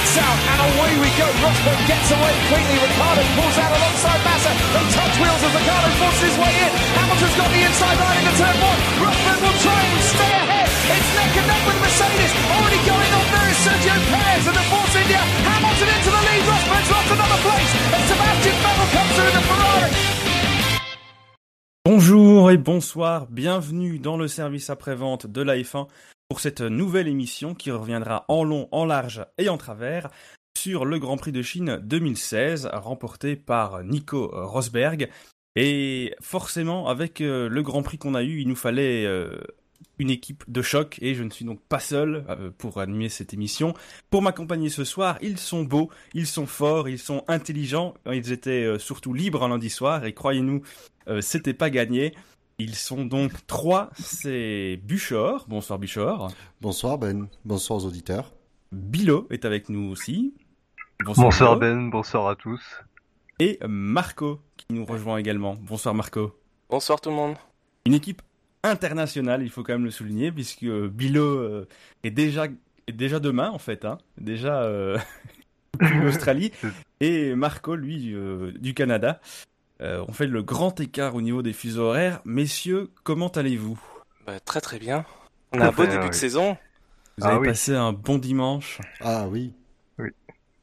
lights out, and away we go. Rosberg gets away quickly. Ricardo pulls out alongside Massa. They touch wheels as Ricardo forces his way in. Hamilton's got the inside line into turn one. Rosberg will try and stay ahead. It's neck and neck with Mercedes. Already going on there is Sergio Perez and the Force India. Hamilton into the lead. Rosberg's lost another place. And Sebastian Vettel comes through the Ferrari. Bonjour et bonsoir, bienvenue dans le service après-vente de la F1 pour cette nouvelle émission qui reviendra en long, en large et en travers sur le Grand Prix de Chine 2016 remporté par Nico Rosberg. Et forcément, avec euh, le Grand Prix qu'on a eu, il nous fallait euh, une équipe de choc et je ne suis donc pas seul euh, pour animer cette émission. Pour m'accompagner ce soir, ils sont beaux, ils sont forts, ils sont intelligents, ils étaient surtout libres un lundi soir et croyez-nous, c'était pas gagné. Ils sont donc trois, c'est Buchor. Bonsoir Buchor. Bonsoir Ben, bonsoir aux auditeurs. Bilo est avec nous aussi. Bonsoir, Ben, bonsoir à tous. Et Marco qui nous rejoint également. Bonsoir Marco. Bonsoir tout le monde. Une équipe internationale, il faut quand même le souligner, puisque Bilo euh, est déjà est déjà demain en fait, hein, déjà euh, Australie, et Marco lui euh, du Canada. Euh, on fait le grand écart au niveau des fuseaux horaires. Messieurs, comment allez-vous? Bah, Très très bien. On a un beau début de saison. Vous avez ah passé un bon dimanche Ah oui. Oui.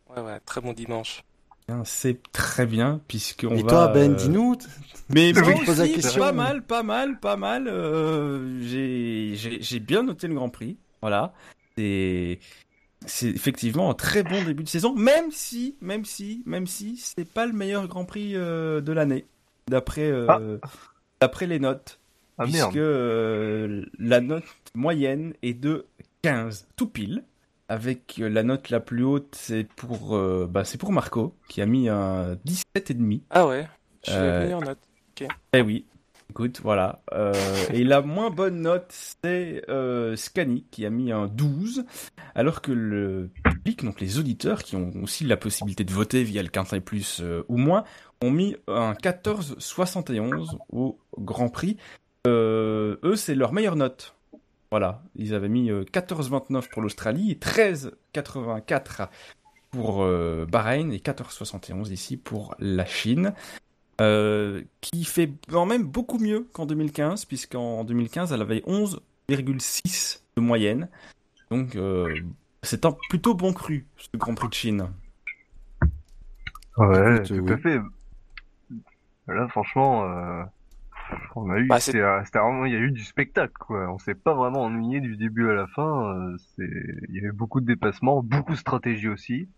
Ouais, ouais, très bon dimanche. C'est très bien puisqu'on va. Et toi, Ben, dis-nous. Mais moi aussi, la question. pas mal, pas mal, pas mal. Euh, j'ai bien noté le Grand Prix. Voilà. C'est c'est effectivement un très bon début de saison, même si, même si, même si c'est pas le meilleur Grand Prix euh, de l'année, d'après euh, ah. d'après les notes, ah, puisque euh, la note moyenne est de 15, tout pile. Avec la note la plus haute, c'est pour bah, c'est pour Marco qui a mis un 17 et demi. Ah ouais, je suis la meilleure note. Eh oui, Voilà. Euh, et la moins bonne note, c'est euh, Scani, qui a mis un 12, alors que le public, donc les auditeurs, qui ont aussi la possibilité de voter via le Quintet Plus euh, ou moins, ont mis un 14,71 au Grand Prix. Euh, eux, c'est leur meilleure note. Voilà, ils avaient mis 14,29 pour l'Australie et 13,84 pour Bahreïn et 14,71 ici pour la Chine. Euh, qui fait quand même beaucoup mieux qu'en 2015, puisqu'en 2015, elle avait 11,6 de moyenne. Donc, euh, c'est un plutôt bon cru, ce Grand Prix de Chine. Ouais, tout à fait. Là, franchement, euh, on a eu, bah, c'était vraiment, il y a eu du spectacle, quoi. On s'est pas vraiment ennuyé du début à la fin. c'est, il y avait beaucoup de dépassements, beaucoup de stratégie aussi.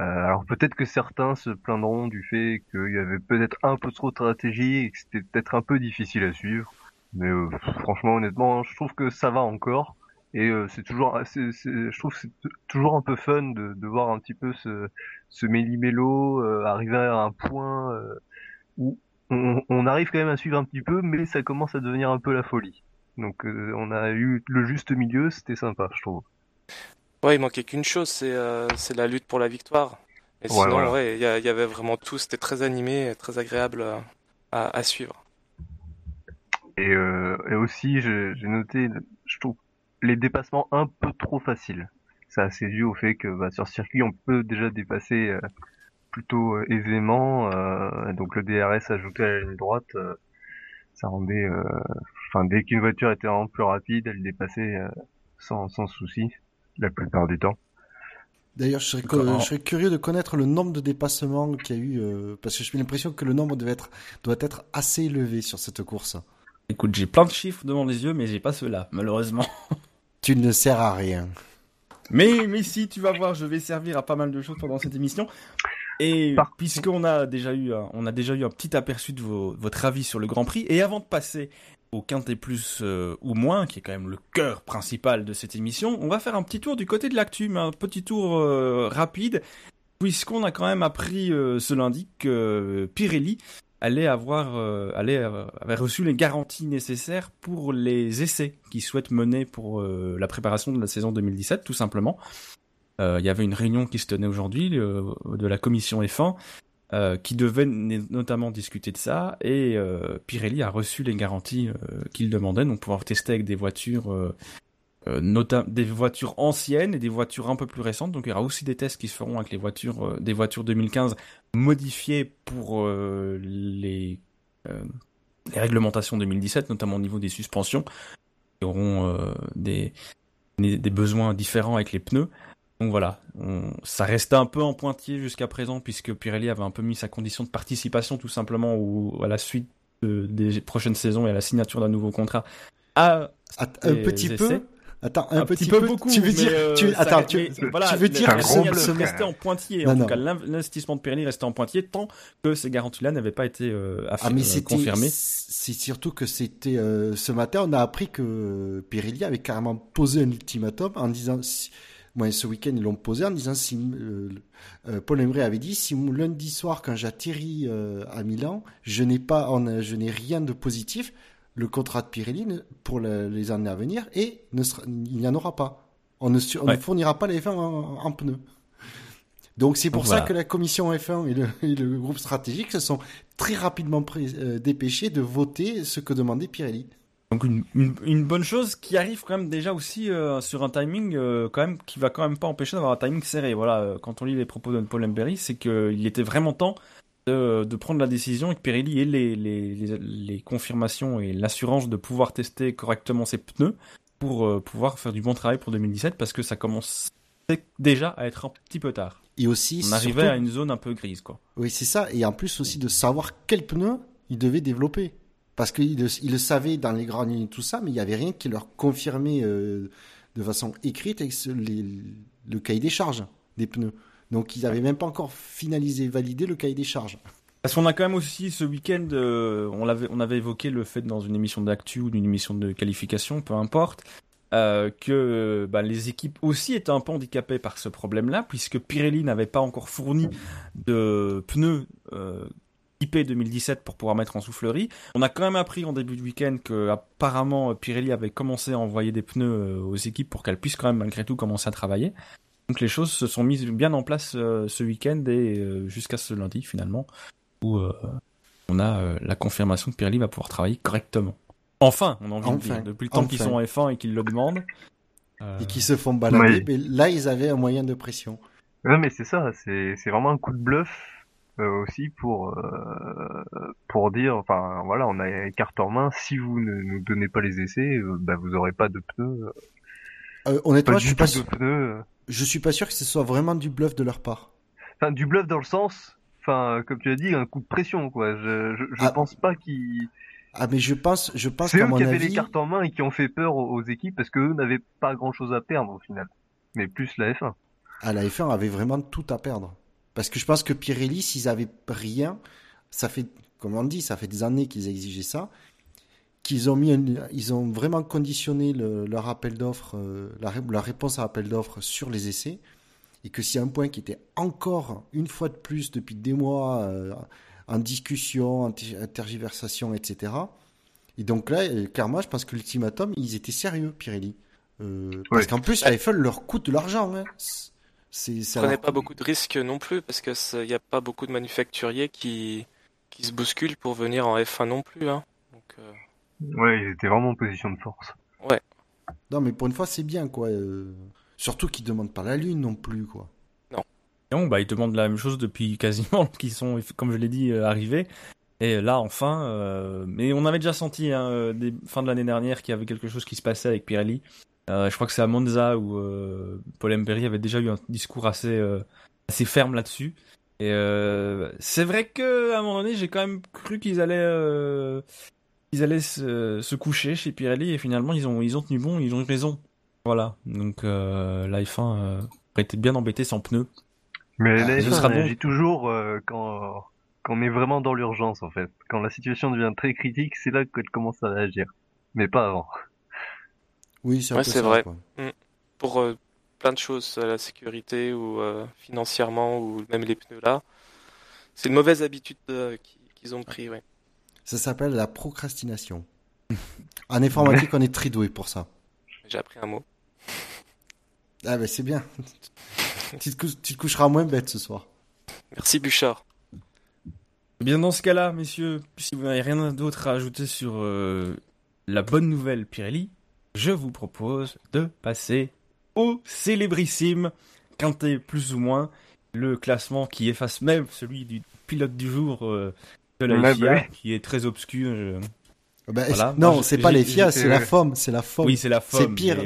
Euh, alors peut-être que certains se plaindront du fait qu'il y avait peut-être un peu trop de stratégie et que c'était peut-être un peu difficile à suivre. Mais euh, franchement, honnêtement, je trouve que ça va encore. Et euh, c'est toujours, je trouve c'est toujours un peu fun de, voir un petit peu ce, ce méli-mélo arriver à un point où on, arrive quand même à suivre un petit peu, mais ça commence à devenir un peu la folie. Donc on a eu le juste milieu, c'était sympa, je trouve. Ouais, il manquait qu'une chose, c'est euh, la lutte pour la victoire. Et sinon, ouais, il y, y, avait vraiment tout. C'était très animé, très agréable euh, à, à suivre. Et, euh, et aussi, j'ai noté, je trouve, les dépassements un peu trop faciles. C'est assez dû au fait que bah, sur circuit, on peut déjà dépasser euh, plutôt euh, aisément. donc le DRS ajouté à la ligne droite, ça rendait, enfin, dès qu'une voiture était vraiment plus rapide, elle dépassait sans, sans souci la plupart du temps. D'ailleurs, je, serais, curieux de connaître le nombre de dépassements qu'il y a eu, euh, parce que j'ai l'impression que le nombre devait être, doit être assez élevé sur cette course. Écoute, j'ai plein de chiffres devant les yeux, mais j'ai pas ceux-là, malheureusement. Tu ne sers à rien. Mais, mais si, tu vas voir, je vais servir à pas mal de choses pendant cette émission. Et puisqu'on a déjà eu, un, on a déjà eu un petit aperçu de votre avis sur le Grand Prix, et avant de passer au Quintet Plus euh, ou moins, qui est quand même le cœur principal de cette émission, on va faire un petit tour du côté de l'actu, mais un petit tour euh, rapide, puisqu'on a quand même appris euh, ce lundi que Pirelli allait avoir, allait avait reçu les garanties nécessaires pour les essais qu'ils souhaitent mener pour la préparation de la saison 2017, tout simplement. Il y avait une réunion qui se tenait aujourd'hui de la commission F1 euh, qui devait notamment discuter de ça, et euh, Pirelli a reçu les garanties euh, qu'il demandait, donc pouvoir tester avec des voitures des voitures anciennes et des voitures un peu plus récentes. Donc il y aura aussi des tests qui se feront avec les voitures, des voitures 2015 modifiées pour les, réglementations 2017, notamment au niveau des suspensions, qui auront des besoins différents avec les pneus. Donc voilà, ça restait un peu en pointillé jusqu'à présent puisque Pirelli avait un peu mis sa condition de participation tout simplement ou à la suite des prochaines saisons et à la signature d'un nouveau contrat à, un petit peu Attends, un, petit, peu, beaucoup. Tu veux dire, euh, tu, attends, tu, voilà, tu veux dire restait en pointillé. en tout cas, l'investissement de Pirelli restait en pointillé tant que ces garanties-là n'avaient pas été euh, ah, mais euh, confirmées. C'est surtout que c'était euh, ce matin, on a appris que Pirelli avait carrément posé un ultimatum en disant. Si, moi, ce week-end, ils l'ont posé en disant si Paul Embré avait dit si lundi soir, quand j'atterris à Milan, je n'ai pas, je n'ai rien de positif, le contrat de Pirelli pour les années à venir et ne il n'y en aura pas. On ne, fournira pas les F1 en, pneus. Donc c'est pour ça que la commission F1 et le, groupe stratégique se sont très rapidement euh, dépêchés de voter ce que demandait Pirelli. Donc une, bonne chose qui arrive quand même déjà aussi euh, sur un timing euh, quand même qui va quand même pas empêcher d'avoir un timing serré. Voilà, quand on lit les propos de Paul Emberry, c'est qu'il était vraiment temps de, prendre la décision et que Pirelli ait les, les, confirmations et l'assurance de pouvoir tester correctement ses pneus pour euh, pouvoir faire du bon travail pour 2017 parce que ça commence déjà à être un petit peu tard. Et aussi, on arrivait à une zone un peu grise, quoi. Oui, c'est ça. Et en plus aussi de savoir quel pneu il devait développer. Parce qu'il le, il le savait dans les grandes lignes tout ça, mais il n'y avait rien qui leur confirmait euh, de façon écrite le cahier des charges des pneus. Donc ils n'avaient même pas encore finalisé, validé le cahier des charges. Parce qu'on a quand même aussi ce week-end, euh, on, avait, évoqué le fait dans une émission d'actu ou d'une émission de qualification, peu importe, euh, que bah, les équipes aussi étaient un peu handicapées par ce problème-là, puisque Pirelli n'avait pas encore fourni de pneus IP 2017 pour pouvoir mettre en soufflerie. On a quand même appris en début de week-end que apparemment Pirelli avait commencé à envoyer des pneus euh, aux équipes pour qu'elles puissent quand même malgré tout commencer à travailler. Donc les choses se sont mises bien en place euh, ce week-end et euh, jusqu'à ce lundi finalement où euh, on a la confirmation que Pirelli va pouvoir travailler correctement. Enfin, on a envie de dire, depuis le temps qu'ils sont en F1 et qu'ils le demandent. Et qu'ils se font balader, mais là ils avaient un moyen de pression. Ouais, mais c'est ça, c'est vraiment un coup de bluff aussi pour pour dire, enfin voilà, on a carte en main. Si vous ne nous donnez pas les essais, bah, vous aurez pas de pneus. honnêtement, je suis pas sûr. Pneus je suis pas sûr que ce soit vraiment du bluff de leur part. Enfin, du bluff dans le sens, enfin, comme tu as dit, un coup de pression, quoi. Je, je, je ah. pense pas qu'ils. Ah, mais je pense, je pense C'est eux qui avaient les cartes en main et qui ont fait peur aux, équipes parce qu'eux n'avaient pas grand chose à perdre au final. Mais plus la F1. Ah, la F1 avait vraiment tout à perdre. Parce que je pense que Pirelli, s'ils avaient rien, ça fait, comme on dit, ça fait des années qu'ils exigeaient ça qu'ils ont mis, ils ont vraiment conditionné leur appel d'offres, euh, la, réponse à l'appel d'offres sur les essais, et que c'est un point qui était encore une fois de plus depuis des mois euh, en discussion, en tergiversation, etc. Et donc là, euh, clairement, je pense que l'ultimatum, ils étaient sérieux, Pirelli. parce qu'en plus, la FL leur coûte de l'argent. Hein. C'est, ça prenez pas beaucoup de risques non plus, parce qu'il n'y a pas beaucoup de manufacturiers qui, qui se bousculent pour venir en F1 non plus. Hein. Donc, Ouais, ils étaient vraiment en position de force. Ouais. Non, mais pour une fois, c'est bien, quoi. Euh, surtout qu'ils demandent pas la lune non plus, quoi. Non. Non, bah ils demandent la même chose depuis quasiment qu'ils sont, comme je l'ai dit, euh, arrivés. Et là, enfin, euh... mais on avait déjà senti, hein, des fin de l'année dernière, qu'il y avait quelque chose qui se passait avec Pirelli. Euh, je crois que c'est à Monza où euh, Paul avait déjà eu un discours assez, euh, assez ferme là-dessus. Et c'est vrai que à un moment donné, j'ai quand même cru qu'ils allaient ils allaient se, coucher chez Pirelli et finalement ils ont ils ont tenu bon, ils ont eu raison. Voilà. Donc euh, la F1 euh, aurait été bien embêté sans pneus. Mais ah, la F1 toujours euh, quand quand on est vraiment dans l'urgence en fait. Quand la situation devient très critique, c'est là qu'elle commence à réagir. Mais pas avant. Oui, c'est vrai. Mm. Pour euh, plein de choses, la sécurité ou financièrement ou même les pneus là, c'est une mauvaise habitude qu'ils ont pris, ouais. Ça s'appelle la procrastination. en informatique, on est très doué pour ça. J'ai appris un mot. Ah ben c'est bien. tu, te coucheras moins bête ce soir. Merci Bouchard. Bien dans ce cas-là, messieurs, si vous n'avez rien d'autre à ajouter sur euh, la bonne nouvelle Pirelli, je vous propose de passer au célébrissime Quintet plus ou moins, le classement qui efface même celui du pilote du jour euh, de la FIA, qui est très obscur. Euh. Bah, non, c'est pas les FIA, c'est la FOM, c'est la FOM. Oui, c'est la FOM. C'est pire,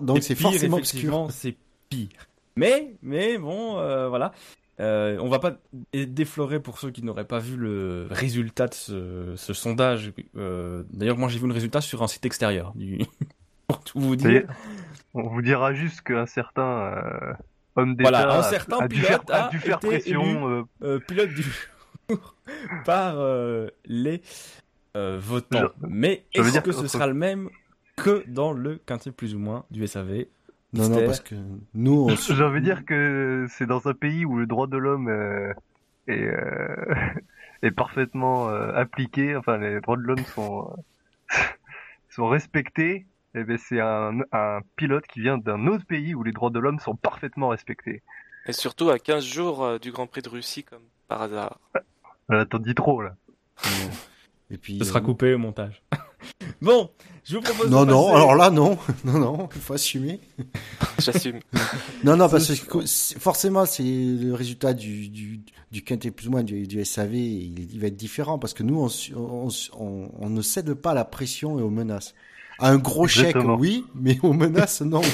donc c'est forcément obscur. C'est pire. Mais, mais bon, voilà. Euh, on va pas déflorer pour ceux qui n'auraient pas vu le résultat de ce, sondage. Euh, d'ailleurs, moi j'ai vu le résultat sur un site extérieur. Du... pour tout vous dire. On vous dira juste qu'un certain euh, homme d'État voilà, un certain a, pilote a dû faire, pression. pilote du jour par les votants. Mais est-ce que ce sera le même que dans le quintet plus ou moins du SAV non, non, parce que nous, J'ai envie de dire que c'est dans un pays où le droit de l'homme euh, est, euh, est, parfaitement euh, appliqué, enfin les droits de l'homme sont, sont respectés, et ben c'est un, un pilote qui vient d'un autre pays où les droits de l'homme sont parfaitement respectés. Et surtout à 15 jours du Grand Prix de Russie, comme par hasard. T'en dis trop, là. Et puis, Ce sera coupé au montage. Bon, je vous propose. Non, non, alors là, non. Non, non, il faut assumer. J'assume. non, non, parce que forcément, c'est le résultat du, du, du quintet plus ou moins du, du SAV, il, va être différent parce que nous, on, on, on, ne cède pas à la pression et aux menaces. À un gros chèque, oui, mais aux menaces, non.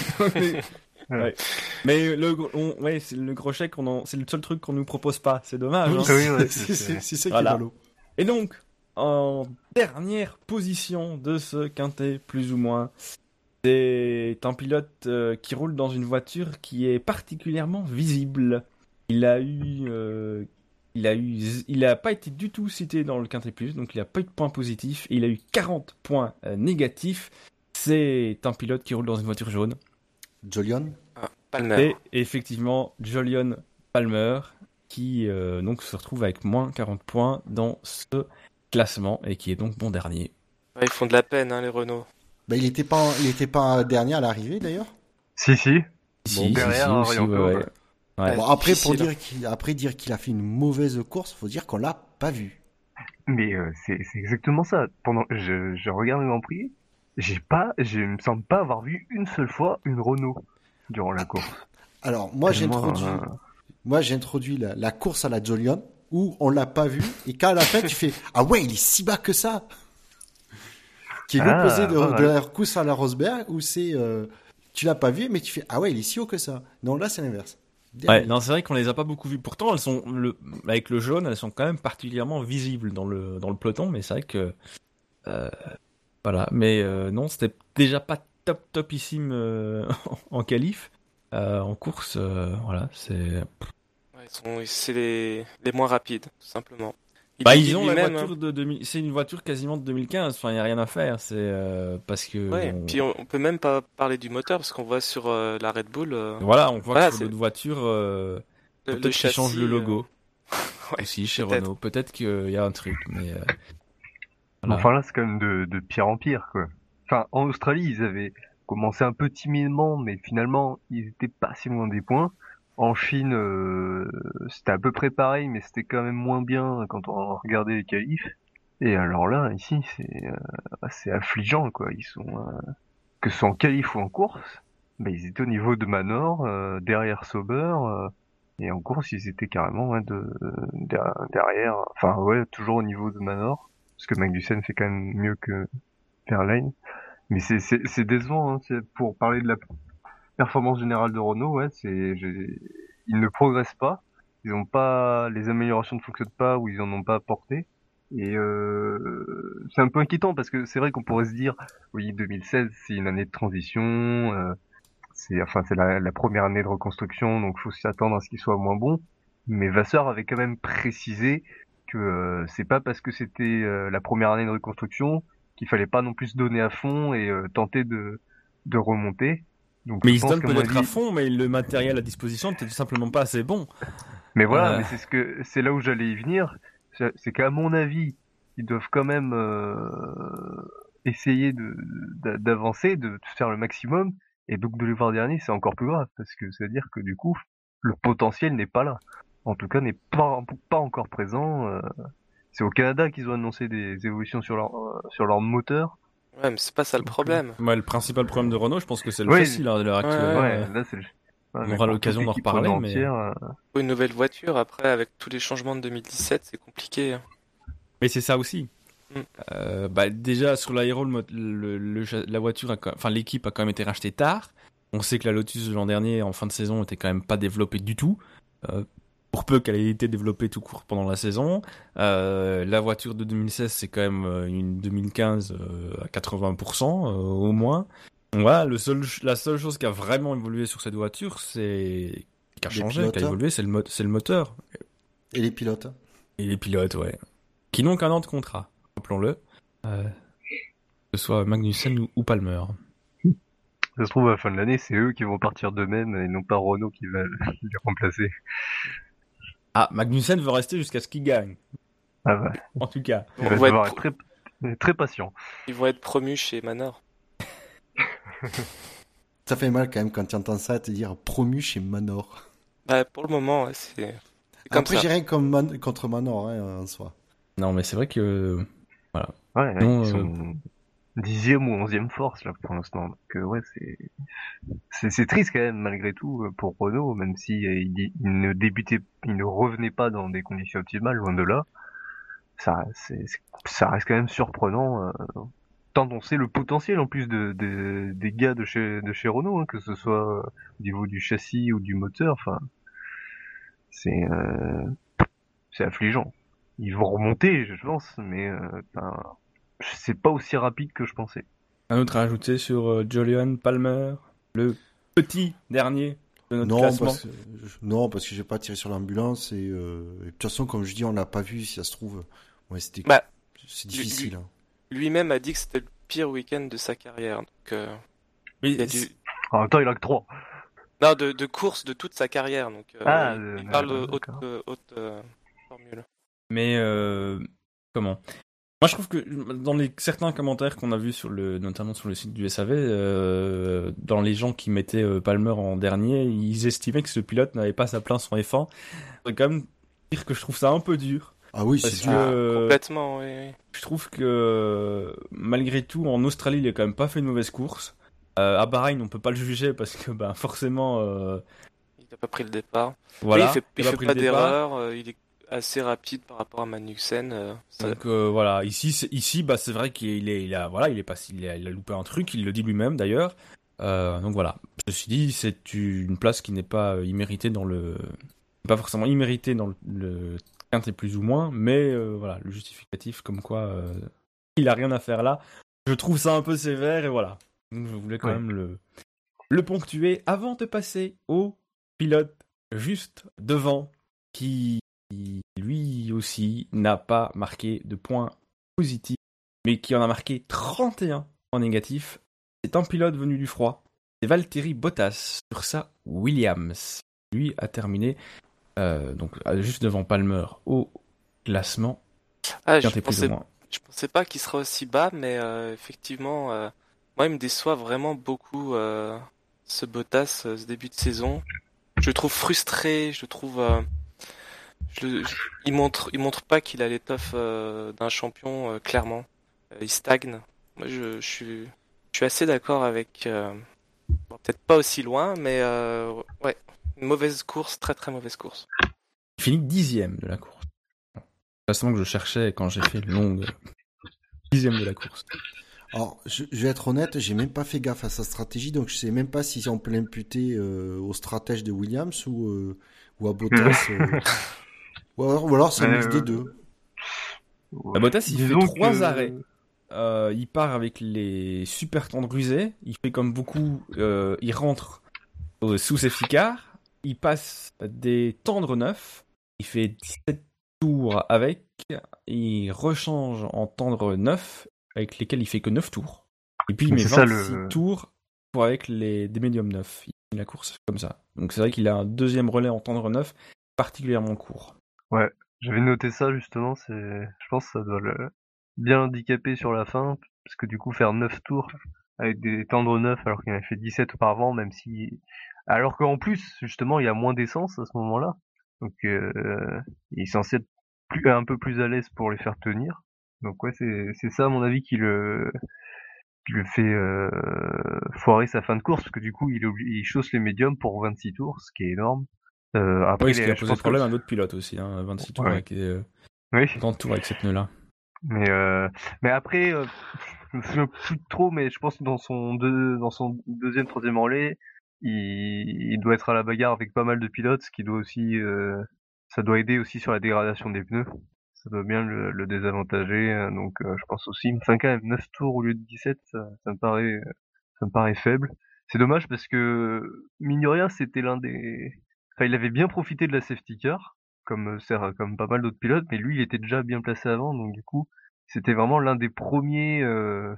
Ouais. Mais le, ouais, c'est le gros chèque, c'est le seul truc qu'on nous propose pas. C'est dommage. Hein. Oui, ouais, c'est ça qui est malo. Et donc, en dernière position de ce quintet, plus ou moins. C'est un pilote euh, qui roule dans une voiture qui est particulièrement visible. Il a eu, euh, il a eu, il a pas été du tout cité dans le quintet plus, donc il n'a pas eu de points positifs. il a eu 40 points euh, négatifs. C'est un pilote qui roule dans une voiture jaune. Jolion. Ah, Palmer. Et effectivement, Jolion Palmer, qui donc se retrouve avec moins 40 points dans ce classement et qui est donc bon dernier. ils font de la peine, hein, les Renault. Bah, il n'était pas, il était pas dernier à l'arrivée d'ailleurs. Si si. Bon, derrière, bon, après pour dire qu'il, après dire qu'il a fait une mauvaise course, faut dire qu'on l'a pas vu. Mais euh, c'est, exactement ça. Pendant, je, je regarde le Grand Prix, j'ai pas, je me semble pas avoir vu une seule fois une Renault durant la course. Alors moi j'ai introduit, euh, moi j'ai introduit la, la, course à la Jolion où on l'a pas vu. Et quand à la fin tu fais ah ouais il est si bas que ça! Qui est ah, l'opposé de, de, la course à la Rosberg où c'est euh, tu l'as pas vu mais tu fais ah ouais il est si haut que ça! Non là c'est l'inverse. Ouais non c'est vrai qu'on les a pas beaucoup vus. Pourtant elles sont le avec le jaune elles sont quand même particulièrement visibles dans le dans le peloton mais c'est vrai que euh, voilà. Mais euh, non c'était déjà pas top topissime euh, en qualif. En course voilà c'est c'est les, les moins rapides, tout simplement. bah, ils ont la voiture hein. de c'est une voiture quasiment de 2015. Enfin, il y a rien à faire. C'est euh, parce que. Ouais. Puis on, peut même pas parler du moteur parce qu'on voit sur euh, la Red Bull. Euh, voilà, on voit que sur d'autres voitures, peut-être qu'ils changent le logo. ouais, aussi chez Renault. Peut-être qu'il y a un truc, mais. Enfin là, c'est quand même de, de pire en pire, quoi. Enfin, en Australie, ils avaient commencé un peu timidement, mais finalement, ils étaient pas si loin des points. En Chine, euh, c'était à peu près pareil, mais c'était quand même moins bien quand on regardait les qualifs. Et alors là, ici, c'est euh, c'est affligeant, quoi. Ils sont euh, que ce soit en qualif ou en course, bah, ils étaient au niveau de Manor, derrière Sauber, et en course, ils étaient carrément de, derrière. Enfin, ouais, toujours au niveau de Manor, parce que Magnussen fait quand même mieux que Verlaine. Mais c'est décevant, hein, pour parler de la performance générale de Renault, ouais, c'est, ils ne progressent pas. Ils ont pas, les améliorations ne fonctionnent pas ou ils en ont pas apporté. Et euh, c'est un peu inquiétant parce que c'est vrai qu'on pourrait se dire, oui, 2016 c'est une année de transition, euh, c'est enfin c'est la, première année de reconstruction, donc faut s'y attendre à ce qu'il soit moins bon. Mais Vasseur avait quand même précisé que euh, c'est pas parce que c'était euh, la première année de reconstruction qu'il fallait pas non plus se donner à fond et euh, tenter de de remonter mais ils se donnent peut-être à fond, mais le matériel à disposition n'était tout simplement pas assez bon. Mais voilà, mais c'est ce que c'est là où j'allais y venir. C'est qu'à mon avis, ils doivent quand même euh, essayer de d'avancer, de, faire le maximum. Et donc de les voir dernier, c'est encore plus grave parce que c'est à dire que du coup, le potentiel n'est pas là. En tout cas, n'est pas pas encore présent. Euh. c'est au Canada qu'ils ont annoncé des évolutions sur leur sur leur moteur Ouais, mais c'est pas ça le problème. Ouais, le principal problème de Renault, je pense que c'est le facile à l'heure actuelle. Ouais, là, c'est on aura l'occasion d'en reparler. Mais... Euh, une nouvelle voiture, après, avec tous les changements de 2017, c'est compliqué. Hein. Mais c'est ça aussi. Mm. Euh, bah, déjà, sur l'aéro, le, la voiture, enfin, l'équipe a quand même été rachetée tard. On sait que la Lotus de l'an dernier, en fin de saison, était quand même pas développée du tout. Euh, pour peu qu'elle ait été développée tout court pendant la saison. la voiture de 2016, c'est quand même une 2015 à 80% au moins. Voilà, le seul, la seule chose qui a vraiment évolué sur cette voiture, c'est qui a changé, qui a évolué, c'est le, c'est le moteur. Et les pilotes. Et les pilotes, ouais. Qui n'ont qu'un an de contrat, rappelons-le. Euh, que ce soit Magnussen ou, Palmer. Ça se trouve, à la fin de l'année, c'est eux qui vont partir d'eux-mêmes et non pas Renault qui va les remplacer. Ah, Magnussen veut rester jusqu'à ce qu'il gagne. Ah ouais. En tout cas. Il va être très, très patient. Ils vont être promus chez Manor. ça fait mal quand même quand tu entends ça te dire promu chez Manor. Bah, pour le moment, c'est. Après, j'ai rien contre Manor hein, en soi. Non, mais c'est vrai que. Voilà. Ouais, ils euh, sont dixième ou onzième force là pour l'instant. Donc, euh, ouais, c'est. C'est triste quand même, malgré tout, euh, pour Renault, même si il, ne débutait, il ne revenait pas dans des conditions optimales, loin de là. Ça, ça reste quand même surprenant tant on sait le potentiel en plus de, des gars de chez, de chez Renault, hein, que ce soit au niveau du châssis ou du moteur, enfin, c'est euh, c'est affligeant. Ils vont remonter, je pense, mais euh, c'est pas aussi rapide que je pensais. Un autre à ajouter sur euh, Julian Palmer, le petit dernier de notre non, classement. Parce que, non, parce que j'ai pas tiré sur l'ambulance et, de toute façon, comme je dis, on l'a pas vu. Si ça se trouve, ouais, c'était bah, c'est difficile. Hein lui-même a dit que c'était le pire week-end de sa carrière. Donc, euh, il a dû... En même temps, il a que 3. Non, de, de course de toute sa carrière. Donc, euh, ah, il, parle haute, haute euh, formule. Mais comment? Moi, je trouve que dans les certains commentaires qu'on a vus sur le, notamment sur le site du SAV, dans les gens qui mettaient Palmer en dernier, ils estimaient que ce pilote n'avait pas sa place en F1. C'est quand même dire que je trouve ça un peu dur. Ah oui, c'est complètement. Oui, Je trouve que malgré tout, en Australie, il a quand même pas fait une mauvaise course. Euh, à Bahreïn, on peut pas le juger parce que ben, forcément. Euh... Il n'a pas pris le départ. Voilà. il fait, il fait pas d'erreur. Euh, il est assez rapide par rapport à Magnussen. Euh, Donc euh, voilà, ici, ici, bah c'est vrai qu'il est, il a, voilà, il est pas, il a, il a loupé un truc. Il le dit lui-même d'ailleurs. donc voilà. Ceci dit, c'est une place qui n'est pas imméritée dans le, pas forcément imméritée dans le et plus ou moins, mais euh, voilà, le justificatif comme quoi euh, il a rien à faire là, je trouve ça un peu sévère et voilà. je voulais quand même le, le ponctuer avant de passer au pilote juste devant qui lui aussi n'a pas marqué de points positifs, mais qui en a marqué 31 en négatif. C'est un pilote venu du froid. C'est Valtteri Bottas sur sa Williams. Lui a terminé euh, donc juste devant Palmer au classement. Ah, je, pensais, je pensais pas qu'il serait aussi bas, mais euh, effectivement, euh, moi il me déçoit vraiment beaucoup ce Bottas, ce début de saison. Je le trouve frustré, je trouve. Je, il montre, il montre pas qu'il a l'étoffe d'un champion clairement. il stagne. Moi, je, je, suis, je suis assez d'accord avec. Peut-être pas aussi loin, mais ouais, mauvaise course, très très mauvaise course. Il finit dixième de la course. Classement que je cherchais quand j'ai fait une longue dixième de la course. Alors, je, vais être honnête, j'ai même pas fait gaffe à sa stratégie, donc je sais même pas si on peut l'imputer euh, au stratège de Williams ou, euh, ou à Bottas. Euh. Ou alors, c'est un mix des deux. À Bottas, il fait trois arrêts. il part avec les super tendres rusés. Il fait comme beaucoup. il rentre sous ses ficards il passe des tendres neufs, il fait 17 tours avec, il rechange en tendres neufs, avec lesquels il fait que 9 tours. Et puis il met 26 tours pour avec les, des médiums neufs. Il fait la course comme ça. Donc c'est vrai qu'il a un deuxième relais en tendre neuf particulièrement court. Ouais, j'avais noté ça justement, c'est je pense que ça doit le bien handicaper sur la fin, parce que du coup faire 9 tours avec des tendres neufs alors qu'il en avait fait 17 auparavant, même si alors qu'en plus, justement, il a moins d'essence à ce moment-là. Donc, euh, il est censé être plus, un peu plus à l'aise pour les faire tenir. Donc, ouais, c'est, c'est ça, à mon avis, qui le, qui le fait euh, foirer sa fin de course parce que du coup il, il chausse les médiums pour 26 tours, ce qui est énorme. Euh, après, oui, ce qui a posé problème à un autre pilote aussi, hein, 26 tours avec euh, oui. 30 tours avec cette nœud là. Mais euh, mais après, euh, je me souviens plus trop, mais je pense que dans son deux, dans son deuxième, troisième relais, il, il, doit être à la bagarre avec pas mal de pilotes, ce qui doit aussi, euh, ça doit aider aussi sur la dégradation des pneus ça doit bien le, le désavantager. Euh, donc euh, je pense aussi, enfin quand même 9 tours au lieu de 17, ça, ça me paraît, ça me paraît faible. C'est dommage parce que mine rien, c'était l'un des, enfin il avait bien profité de la safety car, comme euh, comme pas mal d'autres pilotes, mais lui il était déjà bien placé avant, donc du coup c'était vraiment l'un des premiers. Euh,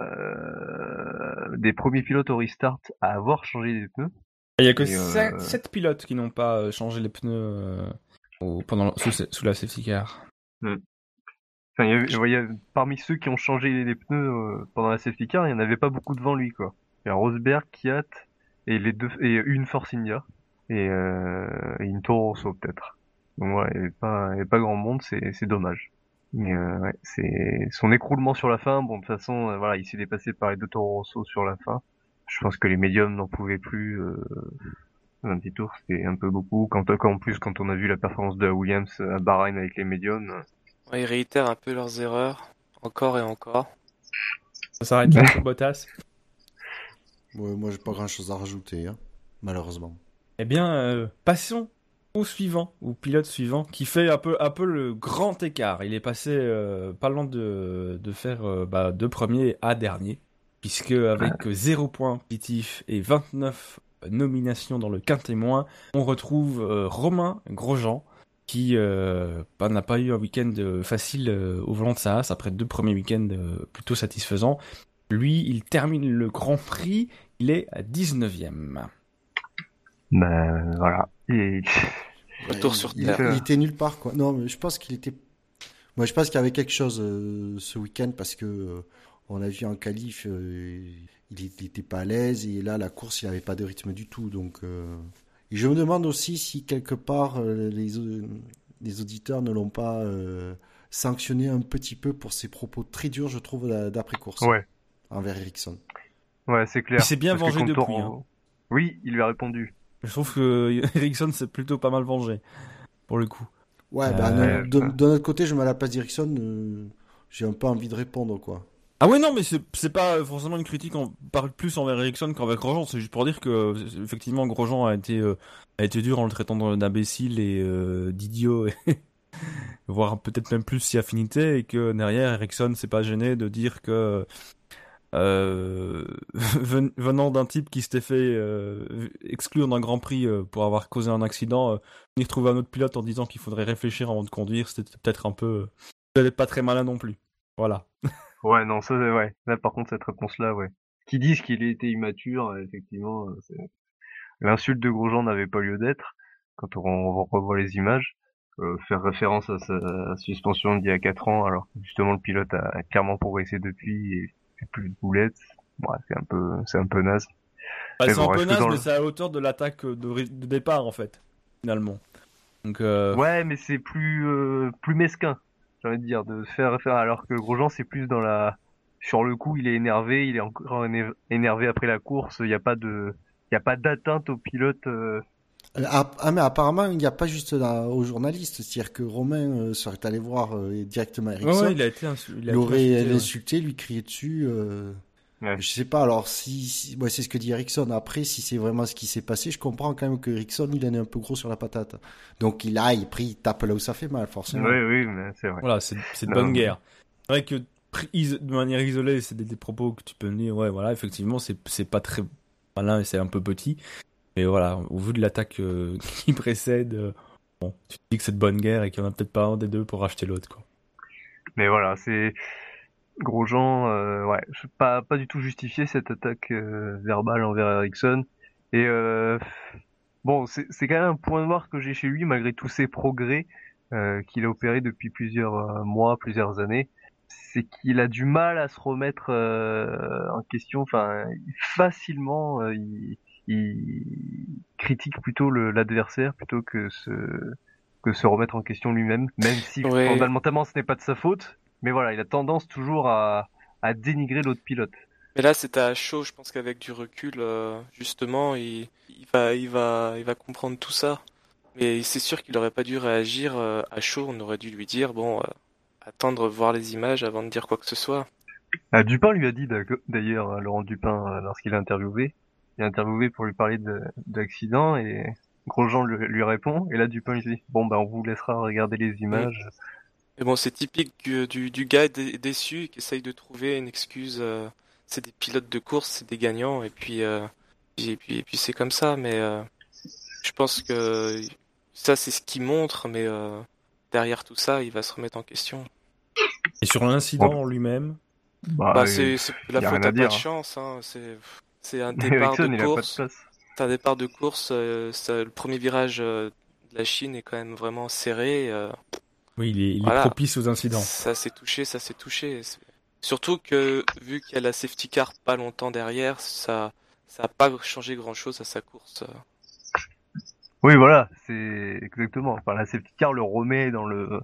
euh, des premiers pilotes au restart à avoir changé les pneus. Il y a que 7, pilotes qui n'ont pas changé les pneus pendant sous, sous, la safety car. Mm. Enfin, il y, avait, parmi ceux qui ont changé les pneus pendant la safety car, il n'y en avait pas beaucoup devant lui, quoi. Il y a Rosberg, Kiat et les deux et une Force India et, euh, et une Toro Rosso peut-être. Donc ouais, il n'y avait pas, avait pas grand monde, c'est dommage. Mais euh, ouais, c'est son écroulement sur la fin. Bon, de toute façon, euh, voilà, il s'est dépassé par les deux Toro Rosso sur la fin. Je pense que les médiums n'en pouvaient plus. Euh, un petit tour, c'était un peu beaucoup. Quand, en plus, quand on a vu la performance de Williams à Bahreïn avec les médiums. ils réitèrent un peu leurs erreurs, encore et encore. Ça s'arrête là pour Bottas? Ouais, Moi, j'ai pas grand chose à rajouter, hein, malheureusement. Eh bien, euh, passons au suivant, au pilote suivant, qui fait un peu, un peu le grand écart. Il est passé euh, pas loin de, de faire euh, bah, de premier à dernier, puisque avec 0 points positif et 29 nomination dans le quintémoin, on retrouve euh, Romain Grosjean qui bah, n'a pas eu un week-end facile au volant de Saas après deux premiers week-ends plutôt satisfaisants. Lui, il termine le Grand Prix, il est à 19ème. Ben voilà. Et... Retour sur terre. Il, était nulle part quoi. Non, mais je pense qu'il était. Moi, je pense qu'il y avait quelque chose ce week-end parce que on a vu en qualif, il n'était pas à l'aise et là la course il n'avait pas de rythme du tout donc euh, et je me demande aussi si quelque part euh, les, les auditeurs ne l'ont pas euh, sanctionné un petit peu pour ses propos très durs je trouve d'après course ouais. envers Ericsson ouais c'est clair il s'est bien vengé depuis hein. oui il lui a répondu je trouve que Ericsson s'est plutôt pas mal vengé pour le coup. Ouais bah, de, notre côté je me la place d'Ericsson j'ai un peu envie de répondre quoi. Ah ouais non mais c'est pas forcément une critique en parle plus envers Ericsson qu'envers Grosjean, c'est juste pour dire que effectivement Grosjean a été euh, a été dur en le traitant d'imbécile et euh, d'idiot voire peut-être même plus si affinité et que derrière Ericsson s'est pas gêné de dire que euh, venant d'un type qui s'était fait euh, exclure d'un Grand Prix pour avoir causé un accident, venir trouver un autre pilote en disant qu'il faudrait réfléchir avant de conduire, c'était peut-être un peu peut-être pas très malin non plus. Voilà. Ouais, non, ça, ouais. Là, par contre, cette réponse-là, ouais. Qui disent qu'il était immature, euh, effectivement, euh, l'insulte de Grosjean n'avait pas lieu d'être. Quand on, revoit les images, euh, faire référence à sa suspension d'il y a 4 ans, alors que justement le pilote a clairement progressé depuis et fait plus de boulettes. Ouais, c'est un peu, c'est un peu naze. Bah, c'est un peu naze, mais c'est à hauteur de l'attaque de, départ en fait, finalement. Donc, Ouais, mais c'est plus, plus mesquin j'ai envie de dire, de faire faire alors que Grosjean c'est plus dans la sur le coup, il est énervé, il est encore énervé après la course, il n'y a pas de il y a pas d'atteinte au pilote euh. Ah, ah, mais apparemment il n'y a pas juste aux journalistes, c'est-à-dire que Romain euh, serait allé voir euh, directement Ericsson, il a été il, aurait insulté, lui crié dessus. Ouais. Je sais pas, alors si, c'est ce que dit Ericsson. Après, si c'est vraiment ce qui s'est passé, je comprends quand même que Ericsson, il en est un peu gros sur la patate. Donc il a, il pris, il tape là où ça fait mal, forcément. Oui, oui, c'est vrai. Voilà, c'est de bonne guerre. C'est vrai que de manière isolée, c'est des, propos que tu peux dire, ouais, voilà, effectivement, c'est pas très malin et c'est un peu petit. Mais voilà, au vu de l'attaque euh, qui précède, euh, bon, tu te dis que c'est de bonne guerre et qu'il y en a peut-être pas un des deux pour racheter l'autre, quoi. Mais voilà, c'est Grosjean, euh, ouais, pas pas du tout justifié cette attaque euh, verbale envers Ericsson. Et bon, c'est quand même un point noir que j'ai chez lui malgré tous ses progrès qu'il a opéré depuis plusieurs mois, plusieurs années. C'est qu'il a du mal à se remettre en question. Enfin, facilement, il, il, critique plutôt l'adversaire plutôt que se que se remettre en question lui-même, même si fondamentalement ce n'est pas de sa faute mais voilà, il a tendance toujours à, à dénigrer l'autre pilote. Mais là, c'était à chaud. Je pense qu'avec du recul, justement, il, il, va, il, va, il va comprendre tout ça. Mais c'est sûr qu'il aurait pas dû réagir à chaud. On aurait dû lui dire, bon, attendre voir les images avant de dire quoi que ce soit. Ah, Dupin lui a dit d'ailleurs, Laurent Dupin, lorsqu'il a interviewé, il a interviewé pour lui parler de, d'accident et Grosjean lui, lui, répond et là Dupin lui dit bon bah on vous laissera regarder les images. Et bon c'est typique du, du, gars déçu qui essaye de trouver une excuse. Euh, c'est des pilotes de course, c'est des gagnants et puis euh, et puis, et puis c'est comme ça. Mais euh, je pense que ça c'est ce qui montre, mais derrière tout ça il va se remettre en question. Et sur l'incident en lui-même? Bah, bah c'est la faute à, pas de chance. Hein, c'est un départ de course. C'est un départ de course. le premier virage euh, de la Chine est quand même vraiment serré. Euh. oui, il est, il est propice aux incidents. Ça s'est touché, ça s'est touché. Surtout que vu qu'il y a la safety car pas longtemps derrière, ça ça n'a pas changé grand chose à sa course. Oui, voilà, c'est exactement. Enfin, la safety car le remet dans le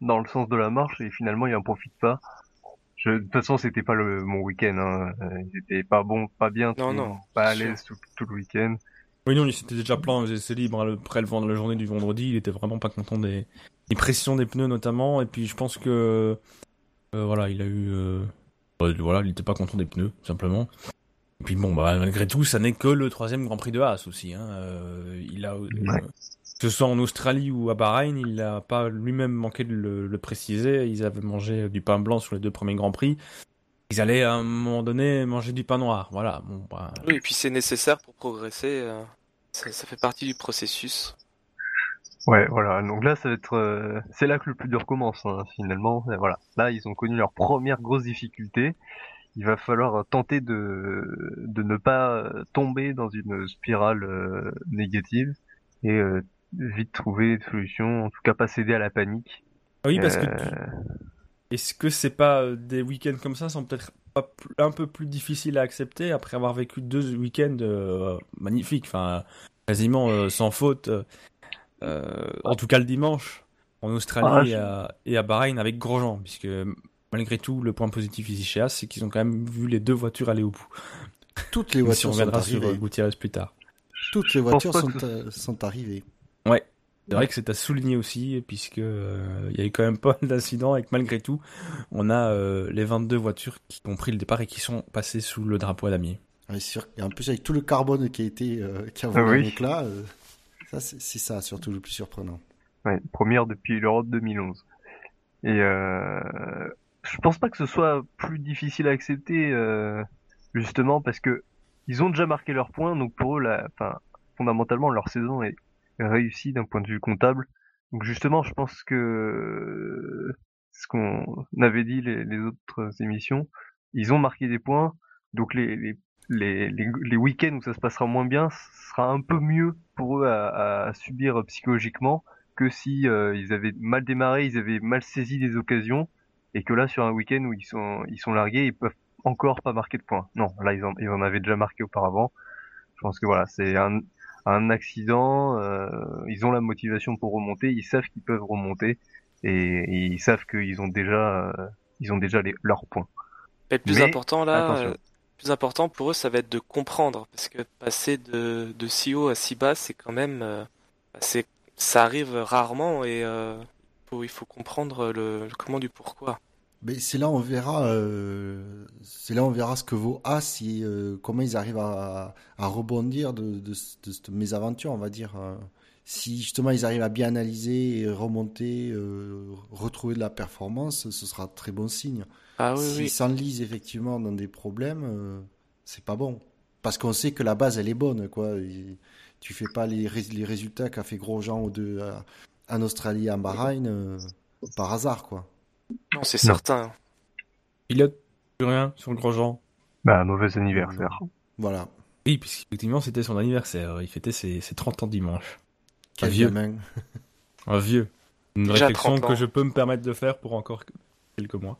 dans le sens de la marche et finalement il en profite pas de toute façon, c'était pas le mon week-end. Hein. Ils étaient pas bon, pas bien, non, non, pas à l'aise tout, le week-end. Oui, non, il s'était déjà plein, c'est libre. Après le la journée du vendredi, il était vraiment pas content des, des pressions des pneus notamment. Et puis je pense que euh, voilà, il a eu, euh, voilà, il était pas content des pneus simplement. Et puis bon, bah, malgré tout, ça n'est que le troisième Grand Prix de Haas aussi. Hein. Euh, il a, que ce soit en Australie ou à Bahreïn, il n'a pas lui-même manqué de le, préciser. Ils avaient mangé du pain blanc sur les deux premiers Grands Prix. Ils allaient à un moment donné manger du pain noir. Voilà. Bon, bah... Oui, et puis c'est nécessaire pour progresser. Euh, ça, fait partie du processus. Ouais, voilà. Donc là, ça va être, euh, c'est là que le plus dur commence hein, finalement. voilà. Là, ils ont connu leur première grosse difficulté. Il va falloir tenter de de ne pas tomber dans une spirale euh, négative et vite trouver des solutions, en tout cas pas céder à la panique. Ah oui, parce que euh, est-ce que c'est pas euh, des week-ends comme ça sont peut-être un peu plus difficiles à accepter après avoir vécu deux week-ends euh, magnifiques, enfin quasiment sans faute, en tout cas le dimanche en Australie ah, et, à, Bahreïn avec Grosjean, puisque malgré tout le point positif ici chez As, c'est qu'ils ont quand même vu les deux voitures aller au bout. Toutes les voitures si on reviendra sur Gutiérrez plus tard. Toutes les voitures sont, sont arrivées. Ouais. C'est vrai que c'est à souligner aussi, puisque euh, il y a eu quand même pas d'incidents et que malgré tout, on a euh, les 22 voitures qui ont pris le départ et qui sont passées sous le drapeau à damier. Oui, sûr. Et en plus, avec tout le carbone qui a été, euh, qui a volé ah là, ça, c'est ça surtout le plus surprenant. Ouais, première depuis l'Europe 2011. Et je pense pas que ce soit plus difficile à accepter, justement, parce que ils ont déjà marqué leur point, donc pour eux, la, enfin, fondamentalement, leur saison est réussi d'un point de vue comptable. Donc justement, je pense que ce qu'on avait dit les, les, autres émissions, ils ont marqué des points. Donc les, les, les, les week-ends où ça se passera moins bien, ce sera un peu mieux pour eux à, à subir psychologiquement que si euh, ils avaient mal démarré, ils avaient mal saisi des occasions, et que là sur un week-end où ils sont ils sont largués, ils peuvent encore pas marquer de points. Non, là ils en, ils en avaient déjà marqué auparavant. Je pense que voilà, c'est un, un accident, euh, ils ont la motivation pour remonter, ils savent qu'ils peuvent remonter et, ils savent qu'ils ont déjà, euh, ils ont déjà les, leurs points. le plus important là, euh, plus important pour eux, ça va être de comprendre parce que passer de, de si haut à si bas, c'est quand même, c'est, ça arrive rarement et il faut comprendre le, le comment du pourquoi. Mais c'est là on verra, euh, c'est là on verra ce que vaut A si euh, comment ils arrivent à, à rebondir de, de, de, cette mésaventure, on va dire. Hein. Si justement ils arrivent à bien analyser, remonter, euh, retrouver de la performance, ce sera très bon signe. Ah, oui, S'ils s'enlisent effectivement dans des problèmes, euh, c'est pas bon. Parce qu'on sait que la base elle est bonne, quoi. tu fais pas les, les résultats qu'a fait Grosjean ou de, en Australie, en Bahreïn, euh, par hasard, quoi. Non, c'est certain. Pilote, plus rien sur le Grosjean. Bah, mauvais anniversaire. Voilà. Oui, puisqu'effectivement, c'était son anniversaire. Il fêtait ses, 30 ans dimanche. un vieux. un vieux. Une réflexion que je peux me permettre de faire pour encore quelques mois.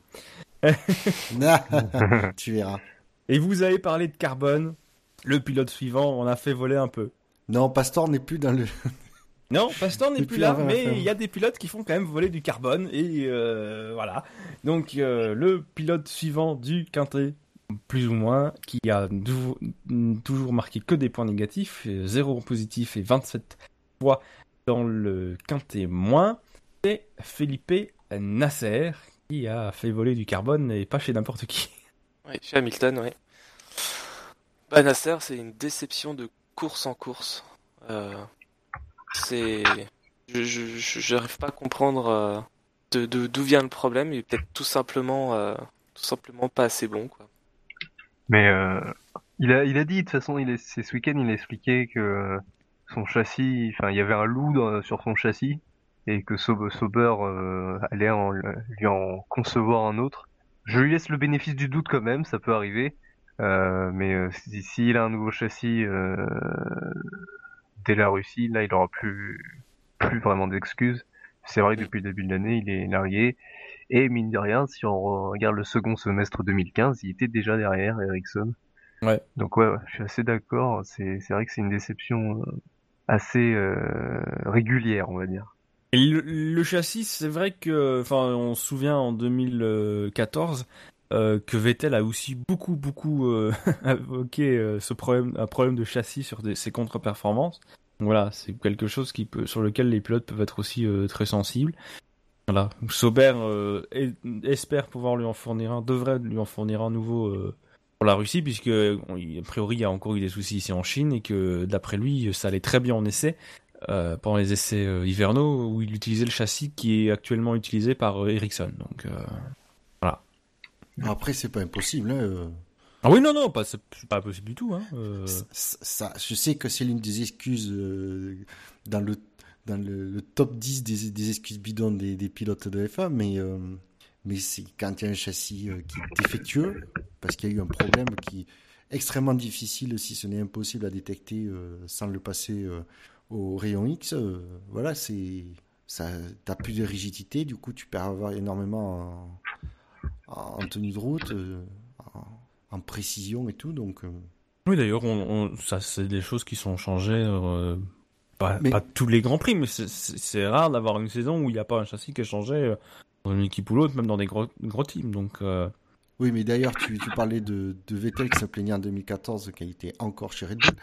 tu verras. Et vous avez parlé de carbone. Le pilote suivant, on a fait voler un peu. Non, Pastor n'est plus dans le non, Pastor n'est plus là, mais il y a des pilotes qui font quand même voler du carbone et euh, voilà. Donc euh, le pilote suivant du quintet, plus ou moins, qui a toujours marqué que des points négatifs, 0 positif et 27 fois dans le quintet moins, c'est Felipe Nasser, qui a fait voler du carbone et pas chez n'importe qui. Oui, chez Hamilton, oui. Bah, Nasser, c'est une déception de course en course. Euh, c'est. Je n'arrive pas à comprendre euh, de d'où vient le problème. Il est peut-être tout simplement, euh, tout simplement pas assez bon, quoi. Mais il a, il a dit de toute façon, il est, ce week-end, il a expliqué que son châssis, enfin, il y avait un loup sur son châssis et que Sauber euh, allait lui en concevoir un autre. Je lui laisse le bénéfice du doute quand même, ça peut arriver. Euh, mais euh, s'il si, a un nouveau châssis euh, dès la Russie, là il aura plus plus vraiment d'excuses. C'est vrai que depuis le début de l'année, il est largué. Et mine de rien, si on regarde le second semestre 2015, il était déjà derrière Ericsson. Ouais. Donc ouais, je suis assez d'accord. C'est vrai que c'est une déception assez régulière, on va dire le, châssis, c'est vrai que, enfin, on se souvient en 2014 euh, que Vettel a aussi beaucoup, beaucoup euh, évoqué euh, ce problème, un problème de châssis sur ses contre-performances. Voilà, c'est quelque chose qui peut, sur lequel les pilotes peuvent être aussi très sensibles. Voilà, Sauber espère pouvoir lui en fournir un, devrait lui en fournir un nouveau pour la Russie, puisque a priori il y a encore eu des soucis ici en Chine et que d'après lui ça allait très bien en essai. Euh, pendant les essais euh, hivernaux où il utilisait le châssis qui est actuellement utilisé par euh, Ericsson. Donc. Après, c'est pas impossible. Hein, ah oui, non, non, pas, c'est pas possible du tout. Hein, ça, je sais que c'est l'une des excuses dans le dans le, top 10 des, des, excuses bidons des, des pilotes de F1, mais, mais c'est quand il y a un châssis qui est défectueux, parce qu'il y a eu un problème qui est extrêmement difficile, si ce n'est impossible à détecter sans le passer au rayon X, euh, voilà, c'est ça, t'as plus de rigidité, du coup tu peux avoir énormément en, tenue de route, euh, en, précision et tout, donc. Euh. Oui, d'ailleurs, on, ça c'est des choses qui sont changées. Pas, pas, tous les grands prix, mais c'est rare d'avoir une saison où il n'y a pas un châssis qui est changé dans une équipe ou l'autre, même dans des gros, gros teams. Donc, Oui, mais d'ailleurs, tu, tu, parlais de, de Vettel qui se plaignait en 2014, qui a été encore chez Red Bull.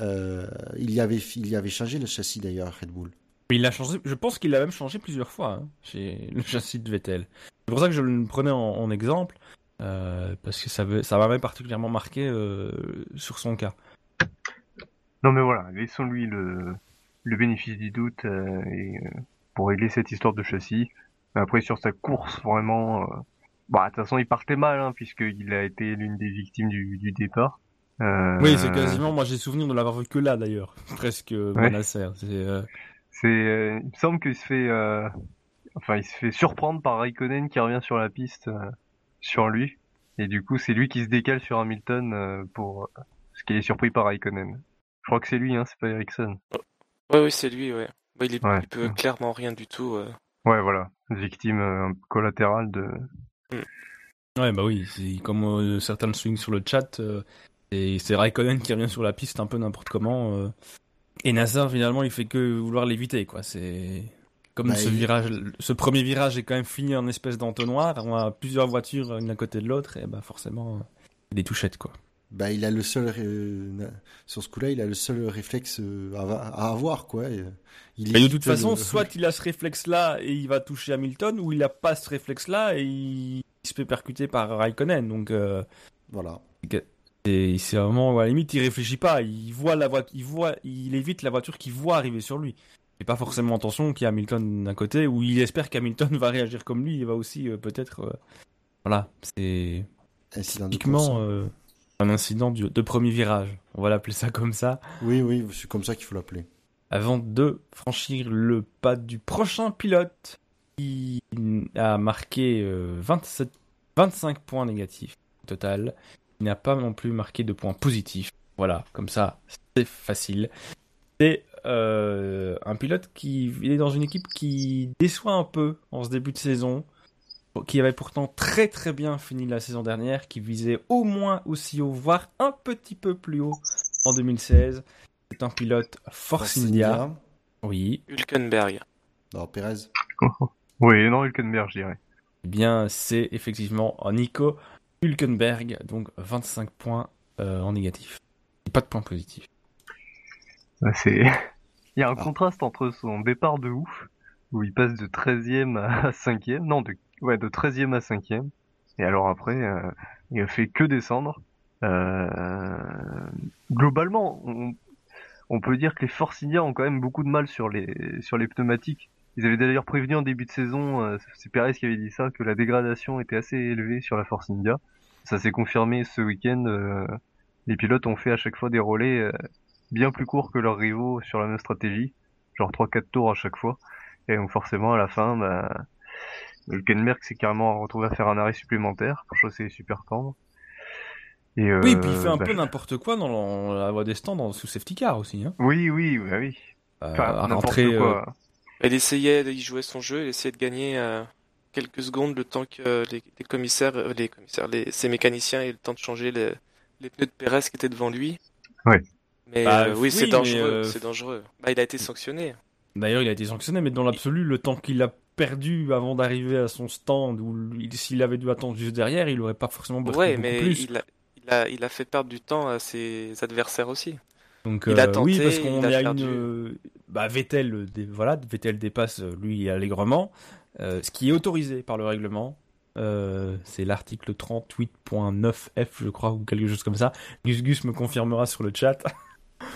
Euh, il, y avait, il y avait changé le châssis d'ailleurs, Red Bull. Il a changé, je pense qu'il l'a même changé plusieurs fois hein, chez le châssis de Vettel. C'est pour ça que je le prenais en, exemple, euh, parce que ça, ça m'avait particulièrement marqué euh, sur son cas. Non mais voilà, laissons-lui le, le bénéfice du doute et, pour régler cette histoire de châssis. après sur sa course, vraiment, bah de toute façon il partait mal, hein, puisqu'il a été l'une des victimes du, du départ. Euh... Oui, c'est quasiment. Moi, j'ai souvenir de l'avoir vu que là, d'ailleurs, presque euh, ouais. C'est. Euh... euh il me semble qu'il se fait. Euh, enfin, il se fait surprendre par Raikkonen qui revient sur la piste sur lui, et du coup, c'est lui qui se décale sur Hamilton pour ce qui est surpris par Raikkonen. Je crois que c'est lui, hein, c'est pas Ericsson. Ouais, oui, c'est lui, ouais. Bah, il, est... il peut clairement rien du tout. Ouais, voilà, victime collatérale de. Mm. Ouais, bah oui, comme certains le swing sur le chat, et c'est Raikkonen qui revient sur la piste un peu n'importe comment. Euh. Et Nazar, finalement, il fait que vouloir l'éviter, quoi. C'est comme bah, ce virage, ce premier virage est quand même fini en espèce d'entonnoir. On a plusieurs voitures l'une à côté de l'autre, et bah forcément, des touchettes, quoi. Bah, il a le seul euh, sur ce coup-là, il a le seul réflexe euh, à, avoir, quoi. Il Mais de toute façon, soit il a ce réflexe-là et il va toucher Hamilton, ou il a pas ce réflexe-là et il, se fait percuter par Raikkonen. Donc voilà. Et c'est vraiment, à la limite, il réfléchit pas. Il voit la voiture, il voit, il évite la voiture qu'il voit arriver sur lui. Et pas forcément attention qu'il y a Hamilton d'un côté, où il espère qu'Hamilton va réagir comme lui, il va aussi euh, peut-être, euh, voilà, c'est typiquement euh, un incident de premier virage. On va l'appeler ça comme ça. Oui, oui, c'est comme ça qu'il faut l'appeler. Avant de franchir le pas du prochain pilote, qui a marqué 27, 25 points négatifs total il n'a pas non plus marqué de points positifs. Voilà, comme ça, c'est facile. C'est euh, un pilote qui est dans une équipe qui déçoit un peu en ce début de saison, qui avait pourtant très très bien fini la saison dernière, qui visait au moins aussi haut, voire un petit peu plus haut en 2016. C'est un pilote Force India. Oui. Hülkenberg. Non, Perez. oui, non, Hülkenberg, je dirais. Eh bien, c'est effectivement Nico Hülkenberg, donc 25 points en négatif. pas de points positifs. c'est... Il y a un ah. contraste entre son départ de ouf, où il passe de 13e à 5e, non, de, ouais, de 13e à 5e, et alors après, euh, il a fait que descendre. Euh, globalement, on, on, peut dire que les Force India ont quand même beaucoup de mal sur les sur les pneumatiques. Ils avaient d'ailleurs prévenu en début de saison, euh, c'est Perez qui avait dit ça, que la dégradation était assez élevée sur la Force India. Ça s'est confirmé ce week-end. Euh, les pilotes ont fait à chaque fois des relais euh, bien plus courts que leurs rivaux sur la même stratégie, genre 3-4 tours à chaque fois. Et donc forcément à la fin, bah, Hülkenberg s'est carrément retrouvé à faire un arrêt supplémentaire pour chasser super tendre. Et euh, oui, puis il fait un bah, peu n'importe quoi dans la voie des stands sous safety car aussi. Hein. Oui, oui, oui, oui. Euh, à rentrer. Euh... Elle essayait, il jouait son jeu, il essayait de gagner euh, quelques secondes le temps que les, commissaires, euh, les commissaires, les, ses mécaniciens aient le temps de changer les, les pneus de Perez qui étaient devant lui. Oui. Mais bah, oui, c'est dangereux, c'est dangereux. Bah, il a été sanctionné. D'ailleurs, il a été sanctionné, mais dans l'absolu, le temps qu'il a perdu avant d'arriver à son stand, ou s'il avait dû attendre juste derrière, il aurait pas forcément bossé ouais, mais plus. Il a, il, a, il a fait perdre du temps à ses adversaires aussi. Donc, il a euh, tenté, oui, parce qu'on a, une. Euh, bah, Vettel, euh, voilà, Vettel dépasse lui allègrement, ce qui est autorisé par le règlement. c'est l'article 38.9F, je crois, ou quelque chose comme ça. Gus Gus me confirmera sur le chat.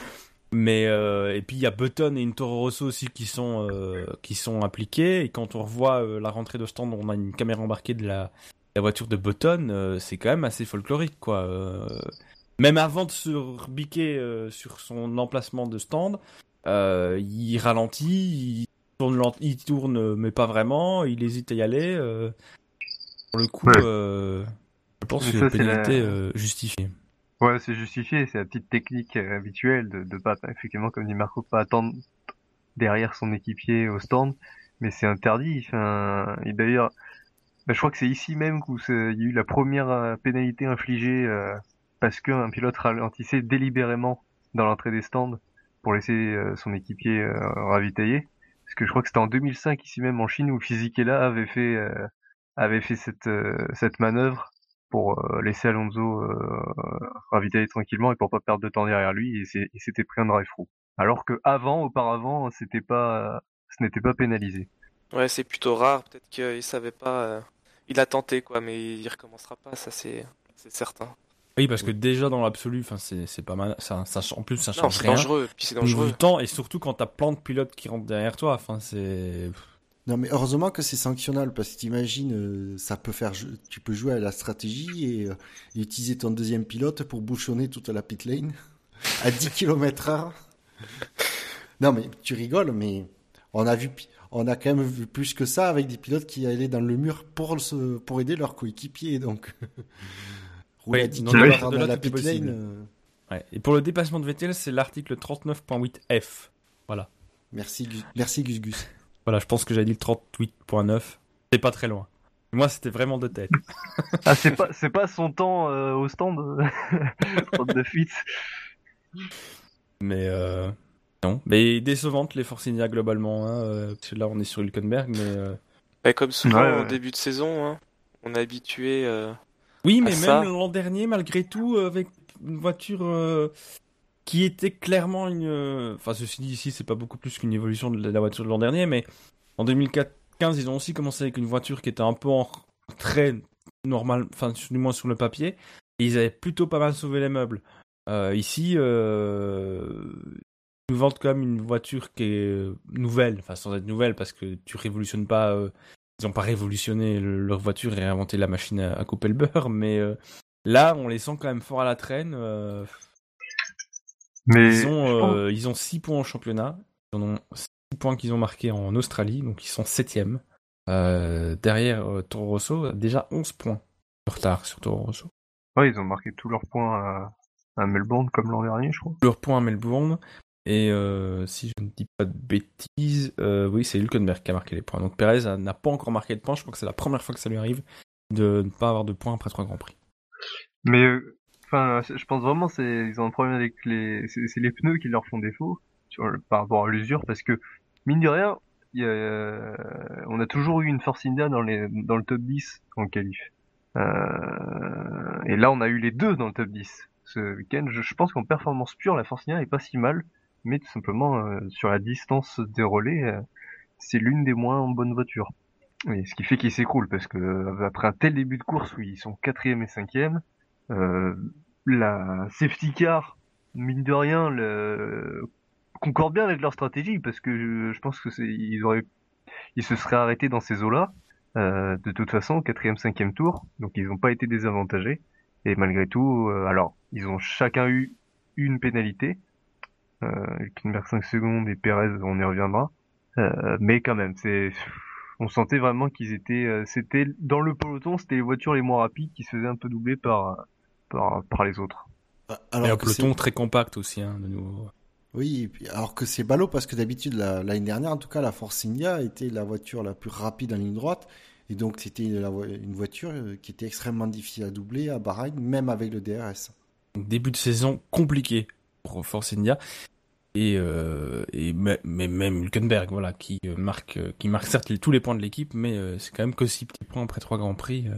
Mais euh, et puis il y a Button et une Toro Rosso aussi qui sont euh, qui sont impliqués et quand on revoit la rentrée de stand, on a une caméra embarquée de la, la voiture de Button, c'est quand même assez folklorique quoi. Même avant de se rebiquer sur son emplacement de stand, il ralentit, il tourne, il tourne mais pas vraiment, il hésite à y aller. pour le coup, je pense que c'est une pénalité justifiée. Ouais, c'est justifié, c'est la petite technique euh, habituelle de, de pas, effectivement, comme dit Marco, pas attendre derrière son équipier au stand, mais c'est interdit. Enfin, et d'ailleurs, bah, je crois que c'est ici même qu'il y a eu la première euh, pénalité infligée euh, parce qu'un pilote ralentissait délibérément dans l'entrée des stands pour laisser son équipier ravitailler. Parce que je crois que c'était en 2005 ici même en Chine où Fisichella avait fait avait fait cette manœuvre pour euh, laisser Alonso euh, ravitailler tranquillement et pour pas perdre de temps derrière lui et il s'était pris un drive through. Alors que avant, auparavant, c'était ce n'était pas pénalisé. Ouais, c'est plutôt rare. Peut-être qu'il savait pas. Euh, il a tenté quoi, mais il recommencera pas. Ça c'est, certain. Oui, parce que déjà dans l'absolu, enfin c'est pas mal. Ça, ça, en plus, ça change non, dangereux. Puis c'est dangereux. Du temps et surtout quand t'as plein de pilotes qui rentrent derrière toi. Enfin c'est. Non, mais heureusement que c'est sanctionnable parce que t'imagines, euh, ça peut faire, tu peux jouer à la stratégie euh, et, utiliser ton deuxième pilote pour bouchonner toute la pit lane à 10 km h Non, mais tu rigoles, mais on a vu, on a quand même vu plus que ça avec des pilotes qui allaient dans le mur pour pour aider leurs coéquipiers, donc. Rouler à 10 km dans la pit lane. Euh. Ouais. Et pour le dépassement de Vettel, c'est l'article 39.8F. Voilà. Merci, merci Gus Gus. Voilà, je pense que j'ai dit le 38.9. C'est pas très loin. Moi, c'était vraiment de tête. ah, c'est pas, c'est pas son temps euh, au stand 39.8. Mais euh, non, mais décevante les India globalement. Hein, euh, parce que là, on est sur Hülkenberg, mais. comme souvent au début de saison, hein, on est habitué. Oui, mais même l'an dernier, malgré tout, avec une voiture qui était clairement une. Euh, enfin, ceci dit, ici, c'est pas beaucoup plus qu'une évolution de la voiture de l'an dernier, mais en 2015, ils ont aussi commencé avec une voiture qui était un peu en très normal, enfin, du moins sur le papier, et ils avaient plutôt pas mal sauvé les meubles. Euh, ici, euh, ils nous vendent quand même une voiture qui est nouvelle, enfin, sans être nouvelle, parce que tu révolutionnes pas. Euh, ils n'ont pas révolutionné leur voiture et inventé la machine à, à couper le beurre, mais là, on les sent quand même fort à la traîne. Mais ils ont, euh, ils ont 6 points en championnat. Ils en ont 6 points qu'ils ont marqués en Australie, donc ils sont 7ème. Euh, derrière euh, Toro Rosso, déjà 11 points de retard sur Toro Rosso. Ouais, ils ont marqué tous leurs points à, à Melbourne comme l'an dernier, je crois. Leurs points à Melbourne. Et euh, si je ne dis pas de bêtises, euh, oui, c'est Hülkenberg qui a marqué les points. Donc Perez n'a pas encore marqué de points. Je crois que c'est la première fois que ça lui arrive de ne pas avoir de points après trois grands prix. Mais euh, Enfin, je pense vraiment c'est ils ont un problème avec les c'est les pneus qui leur font défaut par rapport à l'usure parce que mine de rien, y a, on a toujours eu une Force India dans les dans le top 10 en qualif. et là, on a eu les deux dans le top 10 ce week-end. Je, pense qu'en performance pure, la Force India est pas si mal, mais tout simplement sur la distance des relais, c'est l'une des moins bonnes voitures. Et ce qui fait qu'ils s'écroulent parce que après un tel début de course où ils sont quatrième et cinquième, euh, la safety car, mine de rien, le... concorde bien avec leur stratégie parce que je, pense que ils auraient ils se seraient arrêtés dans ces eaux-là euh, de toute façon quatrième cinquième tour donc ils n'ont pas été désavantagés et malgré tout euh, alors ils ont chacun eu une pénalité euh, 5 secondes et Perez on y reviendra euh, mais quand même c'est on sentait vraiment qu'ils étaient, euh, c'était dans le peloton, c'était les voitures les moins rapides qui se faisaient un peu doubler par par, par les autres. Ah, alors et un peloton très compact aussi, hein, de nouveau. Oui, alors que c'est ballot parce que d'habitude l'année dernière, en tout cas, la Force India était la voiture la plus rapide en ligne droite. Et donc c'était une voiture euh, qui était extrêmement difficile à doubler à Bahreïn, même avec le DRS. Début de saison compliqué pour Force India et, euh, et mais, même Hülkenberg voilà qui euh, marque euh, qui marque certes tous les points de l'équipe mais c'est quand même que 6 petits points après trois grands prix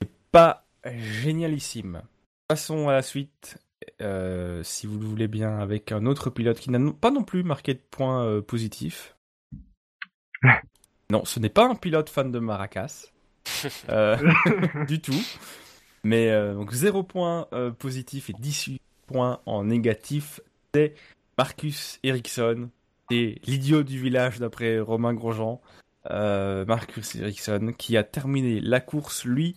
c'est pas génialissime. Passons à la suite si vous le voulez bien avec un autre pilote qui n'a pas non plus marqué de points positifs. Non ce n'est pas un pilote fan de Maracas du tout. Mais donc 0 points positifs et 18 points en négatif c'est Marcus Ericsson, c'est l'idiot du village d'après Romain Grosjean. Euh, Marcus Ericsson qui a terminé la course, lui,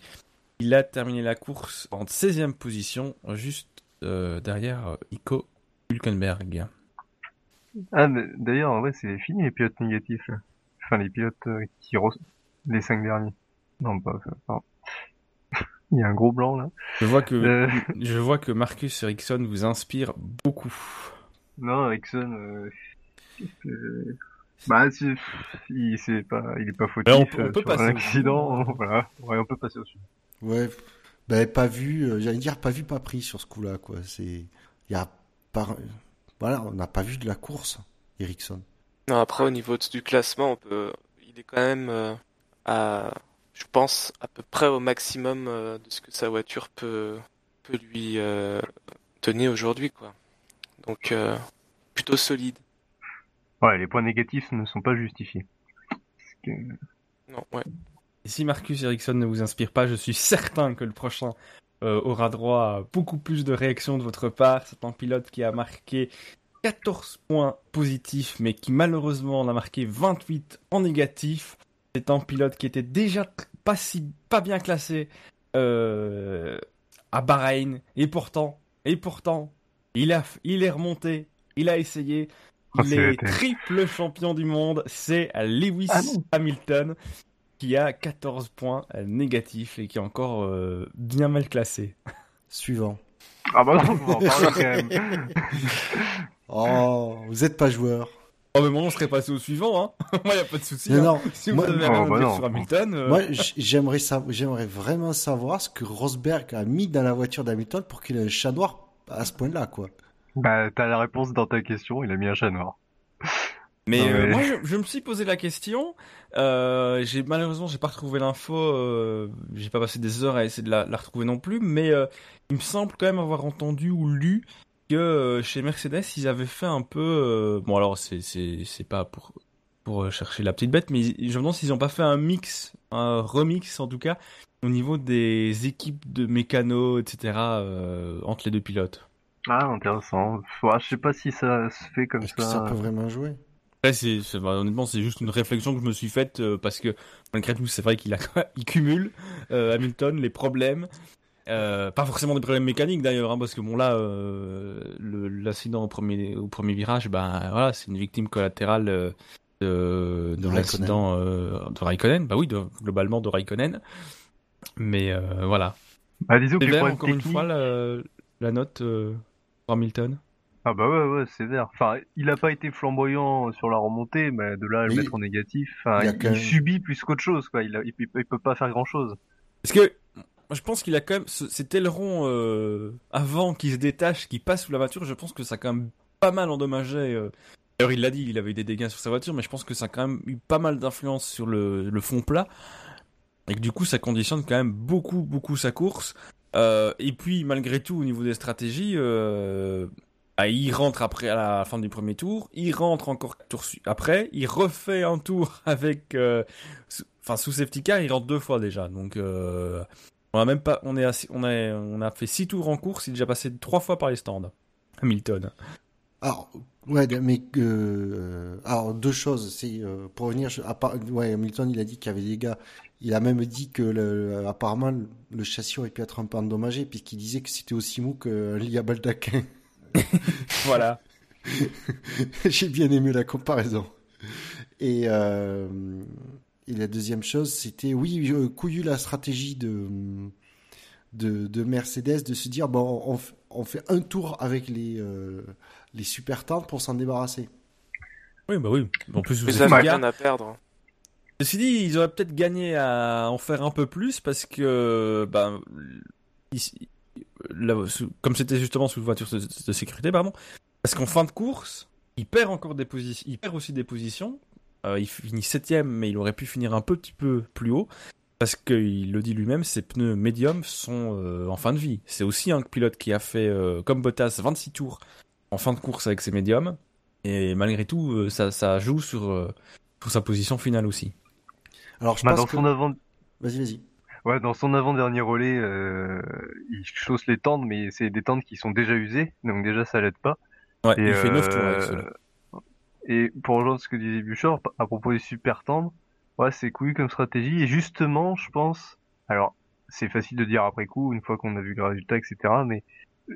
il a terminé la course en 16e position, juste euh, derrière euh, Ico Hülkenberg. Ah, d'ailleurs, en vrai, c'est fini les pilotes négatifs. Enfin, les pilotes qui les 5 derniers. Non, pas, pas. Il y a un gros blanc là. Je vois que, je vois que Marcus Ericsson vous inspire beaucoup. Non, Ericsson, euh, bah, il, c'est pas, il est pas fautif on, peut, on peut sur un accident. voilà, ouais, on peut passer au-dessus. Ouais, bah, pas vu, euh, j'allais dire pas vu, pas pris sur ce coup-là, quoi. C'est, il y a pas, voilà, on n'a pas vu de la course, Ericsson. Non, après au niveau du classement, on peut, il est quand même euh, à, je pense à peu près au maximum de ce que sa voiture peut, peut lui tenir aujourd'hui, quoi. Donc euh, plutôt solide. Ouais, les points négatifs ne sont pas justifiés. Non, ouais. Et si Marcus Ericsson ne vous inspire pas, je suis certain que le prochain euh, aura droit à beaucoup plus de réactions de votre part. C'est un pilote qui a marqué 14 points positifs, mais qui malheureusement en a marqué 28 en négatif. C'est un pilote qui était déjà pas si pas bien classé euh, à Bahreïn, et pourtant, et pourtant, il, a, il est remonté, il a essayé. Oh, il est triple champion du monde, c'est Lewis ah Hamilton qui a 14 points négatifs et qui est encore euh, bien mal classé. Suivant. Ah bah non, on en parler quand même. oh, vous êtes pas joueur. Oh mais moi on serait passé au suivant hein. moi y a pas de souci. Hein. Non, si vous avez rien bah sur Hamilton. Euh. Moi j'aimerais j'aimerais vraiment savoir ce que Rosberg a mis dans la voiture d'Hamilton pour qu'il ait un chat noir à ce point-là, quoi. Bah, t'as la réponse dans ta question, il a mis un chat noir. Mais, euh, moi, je, me suis posé la question. Euh, j'ai malheureusement, j'ai pas retrouvé l'info. Euh, j'ai pas passé des heures à essayer de la, retrouver non plus. Mais euh, il me semble quand même avoir entendu ou lu que chez Mercedes, ils avaient fait un peu. bon, alors c'est c'est pas pour pour chercher la petite bête, mais je me demande s'ils ont pas fait un mix, un remix en tout cas, au niveau des équipes de mécano, etc., euh, entre les deux pilotes. Ah, intéressant. je sais pas si ça se fait comme ça. ça peut vraiment jouer? C'est, bah, honnêtement, c'est juste une réflexion que je me suis faite euh, parce que malgré tout, c'est vrai qu'il a, il cumule euh, Hamilton les problèmes, pas forcément des problèmes mécaniques d'ailleurs, hein, parce que bon là, l'accident au premier au premier virage, ben voilà, c'est une victime collatérale de, de, l'accident de Raikkonen. Bah oui, globalement de Raikkonen. Mais euh, voilà. Bah, disons que encore une fois la, note euh, pour Hamilton. Ah bah ouais, ouais, c'est vert. Enfin, il a pas été flamboyant sur la remontée, mais de là à le mettre en négatif, il, subit plus qu'autre chose, quoi. Il, il, peut pas faire grand chose. Parce que je pense qu'il a quand même cet aileron euh, avant qu'il se détache, qu'il passe sous la voiture. Je pense que ça a quand même pas mal endommagé. D'ailleurs, il l'a dit, il avait eu des dégâts sur sa voiture, mais je pense que ça a quand même eu pas mal d'influence sur le, le fond plat. Et que du coup, ça conditionne quand même beaucoup, beaucoup sa course. Euh, et puis, malgré tout, au niveau des stratégies, euh, ah, il rentre après à la fin du premier tour, il rentre encore tour après, il refait un tour avec, euh, enfin sous safety car, il rentre deux fois déjà. Donc, euh, on a même pas, on est, on a, on a fait six tours en course, il est déjà passé trois fois par les stands. Hamilton. Alors, ouais, mais alors deux choses, c'est pour revenir, à part, ouais, Hamilton, il a dit qu'il y avait des gars il a même dit que le, apparemment le châssis aurait pu être un peu endommagé puisqu'il disait que c'était aussi mou que Lia Baldaquin. voilà. J'ai bien aimé la comparaison. Et, euh, et la deuxième chose, c'était oui, couillu la stratégie de, de, Mercedes de se dire bon, on, on fait un tour avec les, euh, les super tentes pour s'en débarrasser. Oui, bah oui. En plus, vous avez rien à perdre. Ceci dit, ils auraient peut-être gagné à en faire un peu plus parce que, bah, comme c'était justement sous voiture de, sécurité, pardon, parce qu'en fin de course, il perd encore des positions, il perd aussi des positions. Euh, il finit septième, mais il aurait pu finir un petit peu plus haut. Parce qu'il le dit lui-même, ses pneus médiums sont euh, en fin de vie. C'est aussi un pilote qui a fait, euh, comme Bottas, 26 tours en fin de course avec ses médiums. Et malgré tout, ça, joue sur sa position finale aussi. Alors, je bah, pense dans son avant... Vas-y, vas-y. Ouais, dans son avant-dernier relais, euh, il chausse les tentes, mais c'est des tentes qui sont déjà usées, donc déjà ça l'aide pas. Ouais, il fait 9 tours avec cela. Euh, et pour rejoindre ce que disait Bouchard, à propos des super tendres, ouais, c'est couillu comme stratégie, et justement, je pense, alors, c'est facile de dire après coup, une fois qu'on a vu le résultat, etc., mais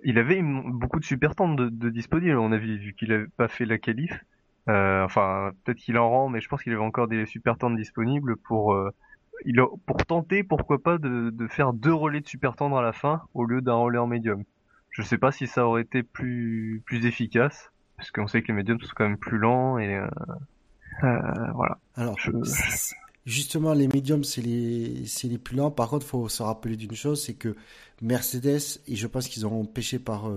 il avait beaucoup de super tendres de, de disponibles, on a vu, vu qu'il avait pas fait la qualif, euh, enfin, peut-être qu'il en rend, mais je pense qu'il avait encore des super tendres disponibles pour euh, il a, pour tenter, pourquoi pas, de, de, faire deux relais de super tendre à la fin au lieu d'un relais en médium. Je sais pas si ça aurait été plus plus efficace, parce qu'on sait que les médiums sont quand même plus lents et euh, voilà. Alors, justement, les médiums c'est les c'est les plus lents. Par contre, faut se rappeler d'une chose, c'est que Mercedes et je pense qu'ils ont pêché par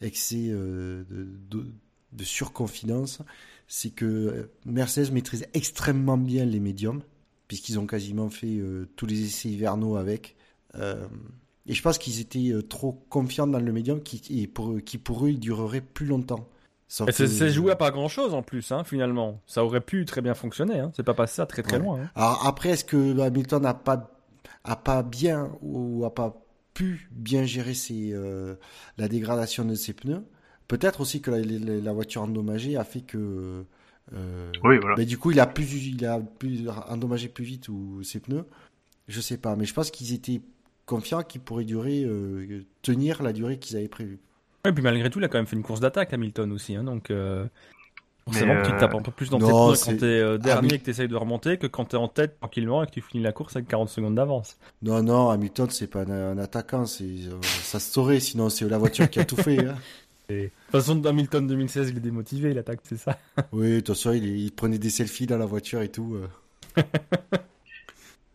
excès de, de, de surconfidence c'est que Mercedes maîtrise extrêmement bien les médiums, puisqu'ils ont quasiment fait euh, tous les essais hivernaux avec. Euh, et je pense qu'ils étaient euh, trop confiants dans le médium qui, pour, qui pour eux il durerait plus longtemps. C'est joué à pas grand chose en plus, hein, finalement. Ça aurait pu très bien fonctionner, hein. c'est pas passé ça très très loin. Hein. Alors après, est-ce que Hamilton n'a pas, a pas bien ou a pas pu bien gérer ses, la dégradation de ses pneus? Peut-être aussi que la, voiture endommagée a fait que. Euh, oui, voilà. Mais du coup, il a plus, il a plus endommagé plus vite ou ses pneus. Je sais pas, mais je pense qu'ils étaient confiants qu'ils pourraient durer, euh, tenir la durée qu'ils avaient prévue. Et puis malgré tout, il a quand même fait une course d'attaque, Hamilton aussi. Hein, donc, euh, forcément, tu tapes un peu plus dans tes pneus quand t'es euh, dernier et que t'essayes de remonter que quand t'es en tête tranquillement et que tu finis la course avec 40 secondes d'avance. Non, non, Hamilton, c'est pas un, attaquant. c'est ça se saurait, sinon c'est la voiture qui a tout fait. Hein. De toute façon, Hamilton 2016, il est démotivé, il attaque, c'est ça Oui, de toute façon, il, prenait des selfies dans la voiture et tout. Euh.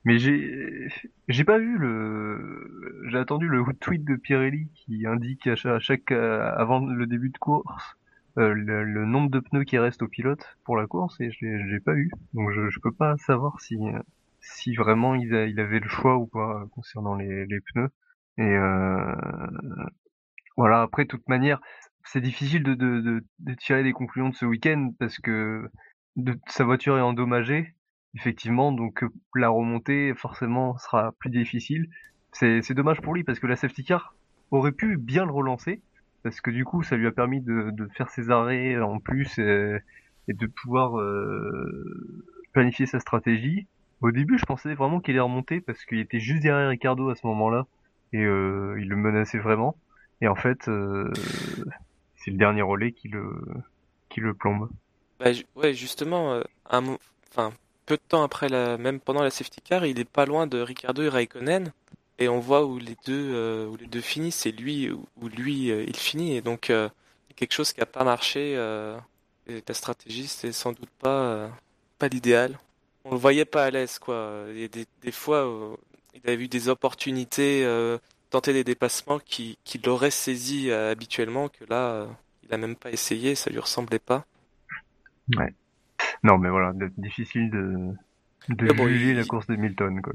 Mais j'ai j'ai pas vu le j'ai attendu le tweet de Pirelli qui indique à chaque, avant le début de course euh, le, nombre de pneus qui restent au pilote pour la course et je l'ai pas eu donc je, je peux pas savoir si si vraiment il, il avait le choix ou pas concernant les, les pneus et euh, voilà après toute manière c'est difficile de, de, de, tirer des conclusions de ce week-end parce que sa voiture est endommagée, effectivement, donc euh, la remontée forcément sera plus difficile. C'est, dommage pour lui parce que la safety car aurait pu bien le relancer parce que du coup ça lui a permis de, faire ses arrêts en plus et, de pouvoir euh, planifier sa stratégie. Au début je pensais vraiment qu'il allait remonter parce qu'il était juste derrière Ricardo à ce moment-là et euh, il le menaçait vraiment. Et en fait, euh, c'est le dernier relais qui le, qui le plombe. Bah, ouais, justement, euh, un, peu de temps après, la, même pendant la safety car, il est pas loin de Ricardo et Raikkonen. Et on voit où les deux, euh, où les deux finissent, c'est lui où lui il finit. Et donc, quelque chose qui a pas marché. la stratégie, c'est sans doute pas, pas l'idéal. On le voyait pas à l'aise, quoi. Il y a des, des fois, il avait eu des opportunités tenter des dépassements qu'il qui aurait saisi euh, habituellement, que là, euh, il a même pas essayé, ça lui ressemblait pas. Ouais. Non, mais voilà, difficile de, de juger la course de Milton, quoi.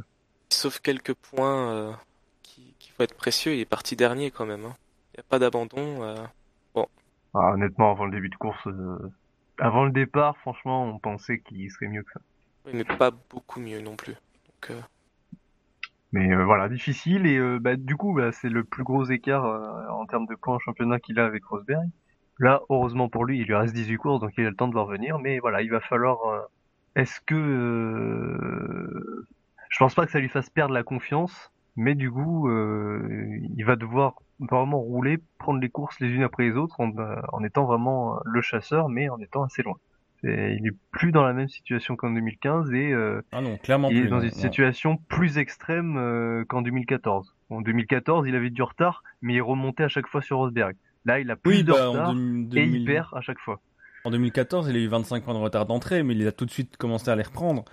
sauf quelques points qui, qui vont être précieux, il est parti dernier quand même. Hein. Il n'y a pas d'abandon. Bon. Ah, honnêtement, avant le début de course, avant le départ, franchement, on pensait qu'il serait mieux que ça. Oui, mais pas beaucoup mieux non plus. Donc, mais euh, voilà, difficile et euh, bah, du coup bah, c'est le plus gros écart euh, en termes de points en championnat qu'il a avec Rosberg. Là, heureusement pour lui, il lui reste 18 courses donc il a le temps de leur revenir. Mais voilà, il va falloir. Est-ce que je pense pas que ça lui fasse perdre la confiance, mais du coup il va devoir vraiment rouler, prendre les courses les unes après les autres en, en étant vraiment le chasseur, mais en étant assez loin il est plus dans la même situation qu'en 2015 et euh, ah non, clairement il est dans une situation plus extrême euh, qu'en 2014. En 2014, il avait du retard, mais il remontait à chaque fois sur Rosberg. Là, il a plus de bah, retard et il perd à chaque fois. En 2014, il a eu 25 points de retard d'entrée, mais il a tout de suite commencé à les reprendre.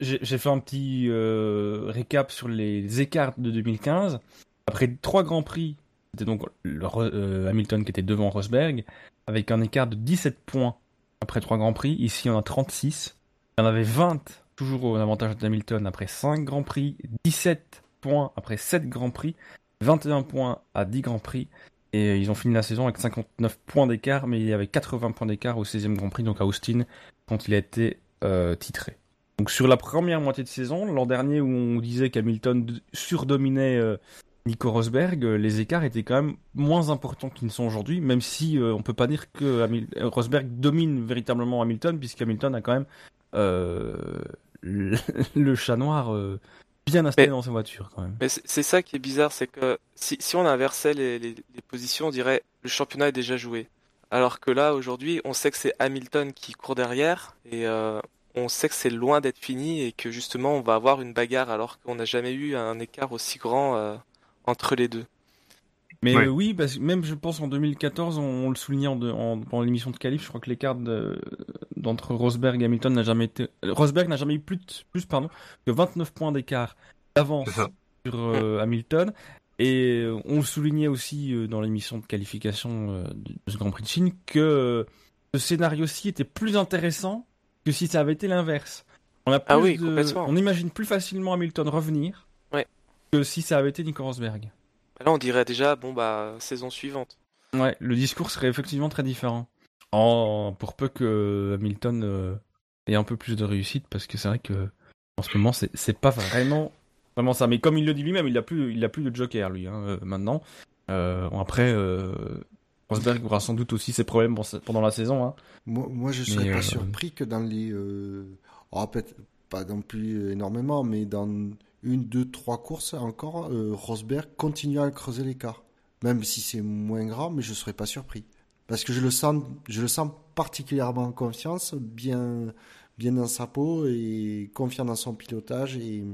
J'ai fait un petit euh, récap sur les écarts de 2015. Après trois grands prix, c'était donc Hamilton qui était devant Rosberg, avec un écart de 17 points après 3 Grands Prix. Ici, on a 36. Il y en avait 20, toujours au avantage d'Hamilton, après 5 Grands Prix. 17 points après 7 Grands Prix. 21 points à 10 Grands Prix. Et ils ont fini la saison avec 59 points d'écart, mais il y avait 80 points d'écart au 16e Grand Prix, donc à Austin, quand il a été euh, titré. Donc sur la première moitié de saison, l'an dernier où on disait qu'Hamilton surdominait euh, Nico Rosberg, euh, les écarts étaient quand même moins importants qu'ils ne sont aujourd'hui, même si euh, on peut pas dire que euh, Rosberg domine véritablement Hamilton, puisqu'Hamilton a quand même le, chat noir bien installé dans sa voiture. Quand même. Mais c'est ça qui est bizarre, c'est que si, on inversait les, positions, on dirait le championnat est déjà joué. Alors que là, aujourd'hui, on sait que c'est Hamilton qui court derrière, et on sait que c'est loin d'être fini, et que justement, on va avoir une bagarre, alors qu'on n'a jamais eu un écart aussi grand entre les deux. Mais oui, parce que même je pense en 2014, on, le soulignait en, en, pendant l'émission de Calif, je crois que l'écart d'entre Rosberg et Hamilton n'a jamais été. Rosberg n'a jamais eu plus, plus pardon, que 29 points d'écart d'avance sur euh, Hamilton. Et euh, on le soulignait aussi euh, dans l'émission de qualification de ce Grand Prix de Chine que ce scénario-ci était plus intéressant que si ça avait été l'inverse. On, a ah oui, on imagine plus facilement Hamilton revenir que si ça avait été Nico Rosberg. Là, on dirait déjà, bon, bah, saison suivante. Ouais, le discours serait effectivement très différent. En, pour peu que Hamilton euh, ait un peu plus de réussite, parce que c'est vrai que en ce moment, c'est pas vraiment, vraiment ça. Mais comme il le dit lui-même, il a plus, il a plus de joker, lui, hein, euh, maintenant. Euh, après, Rosberg aura sans doute aussi ses problèmes pendant la saison. Hein. Moi, moi, je serais pas surpris que dans les. Oh, peut-être pas non plus énormément, mais dans une, deux, trois courses encore, euh, Rosberg continue à creuser l'écart. Même si c'est moins grand, mais je ne serais pas surpris. Parce que je le sens, je le sens particulièrement en confiance, bien, bien dans sa peau et confiant dans son pilotage. Et...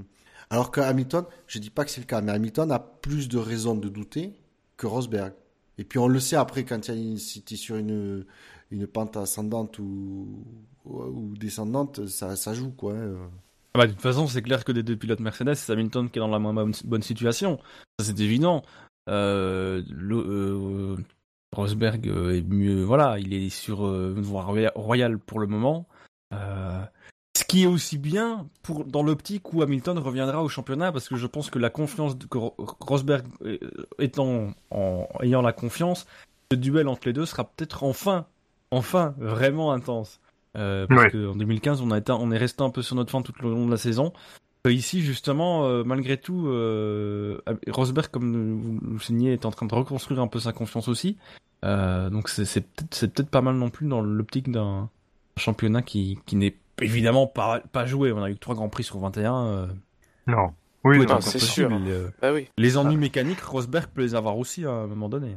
Alors que Hamilton, je ne dis pas que c'est le cas, mais Hamilton a plus de raisons de douter que Rosberg. Et puis on le sait après quand il est sur une, une pente ascendante ou, ou descendante, ça, joue quoi. Hein. Ah bah, de toute façon, c'est clair que des deux pilotes Mercedes, c'est Hamilton qui est dans la moins bonne situation. Ça, c'est évident. Euh, euh, Rosberg euh, est mieux. Voilà, il est sur une voie royale pour le moment. ce qui est aussi bien pour, dans l'optique où Hamilton reviendra au championnat, parce que je pense que la confiance que Rosberg étant en, ayant la confiance, le duel entre les deux sera peut-être enfin, enfin vraiment intense. Euh, parce qu'en 2015, on, a été, on est resté un peu sur notre fin tout le long de la saison. Euh, ici, justement, euh, malgré tout, Rosberg, comme vous le signez, est en train de reconstruire un peu sa confiance aussi. donc c'est peut-être peut pas mal non plus dans l'optique d'un championnat qui, qui n'est évidemment pas, pas joué. On a eu trois grands prix sur 21. non. Oui, c'est sûr. Bah oui. Les ennuis mécaniques, Rosberg peut les avoir aussi à un moment donné.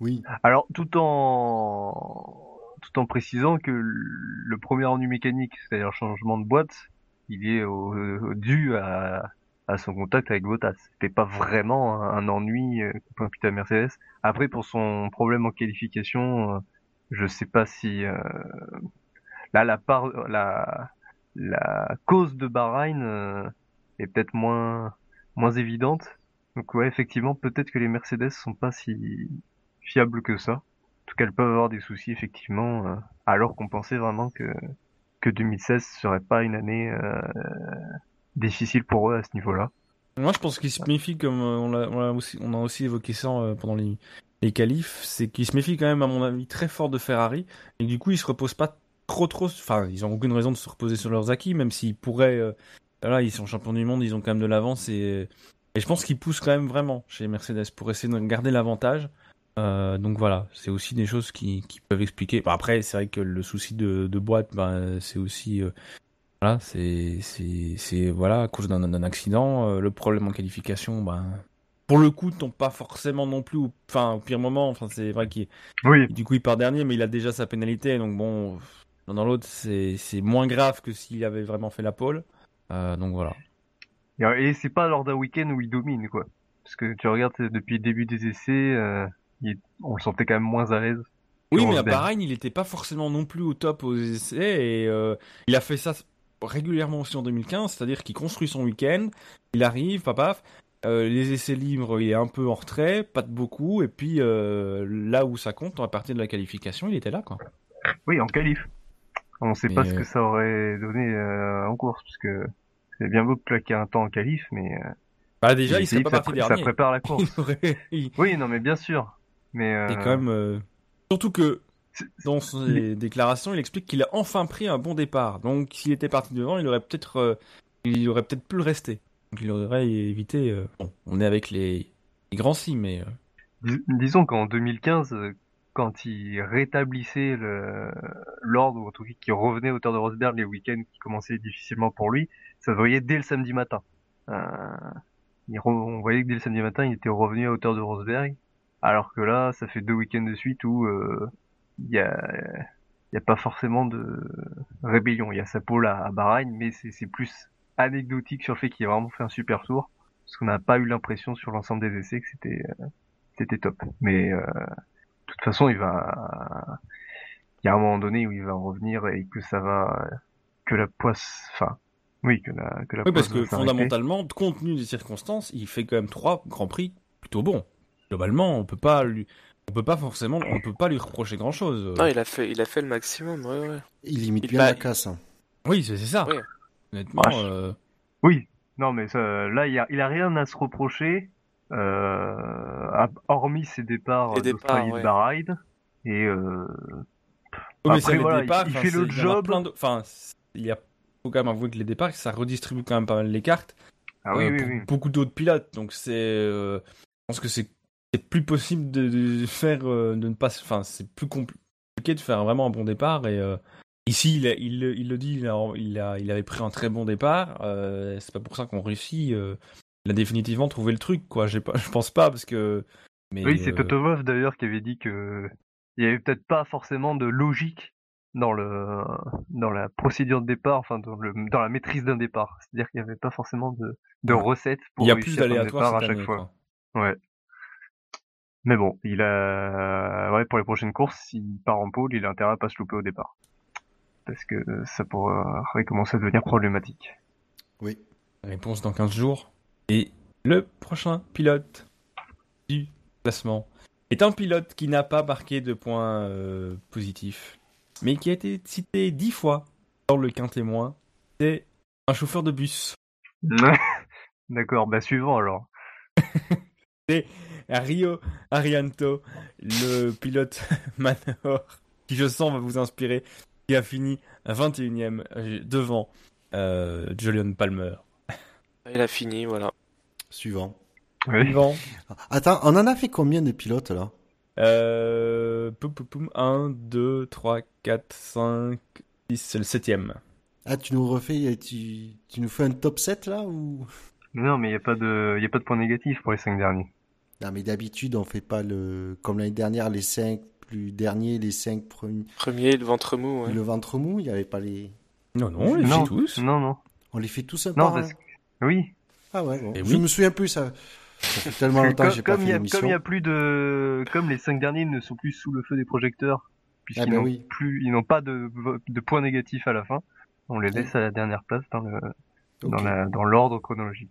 Oui. Alors, tout en tout en précisant que le premier ennui mécanique, c'est-à-dire changement de boîte, il est dû à, son contact avec Bottas. C'était pas vraiment un, ennui euh, pour à Mercedes. Après, pour son problème en qualification, euh, je sais pas si euh, là la cause de Bahreïn est peut-être moins moins évidente. Donc ouais, effectivement, peut-être que les Mercedes sont pas si fiables que ça tout cas, elles peuvent avoir des soucis effectivement, euh, alors qu'on pensait vraiment que que 2016 serait pas une année euh, difficile pour eux à ce niveau-là. Moi, je pense qu'il se méfie, comme on a, aussi, on a aussi évoqué ça pendant les, les qualifs, c'est qu'il se méfie quand même, à mon avis, très fort de Ferrari. Et du coup, il se repose pas trop, trop. Enfin, ils ont aucune raison de se reposer sur leurs acquis, même s'ils pourraient. là, ils sont champions du monde, ils ont quand même de l'avance et et je pense qu'ils poussent quand même vraiment chez Mercedes pour essayer de garder l'avantage. Euh, donc voilà, c'est aussi des choses qui, qui peuvent expliquer. après, c'est vrai que le souci de, de boîte, ben, c'est aussi euh, voilà, c'est c'est voilà à cause d'un accident. Euh, le problème en qualification, ben pour le coup, tombe pas forcément non plus, au, enfin au pire moment. Enfin, c'est vrai qu'il oui. du coup il part dernier, mais il a déjà sa pénalité. Donc bon, dans l'autre, c'est c'est moins grave que s'il avait vraiment fait la pole. donc voilà. Et c'est pas lors d'un week-end où il domine, quoi. Parce que tu regardes depuis le début des essais, euh, on le sentait quand même moins à l'aise. Oui, mais à Bahreïn, il était pas forcément non plus au top aux essais et euh, il a fait ça régulièrement aussi en 2015, c'est-à-dire qu'il construit son week-end, il arrive, papa, euh, les essais libres, il est un peu en retrait, pas de beaucoup, et puis là où ça compte, à partir de la qualification, il était là, quoi. Oui, en qualif. On sait pas ce que ça aurait donné en course, parce que c'est bien beau de claquer un temps en qualif, mais. Euh, bah déjà, il serait pas parti dernier. Ça prépare la course. Oui, non, mais bien sûr. Mais. Euh... quand même. Euh, surtout que dans ses déclarations, il explique qu'il a enfin pris un bon départ. Donc, s'il était parti devant, il aurait peut-être, euh, il aurait peut-être pu le rester. Donc, il aurait évité. Bon, on est avec les, les grands si, mais. disons qu'en 2015, quand il rétablissait l'ordre, ou en tout cas qu'il revenait au hauteur de Rosberg les week-ends qui commençaient difficilement pour lui, ça se voyait dès le samedi matin. Euh, on voyait que dès le samedi matin, il était revenu à hauteur de Rosberg, alors que là, ça fait deux week-ends de suite où euh, il y a il n'y a pas forcément de rébellion. Il y a sa pole à, Bahreïn, mais c'est plus anecdotique sur le fait qu'il ait vraiment fait un super tour, parce qu'on n'a pas eu l'impression sur l'ensemble des essais que c'était euh, c'était top. Mais euh, de toute façon, il va il y a un moment donné où il va revenir et que ça va que la poisse, enfin oui, que la, que la Oui, parce que fondamentalement, compte tenu des circonstances, il fait quand même trois grands prix plutôt bons. Globalement, on peut pas lui, on peut pas forcément, on peut pas lui reprocher grand chose. Non, il a fait, il a fait le maximum, ouais, ouais. Il limite bien la casse. Hein. Oui, c'est ça. Honnêtement. Euh... Oui, non, mais ça, là, il a, il a rien à se reprocher, euh, hormis ses départs d'Australie de Bahreïn. Et euh... mais après, voilà, il, fait le job. Enfin, il y a faut quand même avouer que les départs, ça redistribue quand même pas mal les cartes. Ah oui, euh, oui, Beaucoup d'autres pilotes, donc c'est, euh, je pense que c'est plus possible de, faire, euh, de ne pas, enfin, c'est plus compliqué de faire vraiment un bon départ et ici il, il, il, le dit, il, a, il, a, il avait pris un très bon départ. c'est pas pour ça qu'on réussit. il a définitivement trouvé le truc, quoi. J'ai pas, je pense pas parce que. Mais, oui, c'est Toto d'ailleurs qui avait dit que il y avait peut-être pas forcément de logique dans le dans la procédure de départ, enfin dans, le, dans la maîtrise d'un départ. C'est-à-dire qu'il n'y avait pas forcément de, de recettes pour il y a plus d'aléatoires à chaque fois. Ouais. Mais bon, il a ouais pour les prochaines courses, s'il part en pôle, il a intérêt à pas se louper au départ. Parce que ça pourrait commencer à devenir problématique. Oui. Réponse dans 15 jours. Et le prochain pilote du classement est un pilote qui n'a pas marqué de points euh, positifs mais qui a été cité dix fois dans le quintémoin, c'est un chauffeur de bus. D'accord, bah suivant alors. c'est Rio Arianto, le pilote Manor, qui je sens va vous inspirer, qui a fini 21ème euh, devant euh, Julian Palmer. Il a fini, voilà. Suivant. Suivant. Attends, on en a fait combien de pilotes là? Euh, poum, poum, poum, 1, 2, 3, 4, 5, 6, c'est le septième. Ah, tu nous refais, tu, tu nous fais un top 7 là ou? Non, mais il n'y a, pas de, y a pas de points négatifs pour les 5 derniers. Non, mais d'habitude, on fait pas le. Comme l'année dernière, les 5 plus derniers, les 5 premiers. Premier, le ventre mou. Le ventre mou, il n'y avait pas les. Non, non, on les fait tous. Non, non. On les fait tous un non, parce... Oui. Ah ouais, bon. Je me souviens plus, ça tellement longtemps que j'ai pas fait Comme il y a plus de, comme les cinq derniers ne sont plus sous le feu des projecteurs, puisqu'ils ah ben n'ont plus, ils n'ont pas de, de points négatifs à la fin, on les laisse à la dernière place dans le, dans la, dans l'ordre chronologique.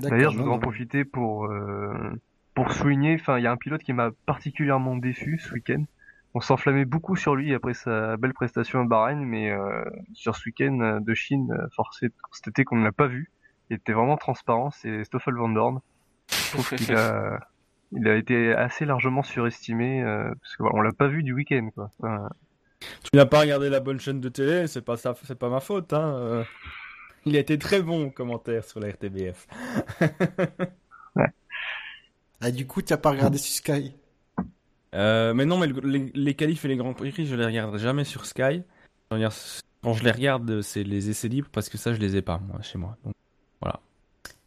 D'ailleurs, je voudrais en profiter pour, euh, pour souligner, enfin, il y a un pilote qui m'a particulièrement déçu ce week-end. On s'enflammait beaucoup sur lui après sa belle prestation à Bahreïn, mais euh, sur ce week-end de Chine, forcé de constater qu'on ne l'a pas vu qui était vraiment transparent, c'est Stoffel Van Dorn. Je trouve qu'il a, il a été assez largement surestimé euh, parce qu'on l'a pas vu du week-end quoi. Tu n'as pas regardé la bonne chaîne de télé, c'est pas ça, c'est pas ma faute. Hein. Euh. Il a été très bon commentaire sur la RTBF. ouais. Ah, du coup, tu n'as pas regardé sur Sky euh, Mais non, mais les, les qualifs et les grands prix, je les regarde jamais sur Sky. Quand je les regarde, c'est les essais libres parce que ça, je les ai pas moi chez moi. Donc, voilà.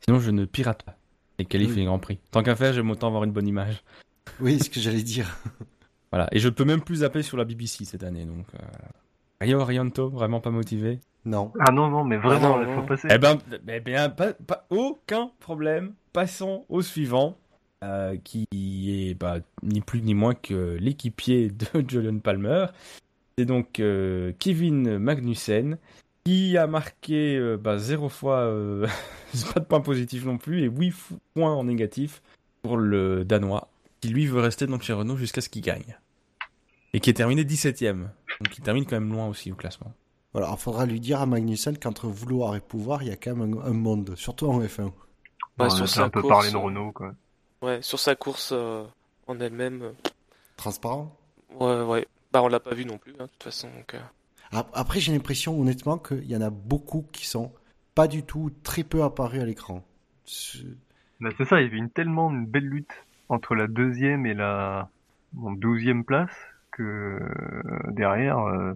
Sinon, je ne pirate pas les qualifs et les grands prix. Tant qu'à faire, j'aime autant avoir une bonne image. Oui, ce que j'allais dire. voilà. Et je peux même plus zapper sur la BBC cette année, donc. Euh... Rio Rianto, vraiment pas motivé Non. Ah non, non, mais vraiment, il faut passer. Eh ben, eh bien, pas, aucun problème. Passons au suivant, euh, qui est bah, ni plus ni moins que l'équipier de Julian Palmer. C'est donc euh, Kevin Magnussen, qui a marqué euh, bah, zéro fois, euh, pas de points positifs non plus, et 8 points en négatif pour le Danois, qui lui veut rester dans chez Renault jusqu'à ce qu'il gagne. Et qui est terminé 17ème. Donc il termine quand même loin aussi au classement. Voilà, il faudra lui dire à Magnussen qu'entre vouloir et pouvoir, il y a quand même un, monde, surtout en F1. Ouais, sur sa un peu parler de Renault, quoi. Ouais, sur sa course euh, en elle-même. Transparent? Ouais, ouais. Bah, on l'a pas vu non plus, hein, de toute façon. Donc, après, j'ai l'impression honnêtement qu'il y en a beaucoup qui sont pas du tout, très peu apparus à l'écran. Bah, c'est ça, il y avait une tellement une belle lutte entre la deuxième et la douzième place que euh, derrière, euh,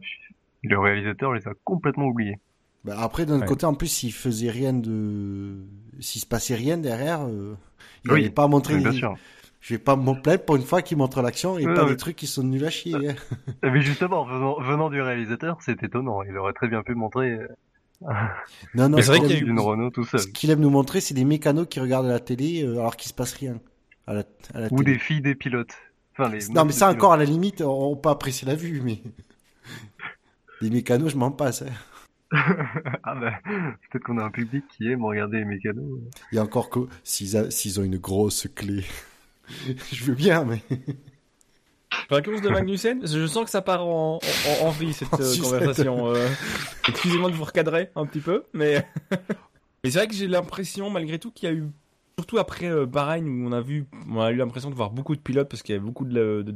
le réalisateur les a complètement oubliés. Bah, après, d'un côté, en plus, s'il faisait rien de, s'il se passait rien derrière, euh, il n'allait pas montrer. Oui, bien sûr je vais pas me plaindre pour une fois qu'il montre l'action et pas des trucs qui sont nuls à chier. Hein. Mais justement, venant, du réalisateur, c'est étonnant. Il aurait très bien pu montrer. Euh, non, non, c'est vrai qu'il y a une Renault tout seul. Ce qu'il aime nous montrer, c'est des mécanos qui regardent la télé euh, alors qu'il se passe rien. À la, à la Ou des filles des pilotes. Enfin, les non, mais ça encore à la limite, on, peut apprécier la vue, mais des mécanos, je m'en passe. Hein. ah bah, peut-être qu'on a un public qui aime regarder les mécanos. Il y a encore que s'ils ont une grosse clé. je veux bien, mais. La course de Magnussen, je sens que ça part en, en, vie cette euh, conversation. Euh. Excusez-moi de vous recadrer un petit peu, mais, mais c'est vrai que j'ai l'impression malgré tout qu'il y a eu, surtout après euh, Bahreïn où on a vu, on a eu l'impression de voir beaucoup de pilotes parce qu'il y avait beaucoup de, de,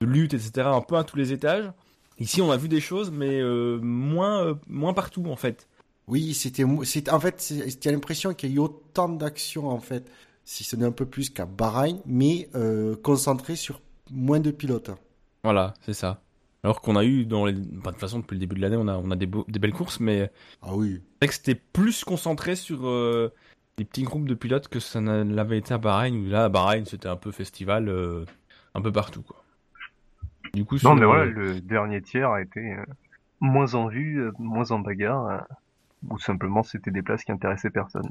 de, lutte, etc. Un peu à tous les étages. Ici, on a vu des choses, mais moins, moins partout en fait. Oui, c'était, en fait, a l'impression qu'il y a eu autant d'actions en fait si ce n'est un peu plus qu'à Bahreïn, mais euh, concentré sur moins de pilotes. Voilà, c'est ça. Alors qu'on a eu dans les... de toute façon, depuis le début de l'année, on a, on a des, des belles courses, mais... Ah oui. C'est que c'était plus concentré sur euh, des petits groupes de pilotes que ça l'avait été à Bahreïn, où là, à Bahreïn, c'était un peu festival euh, un peu partout, quoi. Du coup, non, mais voilà, le dernier tiers a été moins en vue, moins en bagarre, ou simplement c'était des places qui intéressaient personne.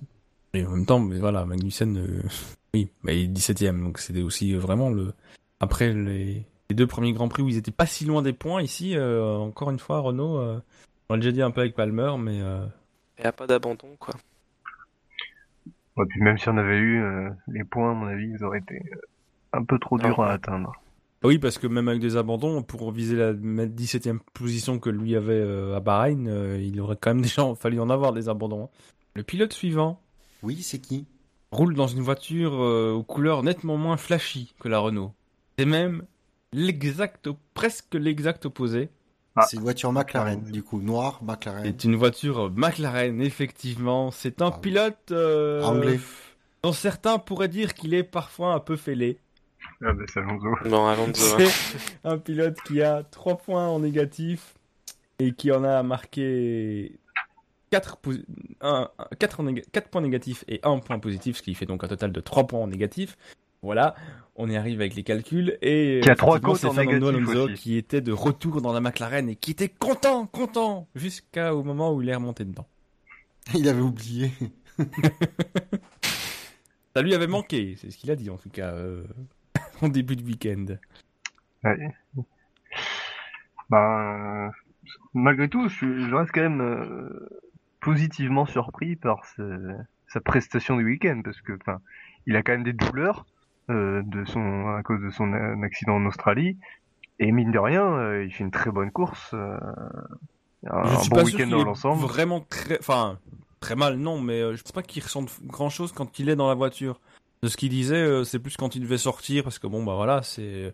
Et en même temps, mais voilà, Magnussen, euh, oui, mais il est 17ème, donc c'était aussi vraiment le. Après les... deux premiers grands prix où ils étaient pas si loin des points, ici, euh, encore une fois, Renault, euh, on l'a déjà dit un peu avec Palmer, mais. Il n'y a pas d'abandon, quoi. Ouais, puis même si on avait eu les points, à mon avis, ils auraient été un peu trop durs à atteindre. Ah oui, parce que même avec des abandons, pour viser la 17ème position que lui avait à Bahreïn, il aurait quand même déjà fallu en avoir des abandons. Hein. Le pilote suivant, oui, c'est qui? Roule dans une voiture euh, aux couleurs nettement moins flashy que la Renault. C'est même l'exact, presque l'exact opposé. Ah. C'est une voiture McLaren, du coup, noire McLaren. C'est une voiture McLaren, effectivement. C'est un ah pilote euh, anglais. Dont certains pourraient dire qu'il est parfois un peu fêlé. Ah ben c'est Alonso. Non, Alonso. C'est un pilote qui a 3 points en négatif et qui en a marqué 4, points négatifs et 1 point positif, ce qui fait donc un total de 3 points en négatif. Voilà, on y arrive avec les calculs. Et qui a 3 côtes en négatif Alonso qui était de retour dans la McLaren et qui était content, content, jusqu'au moment où il est remonté dedans. Il avait oublié. Ça lui avait manqué, c'est ce qu'il a dit en tout cas, euh, en début de week-end. Ouais. Bah, malgré tout, je, reste quand même euh, positivement surpris par sa prestation du week-end parce que enfin il a quand même des douleurs euh, de son à cause de son accident en Australie et mine de rien euh, il fait une très bonne course euh, un bon week-end dans l'ensemble vraiment très enfin très mal, non, mais je pense pas qu'il ressente grand chose quand il est dans la voiture. De ce qu'il disait, c'est plus quand il devait sortir, parce que bon, bah voilà, c'est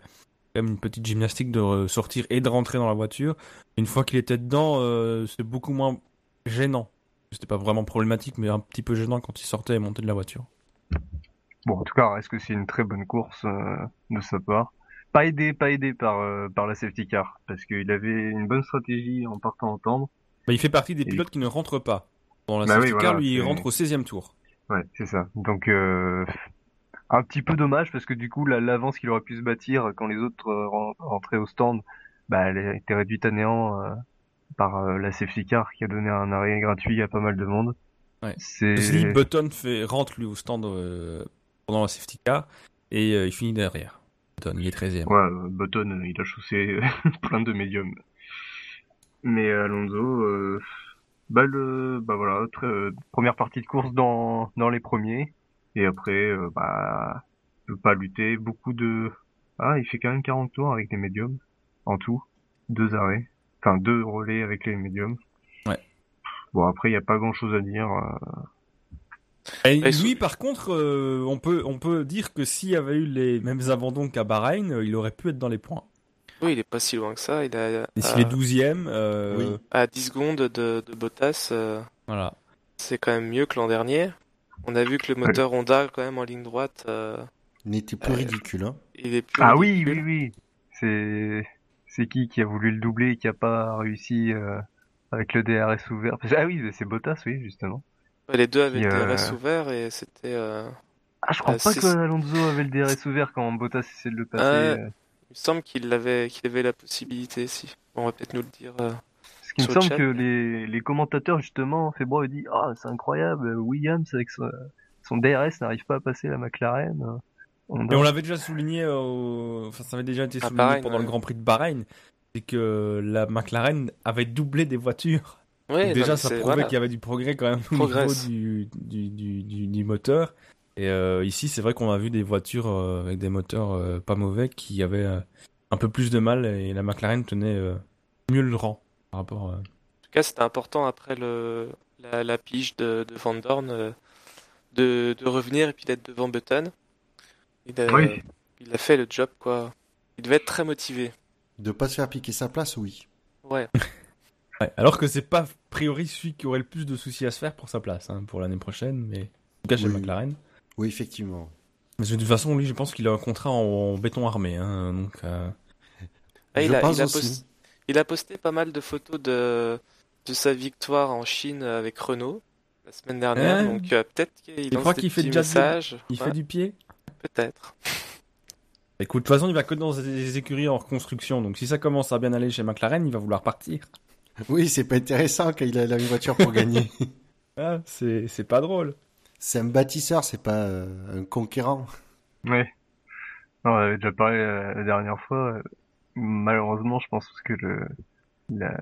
quand même une petite gymnastique de sortir et de rentrer dans la voiture. Une fois qu'il était dedans, c'est beaucoup moins gênant. C'était pas vraiment problématique, mais un petit peu gênant quand il sortait et montait de la voiture. Bon, en tout cas, est-ce que c'est une très bonne course de sa part? Pas aidé, pas aidé par, euh, par la safety car, parce qu'il avait une bonne stratégie en partant en tendre. Bah, il fait partie des pilotes qui ne rentrent pas. Dans la bah safety car, lui, il rentre au 16 e tour. Ouais, c'est ça. Donc, euh, un petit peu dommage, parce que du coup, l'avance qu'il aurait pu se bâtir quand les autres euh, rentraient au stand, bah, elle a été réduite à néant par la safety car, qui a donné un arrêt gratuit à pas mal de monde. Ouais. C'est... Button fait, rentre lui au stand pendant la safety car, et il finit derrière. Button, il est 13 e Ouais, euh, Button, euh, il a chaussé plein de médiums. Mais Alonso, euh, bah, le, bah voilà, première partie de course dans, dans les premiers. Et après, bah, peut pas lutter. Beaucoup de, ah, il fait quand même 40 tours avec les médiums. En tout. Deux arrêts. Enfin, deux relais avec les médiums. Ouais. Bon, après, il n'y a pas grand chose à dire. Et lui, par contre, euh, on, peut, on peut dire que s'il y avait eu les mêmes abandons qu'à Bahreïn, euh, il aurait pu être dans les points. Oui, il est pas si loin que ça. Il a, Et s'il est 12ème. Euh... À 10 secondes de, de Bottas. Euh, voilà. C'est quand même mieux que l'an dernier. On a vu que le moteur Honda, quand même, en ligne droite. Il était plus ridicule. Hein. Il est plus ah oui, oui, oui. C'est. C'est qui qui a voulu le doubler et qui a pas réussi avec le DRS ouvert? Ah oui, c'est Bottas, oui, justement. Les deux avaient le DRS ouvert et c'était. Euh... Ah, je crois pas que Alonso avait le DRS ouvert quand Bottas essayait de le passer. Euh... Il me semble qu'il avait, qu'il avait la possibilité, si. On va peut-être nous le dire. Euh, qu'il me semble que les, les commentateurs, justement, Febro dit Ah, c'est incroyable, Williams avec son, son DRS n'arrive pas à passer la McLaren. On Et on l'avait déjà souligné, enfin, ça avait déjà été souligné pendant le Grand Prix de Bahreïn, c'est que la McLaren avait doublé des voitures. Déjà, ça prouvait qu'il y avait du progrès quand même au niveau du, du, du, du, moteur. Et euh, ici, c'est vrai qu'on a vu des voitures euh, avec des moteurs euh, pas mauvais qui avaient un peu plus de mal et la McLaren tenait mieux le rang par rapport. En tout cas, c'était important après le, la, la pige de, de Van Dorn de, de revenir et puis d'être devant Button. Il a, oui. il a fait le job, quoi. Il devait être très motivé. De pas se faire piquer sa place, oui. Ouais. alors que c'est pas a priori celui qui aurait le plus de soucis à se faire pour sa place hein, pour l'année prochaine, mais en tout cas chez McLaren. Oui, effectivement. Mais de toute façon, lui, je pense qu'il a un contrat en, béton armé, hein, donc. Euh... Ah, il, a, il, a posté, il, a, posté, pas mal de photos de, de sa victoire en Chine avec Renault la semaine dernière, donc euh, peut-être qu'il lance des fait déjà messages. Il fait du pied? Peut-être. Écoute, de toute façon, il va que dans des écuries en reconstruction, donc si ça commence à bien aller chez McLaren, il va vouloir partir. Oui, c'est pas intéressant quand il a une voiture pour gagner. ah, c'est, c'est pas drôle. C'est un bâtisseur, c'est pas euh, un conquérant. Oui. on avait déjà parlé euh, la dernière fois. Malheureusement, je pense que le, la,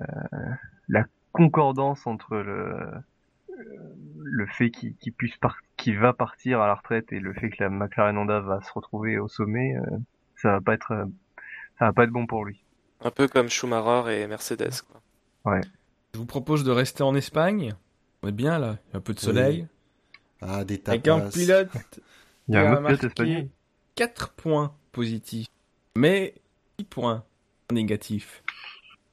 la concordance entre le, le fait qu'il, puisse qu'il va partir à la retraite et le fait que la McLaren Honda va se retrouver au sommet, euh, ça va pas être, ça va pas être bon pour lui. Un peu comme Schumacher et Mercedes, quoi. Ouais. Je vous propose de rester en Espagne. On est bien là, il y a un peu de soleil. Ah, des tapas. Avec un pilote il y a, un pilote espagnol. 4 points positifs, mais 10 points négatifs.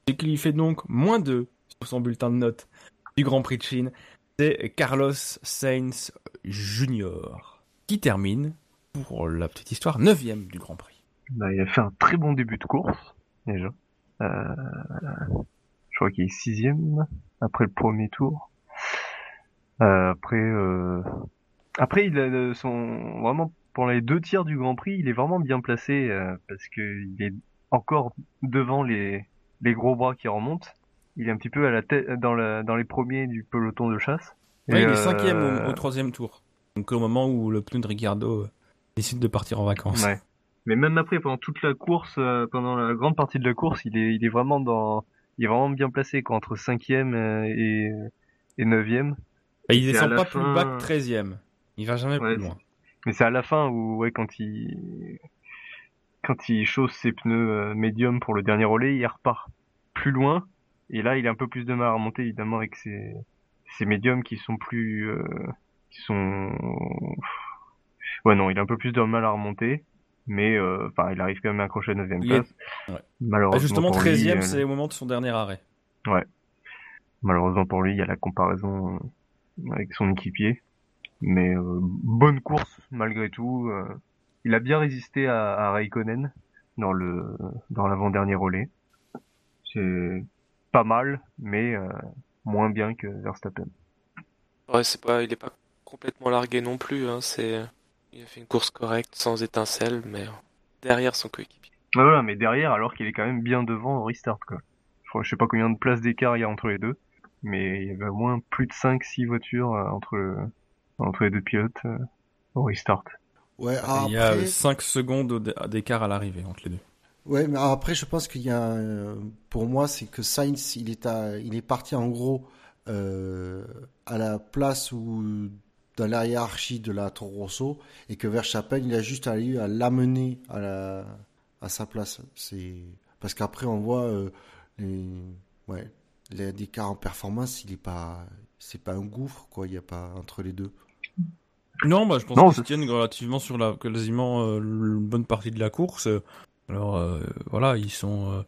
Ce qui lui fait donc moins 2 sur son bulletin de notes du Grand Prix de Chine. C'est Carlos Sainz Junior qui termine, pour la petite histoire, 9 du Grand Prix. Bah, il a fait un très bon début de course, déjà. Euh, je crois qu'il est sixième après le premier tour. Euh, après, euh... après il pour les deux tiers du Grand Prix, il est vraiment bien placé parce que il est encore devant les les gros bras qui remontent. Il est un petit peu à la tête dans la dans les premiers du peloton de chasse. il est cinquième au, au, troisième tour. Donc au moment où le pneu de Ricardo euh, décide de partir en vacances. Ouais. Mais même après, pendant toute la course, euh, pendant la grande partie de la course, il est, il est vraiment dans, il est vraiment bien placé quoi, entre 5ème euh, et, et 9ème. Bah, il descend pas plus bas que 13ème. Il va jamais plus loin. Mais c'est à la fin où, ouais, quand il, quand il chausse ses pneus euh, médium pour le dernier relais, il repart plus loin. Et là, il a un peu plus de mal à remonter, évidemment, avec ses, ses médiums qui sont plus, euh, qui sont, ouais non, il a un peu plus de mal à remonter, mais euh, enfin, il arrive quand même à accrocher la 9 place. Ouais. Malheureusement. Justement, 13 c'est au moment de son dernier arrêt. Ouais. Malheureusement pour lui, il y a la comparaison avec son équipier. Mais bonne course malgré tout. Il a bien résisté à, à Raikkonen dans le dans l'avant-dernier relais. C'est pas mal, mais euh, moins bien que Verstappen. Ouais, c'est pas, il est pas complètement largué non plus. Hein. C'est, il a fait une course correcte, sans étincelle, mais derrière son coéquipier. voilà, mais derrière, alors qu'il est quand même bien devant au restart, quoi. Je sais pas combien de places d'écart il y a entre les deux, mais il y avait au moins plus de 5-6 voitures euh, entre, entre les deux pilotes euh, au restart. Ouais, Il y a 5 secondes d'écart à l'arrivée entre les deux. Ouais, mais après, je pense qu'il y a, pour moi, c'est que Sainz, il est à, il est parti en gros euh, à la place où dans la hiérarchie de la Toro Rosso et que Verstappen, il a juste à, à l'amener à la, à sa place. C'est parce qu'après, on voit euh, les, ouais, l'écart en performance, il est pas, c'est pas un gouffre, quoi. Il n'y a pas entre les deux. Non, bah, je pense qu'ils tiennent relativement sur la, quasiment euh, une bonne partie de la course. Alors euh, voilà, ils sont. Euh,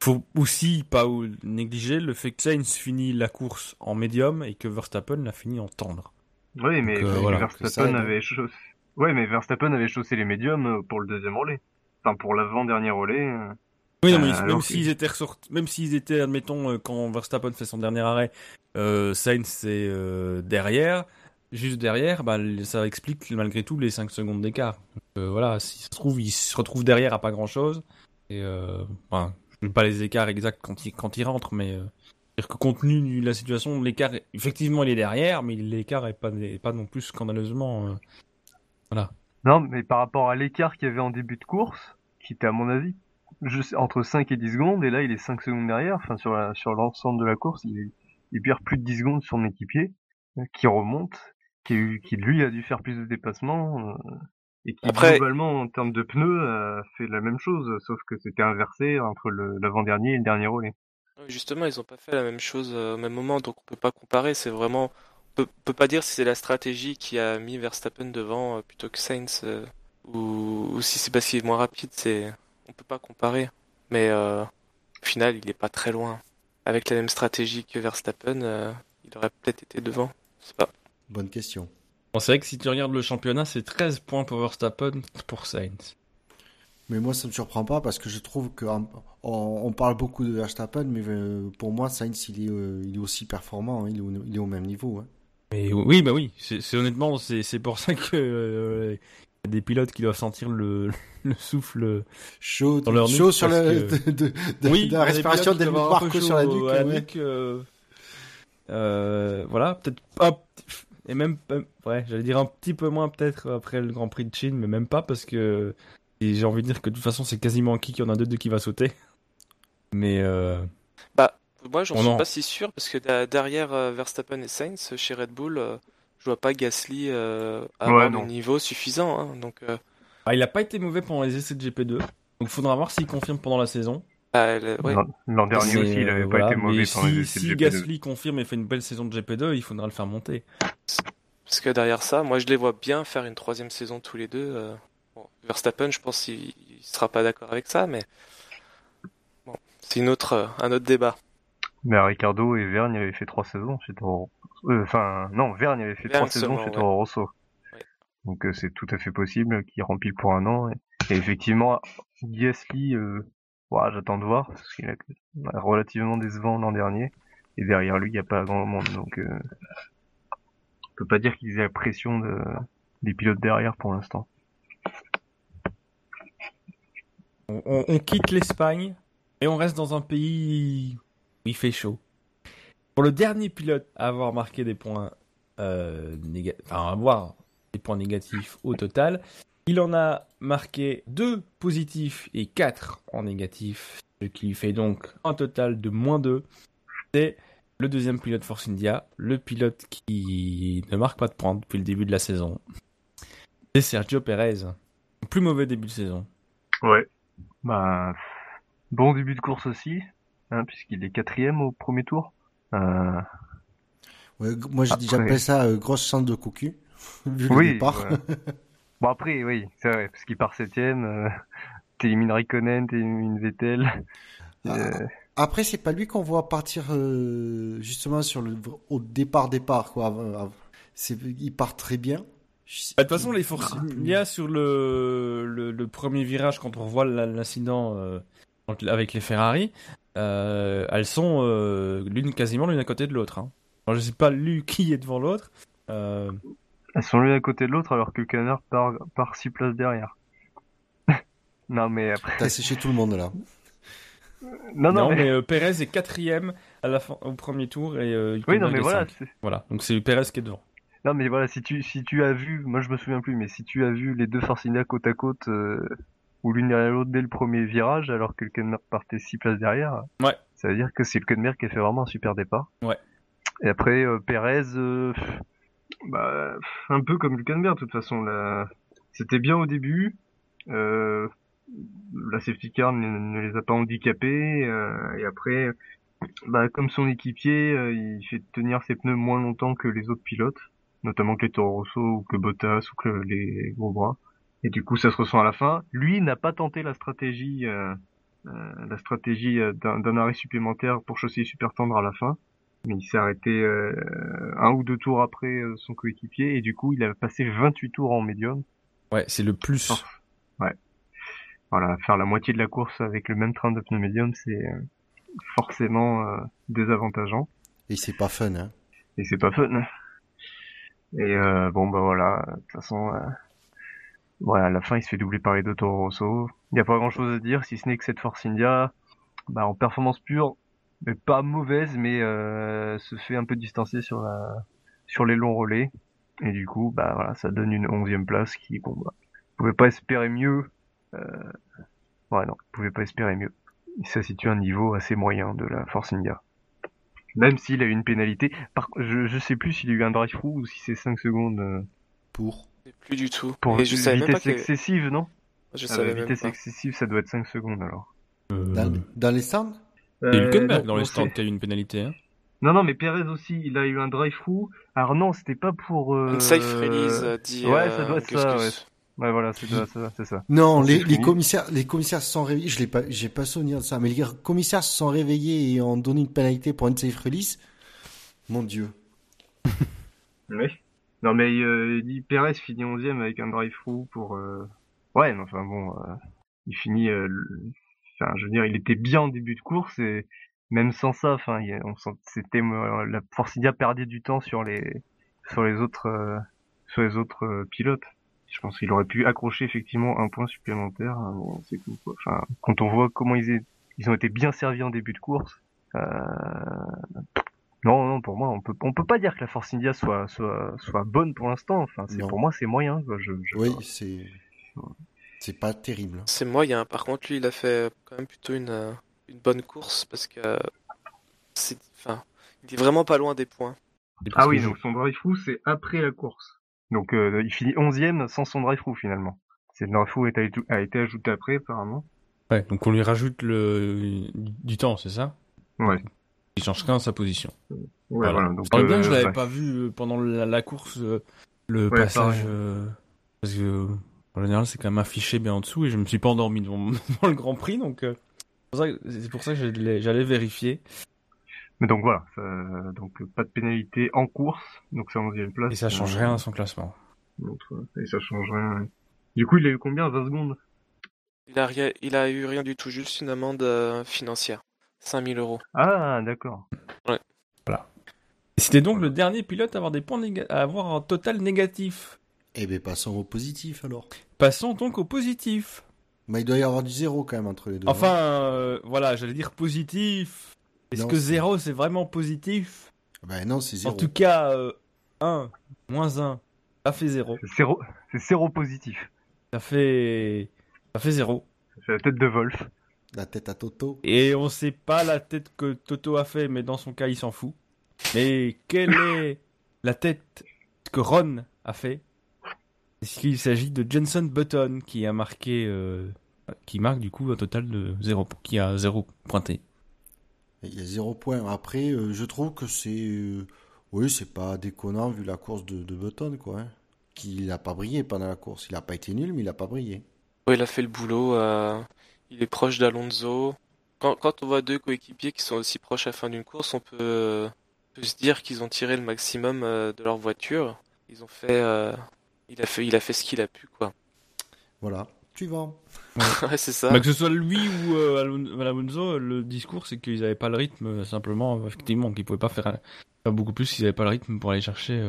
faut aussi pas négliger le fait que Sainz finit la course en médium et que Verstappen l'a fini en tendre. Oui, mais, Verstappen avait chaussé... ouais, mais Verstappen avait chaussé les médiums pour le deuxième relais. Enfin, pour l'avant-dernier relais. Oui, non, mais même s'ils étaient ressortis, même s'ils étaient, admettons, quand Verstappen fait son dernier arrêt, euh, Sainz c'est derrière, juste derrière, bah, ça explique malgré tout les 5 secondes d'écart. Euh, voilà, s'il se trouve, il se retrouve derrière à pas grand chose. Et euh, je ne pas les écarts exacts quand il, quand il rentre, mais euh, dire que compte tenu de la situation, l'écart, effectivement, il est derrière, mais l'écart est pas, pas non plus scandaleusement. Euh, voilà. Non, mais par rapport à l'écart qu'il y avait en début de course, qui était à mon avis entre 5 et 10 secondes, et là il est 5 secondes derrière, enfin sur l'ensemble de la course, il, il perd plus de 10 secondes sur son équipier, qui remonte, qui, lui a dû faire plus de déplacements euh, et qui globalement en termes de pneus a fait la même chose, sauf que c'était inversé entre l'avant-dernier et le dernier relais. Justement, ils ont pas fait la même chose euh, au même moment, donc on peut pas comparer. C'est vraiment, on peut, peut pas dire si c'est la stratégie qui a mis Verstappen devant euh, plutôt que Sainz, ou, ou, si c'est parce qu'il est moins rapide. C'est, on peut pas comparer. Mais au final, il est pas très loin. Avec la même stratégie que Verstappen, il aurait peut-être été devant. Je sais pas. Bonne question. c'est vrai que si tu regardes le championnat, c'est 13 points pour Verstappen pour Sainz. Mais moi, ça ne me surprend pas parce que je trouve que on, parle beaucoup de Verstappen, mais euh, pour moi, Sainz, il est, euh, il est aussi performant, hein. il, est au, il, est au, même niveau. Hein. Mais oui, bah oui, c'est honnêtement, c'est pour ça que euh, y a des pilotes qui doivent sentir le, le souffle chaud, dans leur chaud sur le, de, de, de, oui, la respiration des Marco sur la nuque. voilà, peut-être pas et même, ouais, j'allais dire un petit peu moins peut-être après le Grand Prix de Chine, mais même pas parce que j'ai envie de dire que de toute façon c'est quasiment qui qu'il y en a deux, deux qui va sauter. Mais euh... bah moi j'en suis pas si sûr parce que derrière euh, Verstappen et Sainz chez Red Bull, euh, je vois pas Gasly euh, avoir un niveau suffisant. Hein, donc ah, il a pas été mauvais pendant les essais de GP2, donc il faudra voir s'il confirme pendant la saison. Ah, L'an dernier aussi, il avait pas été mauvais pendant si, de GP2. Si Gasly confirme et fait une belle saison de GP2, il faudra le faire monter. Parce que derrière ça, moi je les vois bien faire une troisième saison tous les deux. Euh. Verstappen, je pense qu'il sera pas d'accord avec ça, mais bon, c'est une autre, euh, un autre débat. Mais Ricardo et Vergne avaient fait trois saisons chez Toro. Euh, enfin, non, Vergne avait fait trois saisons chez Toro Rosso. Donc c'est tout à fait possible qu'il rempile pour un an. Et, effectivement, Gasly, j'attends de voir parce qu'il a relativement décevant l'an dernier. Et derrière lui, il n'y a pas grand monde, donc peut pas dire qu'ils aient la pression de, des pilotes derrière pour l'instant. On, quitte l'Espagne et on reste dans un pays où il fait chaud. Pour le dernier pilote à avoir marqué des points euh, enfin avoir des points négatifs au total, il en a marqué deux positifs et quatre en négatif, ce qui fait donc un total de moins 2. C'est le deuxième pilote Force India, le pilote qui ne marque pas de points depuis le début de la saison. C'est Sergio Perez. Plus mauvais début de saison. Ouais. Bah, bon début de course aussi, hein, puisqu'il est quatrième au premier tour. Euh... moi, j'appelle ça euh, grosse chance de cocu, vu oui, le départ. bon, après, oui, c'est vrai, parce qu'il part septième, euh, t'élimines Raikkonen, t'élimines Vettel. Ah, après, c'est pas lui qu'on voit partir euh, justement sur le au départ départ quoi. il part très bien. Bah, de toute façon, les forces il y a sur le, le, premier virage quand on voit l'incident euh, avec les Ferrari, euh, elles sont l'une quasiment l'une à côté de l'autre. Hein. je sais pas lui qui est devant l'autre. Elles sont l'une à côté de l'autre alors que le canard part, part six places derrière. non mais après. T'as séché tout le monde là. Non, non, mais, euh, Perez est quatrième à la fin, au premier tour et euh, oui, non, mais voilà, voilà. Donc c'est Perez qui est devant. Non, mais voilà, si tu si tu as vu, moi je me souviens plus, mais si tu as vu les deux Force côte à côte euh, ou l'une derrière l'autre dès le premier virage, alors que le Kenmer partait six places derrière, ouais. ça veut dire que c'est le Kenmer qui a fait vraiment un super départ. Ouais. Et après Perez, bah un peu comme le Kenmer de toute façon là, c'était bien au début. Euh, la safety car ne, les a pas handicapés euh, et après bah, comme son équipier euh, il fait tenir ses pneus moins longtemps que les autres pilotes notamment que les Toro Rosso ou que Bottas ou que les gros bras et du coup ça se ressent à la fin lui n'a pas tenté la stratégie euh, la stratégie d'un arrêt supplémentaire pour chaussée super tendre à la fin il s'est arrêté un ou deux tours après son coéquipier et du coup il a passé 28 tours en médium ouais c'est le plus ouais voilà, faire la moitié de la course avec le même train de pneus médium, c'est euh, forcément euh, désavantageant. Et c'est pas fun, hein. Et c'est pas fun. Et euh, bon bah voilà, de toute façon, voilà, à la fin il se fait doubler par les deux Toro Rosso. Il n'y a pas grand chose à dire, si ce n'est que cette Force India, bah en performance pure, mais pas mauvaise, mais se fait un peu distancer sur la, sur les longs relais. Et du coup, bah voilà, ça donne une onzième place qui, bon, bah, pouvait pas espérer mieux euh, ouais, non, pouvez pas espérer mieux. Ça situe un niveau assez moyen de la Force India. Même s'il a eu une pénalité. Par... Je, je sais plus s'il a eu un drive-through ou si c'est 5 secondes. Euh, pour Plus du tout. Pour je vitesse excessive, non? Je ah, savais Vitesse excessive, ça doit être 5 secondes alors. Euh, dans, les stands euh, Et Hülkenberg dans les stands qui a eu une pénalité. Hein non, non, mais Perez aussi, il a eu un drive-through. Alors non, c'était pas pour... Euh... Une safe release, dit... Ouais, ça doit être ça, ouais. Ouais, voilà, c'est ça, c'est ça. Non, les, les commissaires, les commissaires se sont réveillés. Je l'ai pas, j'ai pas souvenir de ça, mais les commissaires se sont réveillés et ont donné une pénalité pour une safe release. Mon Dieu. oui. Non, mais euh, il Perez finit 11 e avec un drive-through pour. Euh... Ouais, mais enfin bon, euh, il finit. Euh, enfin, je veux dire, il était bien en début de course et même sans ça, enfin, on c'était la Force India perdait du temps sur les sur les autres sur les autres pilotes. Je pense qu'il aurait pu accrocher effectivement un point supplémentaire. Hein, c'est tout. Enfin, quand on voit comment ils, ils ont été bien servis en début de course. Euh... Non, non, pour moi, on peut, on peut pas dire que la Force India soit, soit, soit bonne pour l'instant. Enfin, c'est, pour moi, c'est moyen. Quoi. Je, oui, c'est, c'est pas terrible. C'est moyen. Par contre, lui, il a fait quand même plutôt une, une bonne course parce que c'est, enfin, il est vraiment pas loin des points. Ah oui, donc son drive fou c'est après la course. Donc euh, il finit 11ème sans son drive-through finalement. C'est le drive-through a été ajouté après apparemment. Ouais, donc on lui rajoute le du temps, c'est ça? Ouais. Il change rien sa position. Ouais, voilà. donc, bien je l'avais pas vu euh, pendant la, course euh, le passage parce que en général c'est quand même affiché bien en dessous et je me suis pas endormi devant, le Grand Prix donc c'est pour ça que j'allais vérifier. Mais donc voilà, donc pas de pénalité en course, donc c'est 11 place. Et ça change rien à son classement. et ça change rien. Du coup, il a eu combien 20 secondes? Il a, rien, il a eu rien du tout, juste une amende euh, financière. 5000 euros. Ah, d'accord. Ouais. Voilà. C'était donc le dernier pilote à avoir des points à avoir un total négatif. Eh bien, passons au positif alors. Passons donc au positif. Mais il doit y avoir du zéro quand même entre les deux. Enfin, euh, voilà, j'allais dire positif. Est-ce que 0 c'est vraiment positif? Ben non, c'est 0. En tout cas, 1 euh, moins 1, ça fait 0. C'est 0 positif. Ça fait. Ça fait 0. Ça fait la tête de Wolf. La tête à Toto. Et on sait pas la tête que Toto a fait, mais dans son cas, il s'en fout. Mais quelle est la tête que Ron a fait? Est-ce qu'il s'agit de Jenson Button qui a marqué. Euh, qui marque du coup un total de 0, qui a 0 pointé. Il y a zéro point. Après, euh, je trouve que c'est. Euh, Oui, c'est pas déconnant vu la course de, de Button, quoi. Hein. Qu'il n'a pas brillé pendant la course. Il n'a pas été nul, mais il n'a pas brillé. Oui, il a fait le boulot. Euh, il est proche d'Alonso. Quand, quand, on voit deux coéquipiers qui sont aussi proches à la fin d'une course, on peut, peut se dire qu'ils ont tiré le maximum euh, de leur voiture. Ils ont fait, euh, il a fait, il a fait ce qu'il a pu, quoi. Voilà. Suivant. Ouais, c'est ça. Bah, que ce soit lui ou euh, Alonso, le discours c'est qu'ils n'avaient pas le rythme, simplement, effectivement, qu'ils pouvaient pas faire, beaucoup plus s'ils n'avaient pas le rythme pour aller chercher,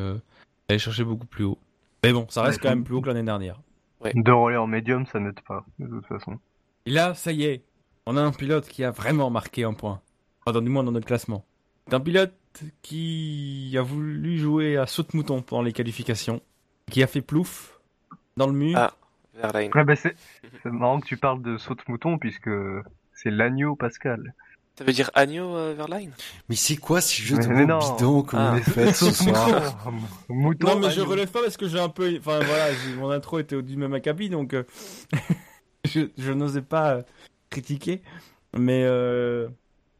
aller chercher beaucoup plus haut. Mais bon, ça reste quand même plus haut que l'année dernière. Ouais. De rouler en médium, ça n'aide pas, de toute façon. Et là, ça y est, on a un pilote qui a vraiment marqué un point. Enfin, du moins dans notre classement. C'est un pilote qui a voulu jouer à saute-mouton pendant les qualifications, qui a fait plouf dans le mur. Ah, Verlaine. Ouais, bah c'est marrant que tu parles de saute-mouton puisque c'est l'agneau Pascal. Ça veut dire agneau euh, Verlaine? Mais c'est quoi ce jeu de mots bidon que ah. vous faites ce soir? Mouton, Non mais je relève pas parce que j'ai un peu... Enfin voilà, mon intro était au du même acabit donc euh, je, je n'osais pas euh, critiquer. Mais euh,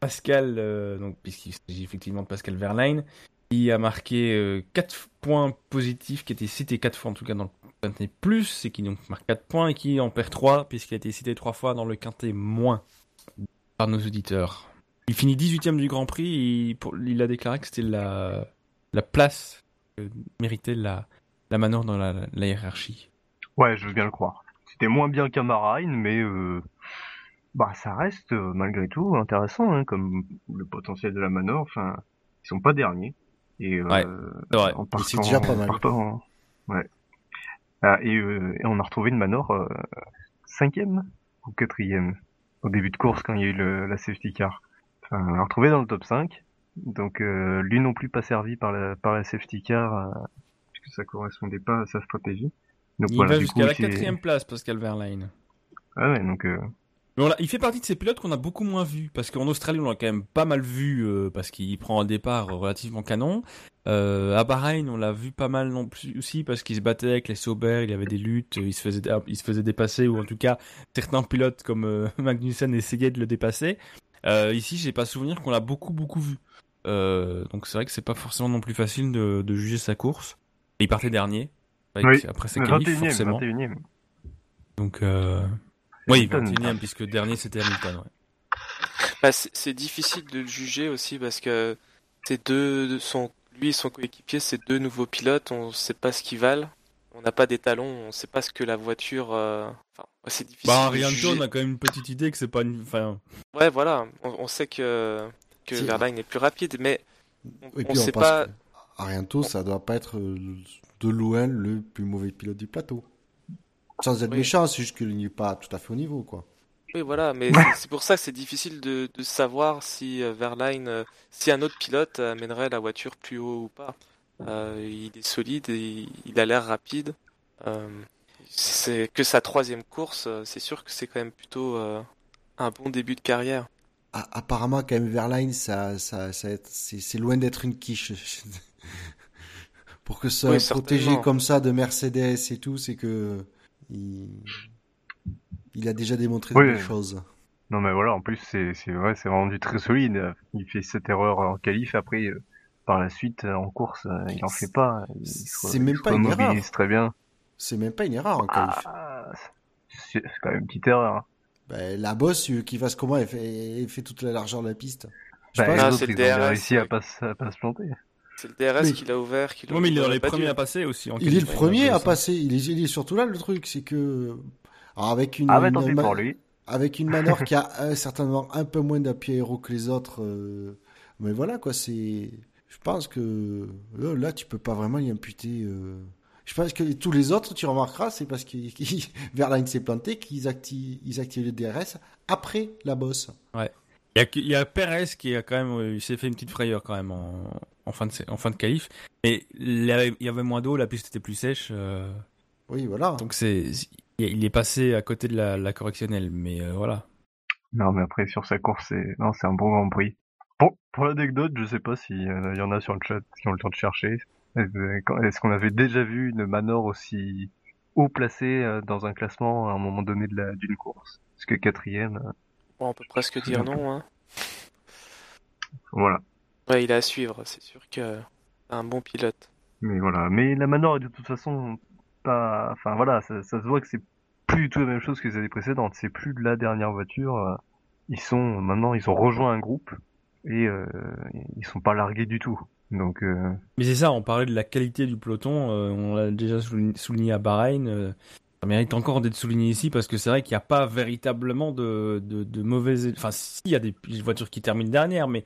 Pascal, euh, donc puisqu'il s'agit effectivement de Pascal Verlaine, qui a marqué 4 euh, points positifs, qui a été cité 4 fois en tout cas dans le quintet plus, et qui donc marque 4 points, et qui en perd 3, puisqu'il a été cité 3 fois dans le quintet moins par nos auditeurs. Il finit 18ème du Grand Prix, et il a déclaré que c'était la, la place que méritait la, la manœuvre dans la, hiérarchie. Ouais, je veux bien le croire. C'était moins bien qu'un Marine, mais euh, bah ça reste euh, malgré tout intéressant hein, comme le potentiel de la Manor enfin ils sont pas derniers et euh, ouais, ouais. en partant, déjà pas mal. ouais. Ah, et, euh, et, on a retrouvé une Manor euh, cinquième ou quatrième au début de course quand il y a eu le, la safety car. Enfin on l'a retrouvé dans le top 5 donc euh, lui non plus pas servi par la par la safety car euh, puisque ça correspondait pas à sa stratégie. Donc, il voilà, va jusqu'à la quatrième place Pascal Verlaine. Ah ouais donc il fait partie de ces pilotes qu'on a beaucoup moins vus, parce qu'en Australie, on l'a quand même pas mal vu, euh, parce qu'il prend un départ relativement canon. Euh, à Bahreïn, on l'a vu pas mal non plus aussi, parce qu'il se battait avec les Sauber, il y avait des luttes, il se faisait, il se faisait dépasser, ou en tout cas, certains pilotes comme euh, Magnussen essayaient de le dépasser. Euh, ici, j'ai pas souvenir qu'on l'a beaucoup, beaucoup vu. Euh, donc c'est vrai que c'est pas forcément non plus facile de, de juger sa course. Et il partait dernier, oui, après ses qualifs, forcément. 21 Donc... Euh... Oui, 21 puisque dernier c'était Hamilton. Ouais. Bah, c'est difficile de le juger aussi parce que ces deux, son, lui et son coéquipier, ces deux nouveaux pilotes, on ne sait pas ce qu'ils valent. On n'a pas des talons, on ne sait pas ce que la voiture. Euh... Enfin, c'est difficile. Bah, Arianto, on a quand même une petite idée que c'est pas une. Enfin... Ouais, voilà. On, on sait que que si. Verlaine est plus rapide, mais on, ne sait pas. Arianto, ça doit pas être de loin le plus mauvais pilote du plateau. Sans être oui. méchant, c'est juste qu'il n'est pas tout à fait au niveau, quoi. Oui, voilà, mais c'est pour ça que c'est difficile de, de, savoir si euh, Verline, euh, si un autre pilote amènerait la voiture plus haut ou pas. Euh, il est solide et il a l'air rapide. Euh, c'est que sa troisième course, c'est sûr que c'est quand même plutôt euh, un bon début de carrière. Ah, apparemment, quand même, Verline, ça, ça, ça c'est loin d'être une quiche. Pour que ça oui, protégé comme ça de Mercedes et tout, c'est que il, il a déjà démontré oui. des choses. Non mais voilà, en plus c'est c'est ouais, c'est vraiment du très solide. Il fait cette erreur en qualif, après euh, par la suite en course, euh, il en fait pas. C'est même pas une erreur. très bien. C'est même pas une erreur en qualif. Ah, c'est quand même une petite erreur. Ben, la bosse qui fasse comment elle fait, elle fait toute la largeur de la piste. Je bah, non, c'est le DRS. réussi à pas, à pas se planter. C'est le DRS mais... qui l'a ouvert. Qui oui, mais il est dans les premiers à passer aussi. il est le premier à passer. Il est, il est surtout là le truc, c'est que alors avec une, ah, une, pour lui. avec une manœuvre qui a euh, certainement un peu moins d'appui aéro que les autres, euh, mais voilà quoi, c'est. Je pense que là, là, tu peux pas vraiment y imputer. Euh... Je pense que tous les autres, tu remarqueras, c'est parce que Verlaine s'est planté qu'ils activent, ils activent le DRS après la bosse. Ouais. Il y a, il y a Perez qui a quand même, euh, il s'est fait une petite frayeur quand même en, en fin de, en fin de qualif. Mais il y avait, il y avait moins d'eau, la piste était plus sèche. Euh... Oui, voilà. Donc c'est, il est passé à côté de la, la correctionnelle, mais euh, voilà. Non, mais après sur sa course, c'est, non, c'est un bon Grand Prix. Pour, pour l'anecdote, je sais pas s'il euh, y en a sur le chat qui ont le temps de chercher. Est-ce qu'on avait déjà vu une Manor aussi haut placée dans un classement à un moment donné de la, d'une course? Parce que quatrième. Bon, on peut presque dire non, hein. Voilà. Ouais, il a à suivre, c'est sûr que. un bon pilote. Mais voilà, mais la Manor est de toute façon pas, enfin voilà, ça, se voit que c'est plus du tout la même chose que les années précédentes. C'est plus de la dernière voiture. Euh, ils sont maintenant, ils ont rejoint un groupe et euh, ils sont pas largués du tout. Donc. Euh... Mais c'est ça, on parlait de la qualité du peloton. Euh, on l'a déjà souligné à Bahreïn ça mérite encore d'être souligné ici parce que c'est vrai qu'il n'y a pas véritablement de, de, mauvaises. Enfin, si, il y a des voitures qui terminent dernière, mais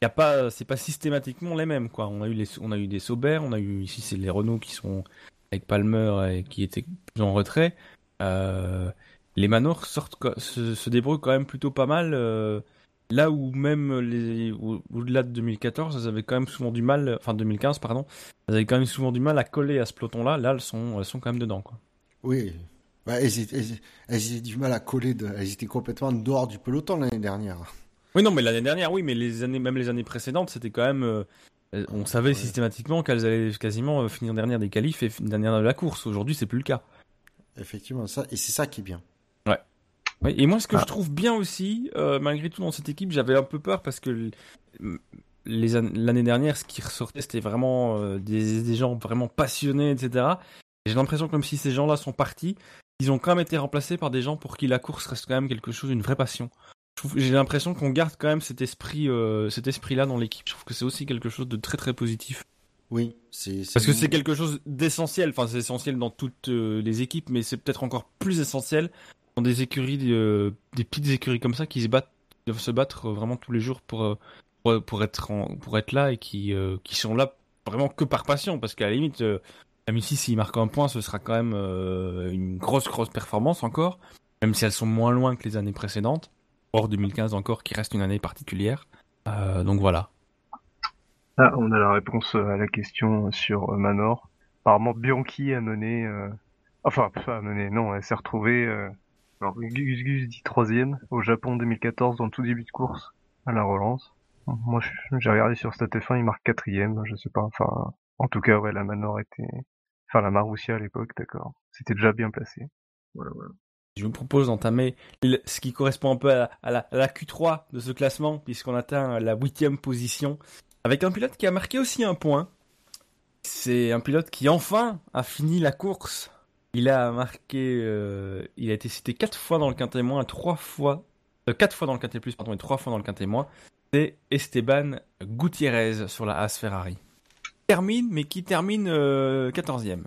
il y a pas, c'est pas systématiquement les mêmes, quoi. On a eu on a eu des Sauber, on a eu ici, c'est les Renault qui sont avec Palmer et qui étaient plus en retrait. Euh, les Manor sortent, se, débrouillent quand même plutôt pas mal. Euh, là où même au-delà de 2014, elles avaient quand même souvent du mal, enfin 2015, pardon, elles avaient quand même souvent du mal à coller à ce peloton-là. Là, elles sont, sont quand même dedans, quoi. Oui, bah, elles, étaient, du mal à coller, de, elles étaient complètement dehors du peloton l'année dernière. Oui, non, mais l'année dernière, oui, mais les années, même les années précédentes, c'était quand même. Euh, on savait systématiquement qu'elles allaient quasiment euh, finir dernière des qualifs et dernière de la course. Aujourd'hui, c'est plus le cas. Effectivement, ça, et c'est ça qui est bien. Ouais. et moi, ce que ah. je trouve bien aussi, euh, malgré tout, dans cette équipe, j'avais un peu peur parce que l'année dernière, ce qui ressortait, c'était vraiment des, des, gens vraiment passionnés, etc. J'ai l'impression comme si ces gens-là sont partis, ils ont quand même été remplacés par des gens pour qui la course reste quand même quelque chose, une vraie passion. J'ai l'impression qu'on garde quand même cet esprit, euh, cet esprit-là dans l'équipe. Je trouve que c'est aussi quelque chose de très très positif. Oui, c'est. Parce que c'est quelque chose d'essentiel. Enfin, c'est essentiel dans toutes euh, les équipes, mais c'est peut-être encore plus essentiel dans des écuries, euh, des petites écuries comme ça qui se battent, doivent se battre vraiment tous les jours pour pour, pour être pour être là et qui qui sont là vraiment que par passion. Parce qu'à la limite, même ici, s'il marque un point, ce sera quand même euh, une grosse, grosse performance encore, même si elles sont moins loin que les années précédentes. Hors 2015 encore, qui reste une année particulière. Euh, donc voilà. Ah, on a la réponse à la question sur euh, Manor. Apparemment, Bianchi a mené... Enfin, pas mené, non, elle s'est retrouvée... Alors, Gus Gus dit troisième au Japon 2014 dans tout début de course à la relance. Moi, j'ai regardé sur StatF1, il marque quatrième, je sais pas, enfin... En tout cas, ouais, la Manor était Enfin, la Marussia à l'époque, d'accord. C'était déjà bien placé. Voilà, voilà. Je vous propose d'entamer ce qui correspond un peu à la, Q3 de ce classement, puisqu'on atteint la huitième position, avec un pilote qui a marqué aussi un point. C'est un pilote qui enfin a fini la course. Il a marqué, euh, il a été cité quatre fois dans le quintet moins, trois fois, euh, quatre fois dans le quintet plus, pardon, et trois fois dans le quintet moins. C'est Esteban Gutiérrez sur la Haas Ferrari termine, mais qui termine 14e.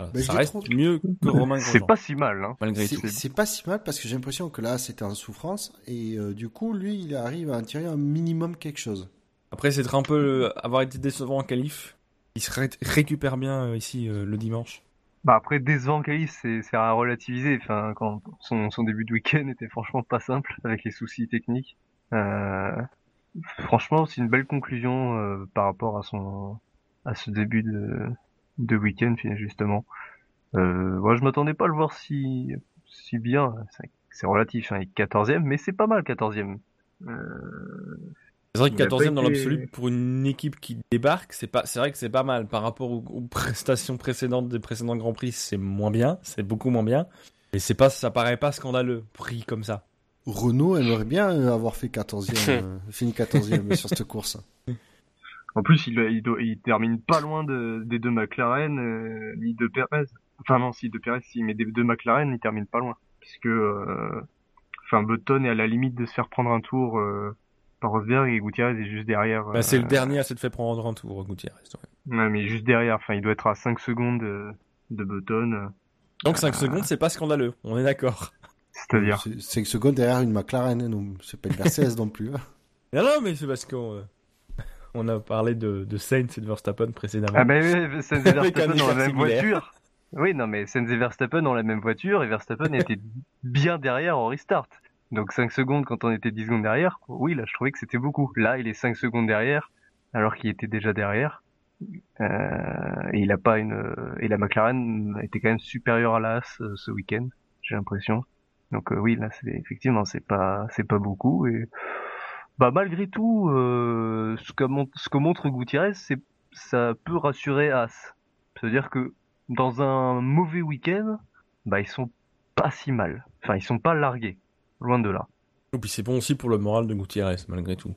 Euh, bah, ça reste mieux que Romain Grosjean. C'est pas si mal, hein. malgré tout. C'est pas si mal parce que j'ai l'impression que là, c'était en souffrance et euh, du coup, lui, il arrive à en tirer un minimum quelque chose. Après, c'est un peu euh, avoir été décevant en qualif. Il se récupère bien ici le dimanche. Bah après décevant en qualif, c'est à relativiser. Enfin, quand son, son début de week-end était franchement pas simple avec les soucis techniques. franchement, c'est une belle conclusion par rapport à son à ce début de, de week-end justement. Euh, moi, je m'attendais pas à le voir si, si bien. C'est relatif, hein, il est 14e, mais c'est pas mal 14e. Euh... C'est vrai que 14e dans l'absolu pour une équipe qui débarque, c'est pas, c'est vrai que c'est pas mal par rapport aux, prestations précédentes des précédents Grands Prix, c'est moins bien, c'est beaucoup moins bien. Et c'est pas, ça paraît pas scandaleux, pris comme ça. Renault aimerait bien avoir fait 14e, euh, fini 14e sur cette course. En plus, il, il, il, termine pas loin de, des deux McLaren, euh, ni de Perez. Enfin non, si de Perez, si, mais des deux McLaren, il termine pas loin, puisque euh, enfin Button est à la limite de se faire prendre un tour euh, par Rosberg et Gutiérrez est juste derrière. Bah, c'est le dernier à se faire prendre un tour, Gutiérrez. Ouais. mais juste derrière. Enfin, il doit être à 5 secondes de, de Button. Donc 5 secondes, c'est pas scandaleux. On est d'accord. C'est-à-dire 5 secondes derrière une McLaren, hein, non, c'est pas une Mercedes non plus. Hein. Non, non, mais c'est parce qu'on on a parlé de, de Sainz et de Verstappen précédemment. Ah bah oui, Sainz et Verstappen ont la même voiture. Oui, non mais Sainz et Verstappen ont la même voiture et Verstappen était bien derrière en restart. Donc 5 secondes quand on était 10 secondes derrière, oui là je trouvais que c'était beaucoup. Là il est 5 secondes derrière alors qu'il était déjà derrière. Euh, et il a pas une et la McLaren était quand même supérieure à l'As euh, ce week-end, j'ai l'impression. Donc euh, oui là c'est effectivement c'est pas c'est pas beaucoup et bah malgré tout, euh, ce, que montre, ce que montre Gutiérrez, c'est ça peut rassurer As. C'est-à-dire que dans un mauvais week-end, bah ils sont pas si mal. Enfin, ils sont pas largués, loin de là. Et puis c'est bon aussi pour le moral de Gutiérrez, malgré tout.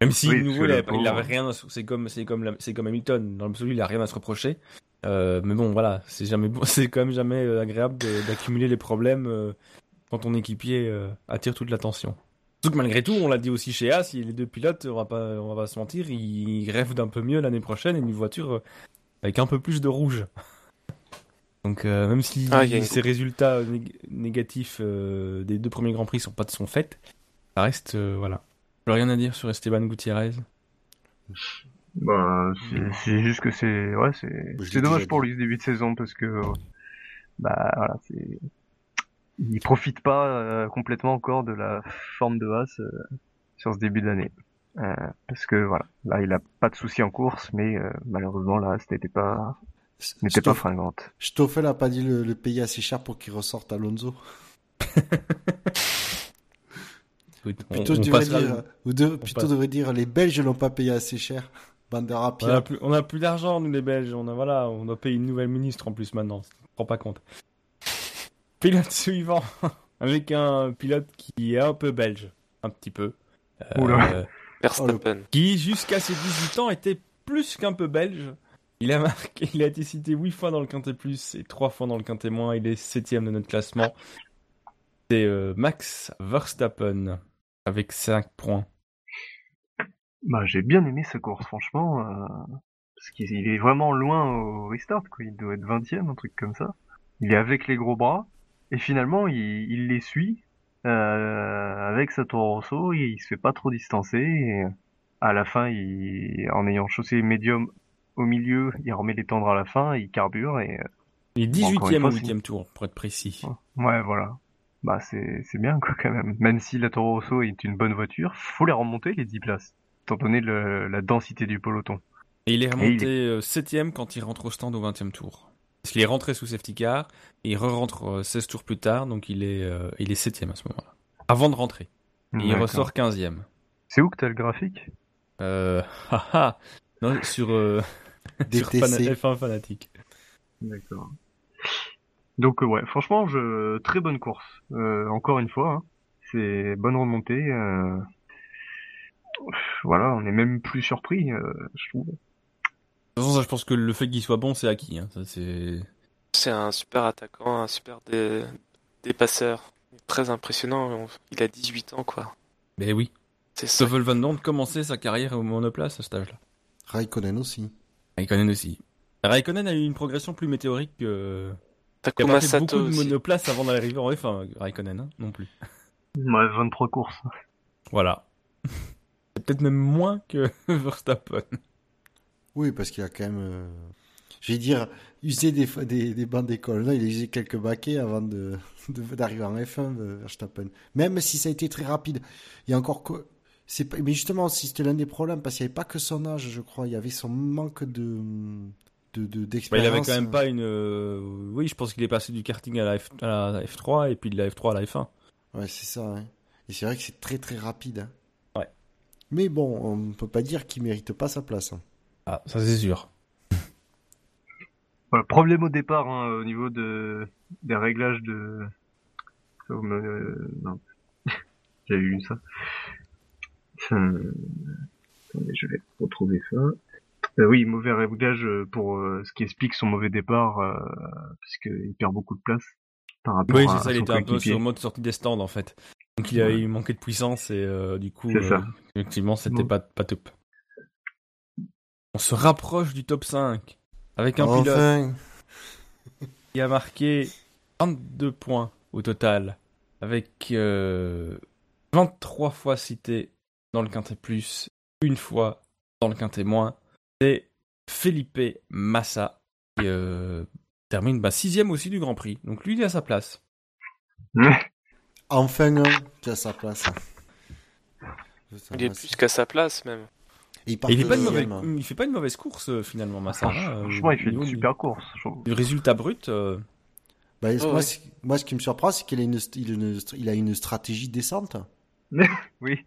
Même si nouveau, il, avait, rien, c'est comme, c'est comme, c'est comme Hamilton. Dans l'absolu, il a rien à se reprocher. Euh, mais bon, voilà, c'est jamais, c'est quand même jamais euh, agréable d'accumuler les problèmes euh, quand ton équipier attire toute l'attention. Surtout que malgré tout, on l'a dit aussi chez As, les deux pilotes, on va pas, on va pas se mentir, ils rêvent d'un peu mieux l'année prochaine et une voiture avec un peu plus de rouge. Donc même si ah, ces résultats négatifs des deux premiers grands prix sont pas de son fait, ça reste voilà. rien à dire sur Esteban Gutiérrez. Bah, c'est juste que c'est ouais, c'est c'est dommage pour lui ce début de saison parce que bah voilà, c'est il profite pas euh, complètement encore de la forme de Haas euh, sur ce début d'année. Euh, parce que voilà, là il a pas de soucis en course, mais malheureusement là c'était pas n'était pas fringante. Stoffel a pas dit le, le payer assez cher pour qu'il ressorte Alonso. plutôt, dire, plutôt devrait dire les Belges l'ont pas payé assez cher. On a plus, d'argent, nous les Belges. On a, voilà, on doit payer une nouvelle ministre en plus maintenant. Je ne prends pas compte. Pilote suivant. Avec un pilote qui est un peu belge. Un petit peu. Euh, Verstappen. Qui, jusqu'à ses 18 ans, était plus qu'un peu belge. Il a marqué, il a été cité 8 fois dans le Quintet Plus et 3 fois dans le Quintet Moins. Il est 7 de notre classement. C'est euh, Max Verstappen avec 5 points. Bah, j'ai bien aimé sa course, franchement, euh, parce qu'il est vraiment loin au restart, quoi. Il doit être 20 e un truc comme ça. Il est avec les gros bras, et finalement, il, il les suit euh, avec sa Toro Rosso, il se fait pas trop distancer, et à la fin, il, en ayant chaussé médium au milieu, il remet les tendres à la fin, il carbure, et... Il est 18ème au 8ème tour, pour être précis. Ouais, voilà. Bah, c'est bien, quoi, quand même. Même si la Toro Rosso est une bonne voiture, faut les remonter, les 10 places étant donné la densité du peloton. Et il est remonté 7 euh, quand il rentre au stand au 20 e tour. Parce qu'il est rentré sous safety car, et il re-rentre 16 euh, tours plus tard, donc il est, euh, il est 7 à ce moment-là. Avant de rentrer. Et il ressort 15 e C'est où que t'as le graphique? Euh, non, sur, euh, sur F1 Fanatique. D'accord. Donc ouais, franchement, je... très bonne course. encore une fois, hein. c'est bonne remontée voilà, on est même plus surpris, euh, je trouve. De toute façon, je pense que le fait qu'il soit bon, c'est acquis. Hein. c'est... c'est un super attaquant, un super dépasseur. Très impressionnant. Il a 18 ans, quoi. Mais oui. C'est Stoffel Van Dorn commençait sa carrière au monoplace à cet âge-là. Raikkonen aussi. Raikkonen aussi. Raikkonen a eu une progression plus météorique que. T'as pas fait beaucoup de monoplace avant d'arriver en F1, Raikkonen, hein, non plus. Ouais, 23 courses. Voilà. peut-être même moins que Verstappen. Oui, parce qu'il a quand même, euh, je vais dire, usé des, des, des bancs d'école. il a usé quelques baquets avant de, d'arriver en F1, Verstappen. Même si ça a été très rapide. Il y a encore c'est mais justement, si c'était l'un des problèmes, parce qu'il n'y avait pas que son âge, je crois, il y avait son manque de, de, d'expérience. Bah, il avait quand même pas une, euh, oui, je pense qu'il est passé du karting à la, F... à la F3 et puis de la F3 à la F1. Ouais, c'est ça, hein. Et c'est vrai que c'est très très rapide, hein. Mais bon, on ne peut pas dire qu'il mérite pas sa place. Hein. Ah, ça c'est sûr. problème au départ hein, au niveau de des réglages de. Euh, non, j'avais lu ça. je vais retrouver ça. Euh, oui, mauvais réglage pour euh, ce qui explique son mauvais départ, puisqu'il perd beaucoup de place par rapport oui, c'est ça, il était un peu sur mode sortie des stands en fait. Donc il, a, eu manquait de puissance et euh, du coup, euh, effectivement, c'était pas, pas top. On se rapproche du top 5 avec un pilote qui a marqué 22 points au total avec 23 euh, fois cité dans le quintet plus, une fois dans le quintet moins. C'est Felipe Massa qui termine bah, sixième aussi du Grand Prix. Donc lui, il est à sa place. Enfin un qui a sa place. Il est plus qu'à sa place même. Il, il, pas il, fait pas une mauvaise course euh, finalement, Massa. Hein, franchement, il fait une super course. Le résultat brut. Euh, bah, moi, moi, ce qui me surprend, c'est qu'il a une, il, a une stratégie décente. oui.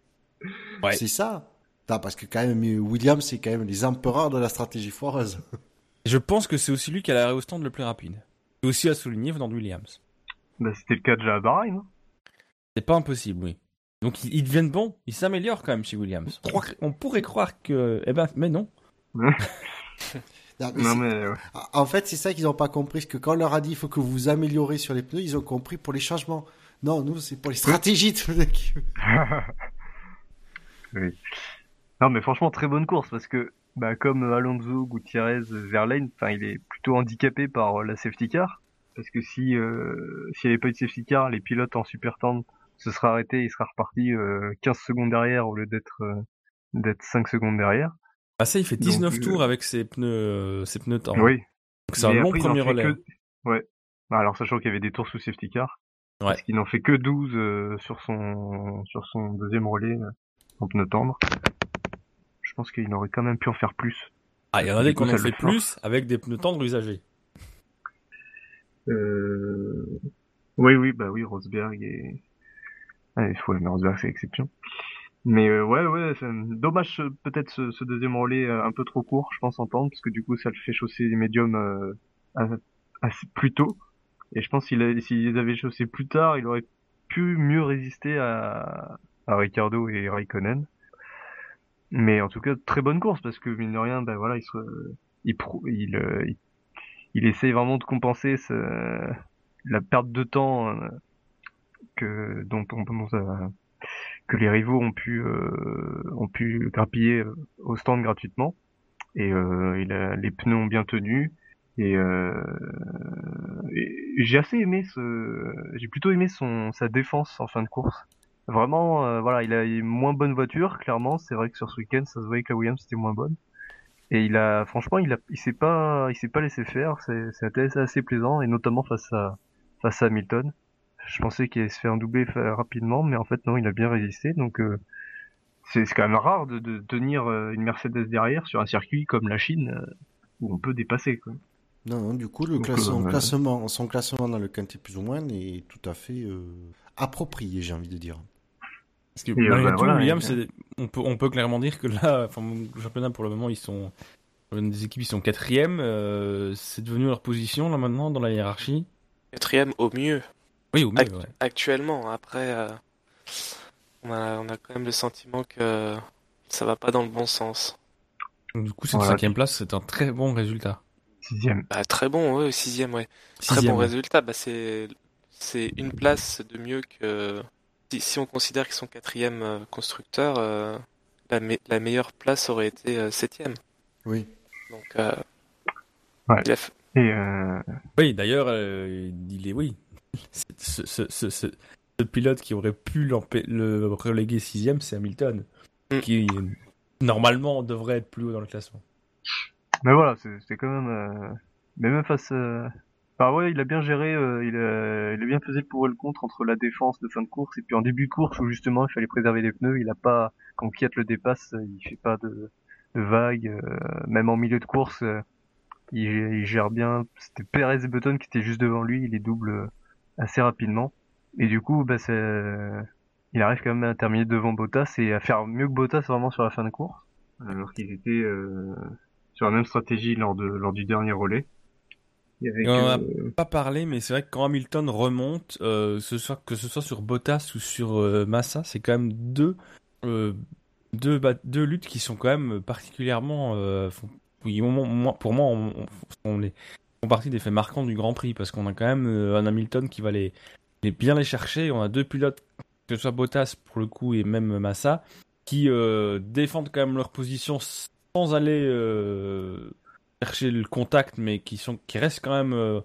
Ouais. C'est ça. parce que quand même, Williams, c'est quand même les empereurs de la stratégie foireuse. Je pense que c'est aussi lui qui a l'arrêt au stand le plus rapide. C'est aussi à souligner venant de Williams. Bah, c'était le cas déjà à Bahreïn. C'est pas impossible, oui. Donc ils, deviennent bons, ils s'améliorent quand même chez Williams. On pourrait croire que, eh ben, mais non. non, mais En fait, c'est ça qu'ils n'ont pas compris, que quand on leur a dit il faut que vous vous améliorez sur les pneus, ils ont compris pour les changements. Non, nous, c'est pour les stratégies. oui. Non, mais franchement, très bonne course parce que, bah, comme Alonso, Gutiérrez, Verlaine, enfin, il est plutôt handicapé par la safety car. Parce que si, euh, s'il n'y avait pas eu de safety car, les pilotes en super tendre se seraient arrêtés, il sera reparti euh, 15 secondes derrière au lieu d'être euh, d'être 5 secondes derrière. Ah ça, il fait 19 tours euh, avec ses pneus, euh, ses pneus tendres. Oui. Donc c'est un long premier relais. Que... Ouais. Bah, alors sachant qu'il y avait des tours sous safety car. Ouais. Parce qu'il n'en fait que 12 sur son sur son deuxième relais en pneus tendres je pense qu'il aurait quand même pu en faire plus. Ah, il y en a des qu'on en fait plus avec des pneus tendres usagés. Euh... Oui, oui, bah oui, Rosberg et... Ah, il faut mais Rosberg c'est exception. Mais euh, ouais, ouais, dommage peut-être ce, deuxième relais euh, un peu trop court, je pense entendre, parce que du coup ça le fait chausser les médiums euh, assez, plus tôt. Et je pense s'il les avait chaussés plus tard, il aurait pu mieux résister à, à Ricardo et Raikkonen. Mais en tout cas, très bonne course parce que mine de rien, ben voilà, il se, il, il, euh, il, il essaye vraiment de compenser la perte de temps euh, que dont on dont, que les rivaux ont pu euh, grappiller au stand gratuitement et, euh, les pneus ont bien tenu et, euh, j'ai assez aimé j'ai plutôt aimé son sa défense en fin de course Vraiment, euh, voilà, il a une moins bonne voiture, clairement. C'est vrai que sur ce week-end, ça se voyait que la Williams était moins bonne. Et il a, franchement, il a, s'est pas, il s'est pas laissé faire. C'est, c'est assez plaisant, et notamment face à, face à Hamilton. Je pensais qu'il allait se faire un doublé rapidement, mais en fait non, il a bien résisté. Donc euh, c'est, quand même rare de, de tenir euh, une Mercedes derrière sur un circuit comme la Chine où on peut dépasser. Quoi. Non, non, du coup, le classement, son classement dans le quintet plus ou moins est tout à fait approprié, j'ai envie de dire. Parce que malgré bah, tout, Williams, on, peut, on peut clairement dire que là, enfin, le championnat pour le moment, ils sont. Des équipes, ils sont quatrième. Euh, c'est devenu leur position là maintenant dans la hiérarchie. Quatrième au mieux. Oui, au mieux. Actuellement, après, euh, on, a, on a quand même le sentiment que ça va pas dans le bon sens. Donc, du coup, cette cinquième place, c'est un très bon résultat. Sixième. Bah, très bon, oui, sixième, ouais. Très bon résultat. Bah, c'est c'est une place de mieux que si, on considère qu'ils sont quatrième euh, constructeur, euh, la, meilleure place aurait été euh, septième. Oui. Donc, Oui, d'ailleurs, il est oui. Ce, pilote qui aurait pu le reléguer sixième, c'est Hamilton, mm. qui normalement devrait être plus haut dans le classement. Mais voilà, c'est quand même. Mais même face, bah ouais, il a bien géré, euh, il, a, il a bien pesé le pour et le contre entre la défense de fin de course et puis en début de course où justement il fallait préserver les pneus, il a pas, quand Kiat le dépasse, il fait pas de, de vagues, euh, même en milieu de course, euh, il, il, gère bien. C'était Perez et Button qui étaient juste devant lui, il les double assez rapidement. Et du coup, bah c'est, il arrive quand même à terminer devant Bottas et à faire mieux que Bottas vraiment sur la fin de course, alors qu'ils étaient sur la même stratégie lors de lors du dernier relais on n'a pas parlé, mais c'est vrai que quand Hamilton remonte, euh, ce soit, que ce soit sur Bottas ou sur euh, Massa, c'est quand même deux, euh, deux, deux, luttes qui sont quand même particulièrement. oui, pour moi, on, on, les, font partie des faits marquants du Grand Prix parce qu'on a quand même un Hamilton qui va les, bien les chercher. On a deux pilotes, que ce soit Bottas pour le coup et même Massa, qui défendent quand même leur position sans aller chercher le contact, mais qui, sont, qui restent quand même euh,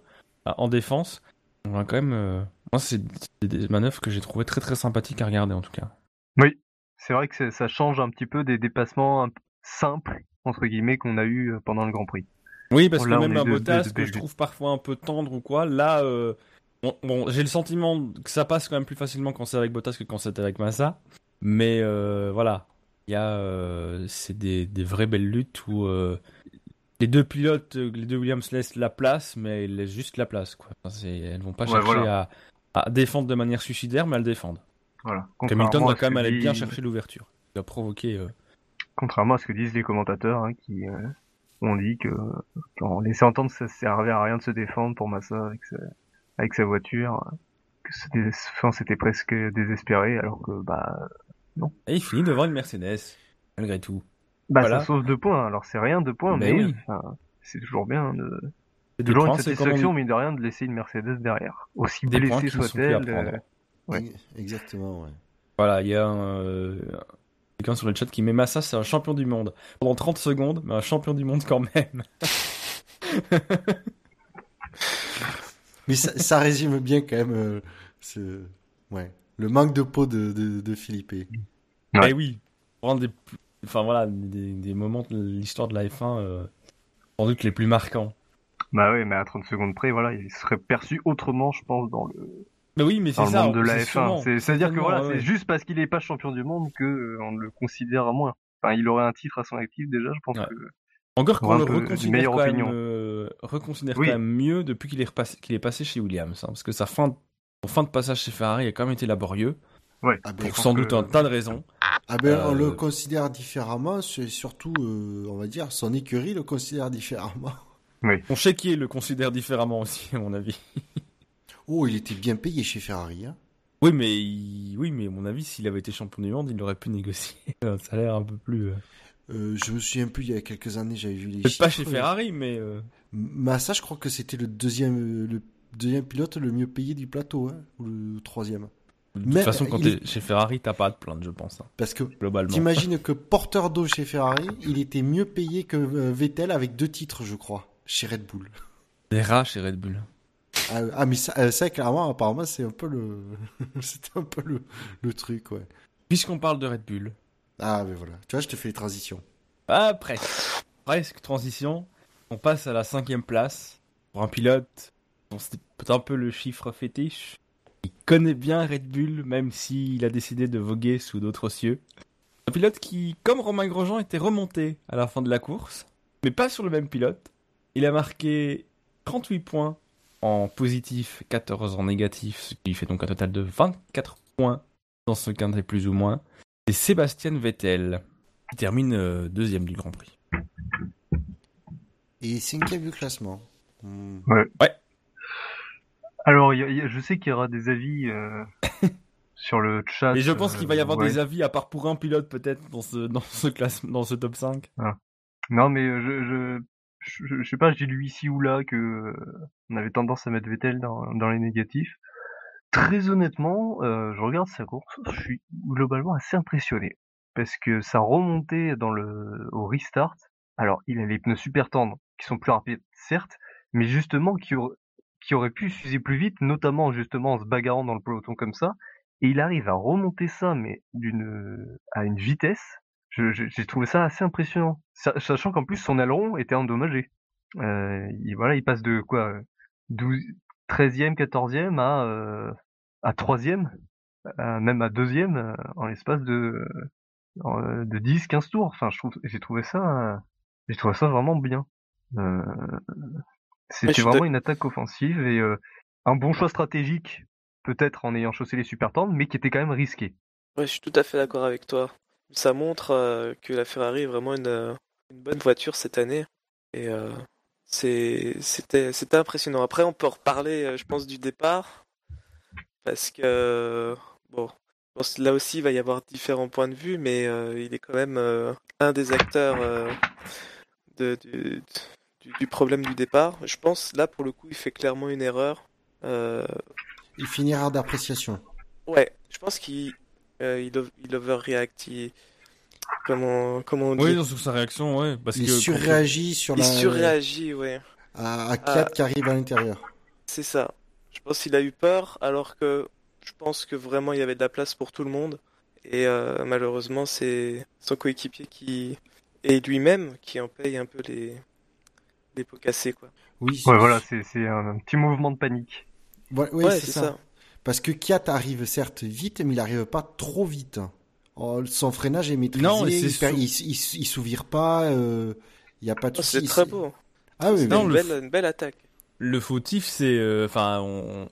en défense. On a quand même. Euh, moi, c'est des manœuvres que j'ai trouvé très très sympathiques à regarder en tout cas. Oui, c'est vrai que ça change un petit peu des dépassements simples, entre guillemets, qu'on a eu euh, pendant le Grand Prix. Oui, parce que même un Bottas, que je trouve parfois un peu tendre ou quoi, là, bon, j'ai le sentiment que ça passe quand même plus facilement quand c'est avec Bottas que quand c'est avec Massa. Mais voilà, il y a, c'est des, des, vraies belles luttes où les deux pilotes, euh, les deux Williams laissent la place, mais ils laissent juste la place. Quoi. elles vont pas chercher à, défendre de manière suicidaire, mais elles défendent. Voilà. Hamilton va quand même aller bien chercher l'ouverture. Il va provoquer. Euh, Contrairement à ce que disent les commentateurs, hein, qui euh, ont dit que on laissait entendre que ça servait à rien de se défendre pour Massa avec sa, avec sa voiture. c'était, enfin, c'était presque désespéré, alors que bah non. Et il finit devant une Mercedes, malgré tout. Bah ça sauve deux points, alors c'est rien deux points, mais, oui. c'est toujours bien de. C'est toujours une satisfaction, mais de rien, de laisser une Mercedes derrière. Aussi blessée soit-elle. Euh, exactement, ouais. Voilà, il y a un, euh, quelqu'un sur le chat qui met Massa, c'est un champion du monde. Pendant 30 secondes, mais un champion du monde quand même. mais ça, ça, résume bien quand même euh, ce... ouais, le manque de peau de, de, de Philippe. Ouais. Eh oui, prendre des, enfin, voilà, des, des moments de l'histoire de la F1 euh, sans doute les plus marquants. Bah oui, mais à 30 secondes près, voilà, il serait perçu autrement, je pense, dans le, bah oui, mais c'est ça. Monde de la F1. C'est-à-dire que voilà, c'est juste parce qu'il n'est pas champion du monde que euh, on le considère moins. Enfin, il aurait un titre à son actif déjà, je pense que. Encore qu'on le reconsidère, quand même, euh, reconsidère quand même mieux depuis qu'il est, passé chez Williams. Hein, parce que sa fin de, son fin de passage chez Ferrari a quand même été laborieux. Ouais. Ah ben, pour sans doute un tas de raisons. Ah ben, on le euh, considère différemment, c'est surtout, on va dire, son écurie le considère différemment. Oui. Son chéquier le considère différemment aussi, à mon avis. Oh, il était bien payé chez Ferrari. Hein. oui, mais oui, mais à mon avis, s'il avait été champion du monde, il aurait pu négocier un salaire un peu plus. Euh, euh, je me souviens plus, il y a quelques années, j'avais vu les Peut-être pas chez Ferrari, mais. Euh... Massa, je crois que c'était le deuxième, le deuxième pilote le mieux payé du plateau, hein, ou le troisième. De toute façon, quand t'es chez Ferrari, t'as pas de plainte, je pense. Hein, Parce que globalement. T'imagines que porteur d'eau chez Ferrari, il était mieux payé que euh, Vettel avec deux titres, je crois, chez Red Bull. Des rats chez Red Bull. Ah, ah, mais ça, euh, ça, clairement, apparemment, c'est un peu le, c'était un peu le, le truc, ouais. Puisqu'on parle de Red Bull. Ah, mais voilà. Tu vois, je te fais les transitions. Ah, presque. Presque transition. On passe à la cinquième place pour un pilote. C'est un peu le chiffre fétiche. Il connaît bien Red Bull, même s'il a décidé de voguer sous d'autres cieux. Un pilote qui, comme Romain Grosjean, était remonté à la fin de la course, mais pas sur le même pilote. Il a marqué 38 points en positif, 14 en négatif, ce qui fait donc un total de 24 points dans ce cadre plus ou moins. C'est Sébastien Vettel qui termine euh, deuxième du Grand Prix. Et cinquième du classement. Hmm. Ouais. ouais. Alors, je sais qu'il y aura des avis euh, sur le chat. Et je pense qu'il va y avoir euh, des avis, à part pour un pilote peut-être, dans ce, dans ce, classe, dans ce top 5. Ah. Non, mais je, je, sais pas, j'ai lu ici ou là que euh, on avait tendance à mettre Vettel dans, les négatifs. Très honnêtement, euh, je regarde sa course, je suis globalement assez impressionné parce que sa remontée dans le au restart, alors il a les pneus super tendres qui sont plus rapides certes, mais justement qui, qui auraient pu s'user plus vite, notamment justement en se bagarrant dans le peloton comme ça, et il arrive à remonter ça mais d'une à une vitesse j'ai trouvé ça assez impressionnant, sachant qu'en plus son aileron était endommagé. Euh, il, voilà, il passe de quoi 12, 13e, 14e à euh, à 3e, même à 2e euh, en l'espace de de 10 15 tours. Enfin, j'ai trouvé ça j'ai trouvé ça vraiment bien. Euh, C'était vraiment une attaque offensive et un bon choix stratégique peut-être en ayant chaussé les super mais qui était quand même risqué. Ouais, je suis tout à fait d'accord avec toi ça montre euh, que la Ferrari est vraiment une, euh, une bonne voiture cette année. Et euh, c'était impressionnant. Après, on peut reparler, je pense, du départ. Parce que, bon, là aussi, il va y avoir différents points de vue, mais il est quand même un des acteurs de, du, du, problème du départ. Je pense, là, pour le coup, il fait clairement une erreur. Il finira d'appréciation. Ouais, je pense qu'il euh, il, il overreact, Comment, comment on dit? Oui, sur sa réaction, ouais. Parce il surréagit sur la... Il surréagit, ouais. À, à 4 ah. qui arrive à l'intérieur. C'est ça. Je pense qu'il a eu peur, alors que je pense que vraiment il y avait de la place pour tout le monde. Et euh, malheureusement, c'est son coéquipier qui et lui-même qui en paye un peu les les pots cassés, quoi. Oui. Ouais, voilà, c'est un, petit mouvement de panique. Ouais, oui, c'est ça. Parce que Kiat arrive certes vite, mais il n'arrive pas trop vite. Oh, son freinage est maîtrisé, non, il, il, souvire pas, euh, il n'y a pas de oh, C'est très beau. Ah oui, une, belle, une, belle, attaque. Le fautif, c'est, euh, enfin,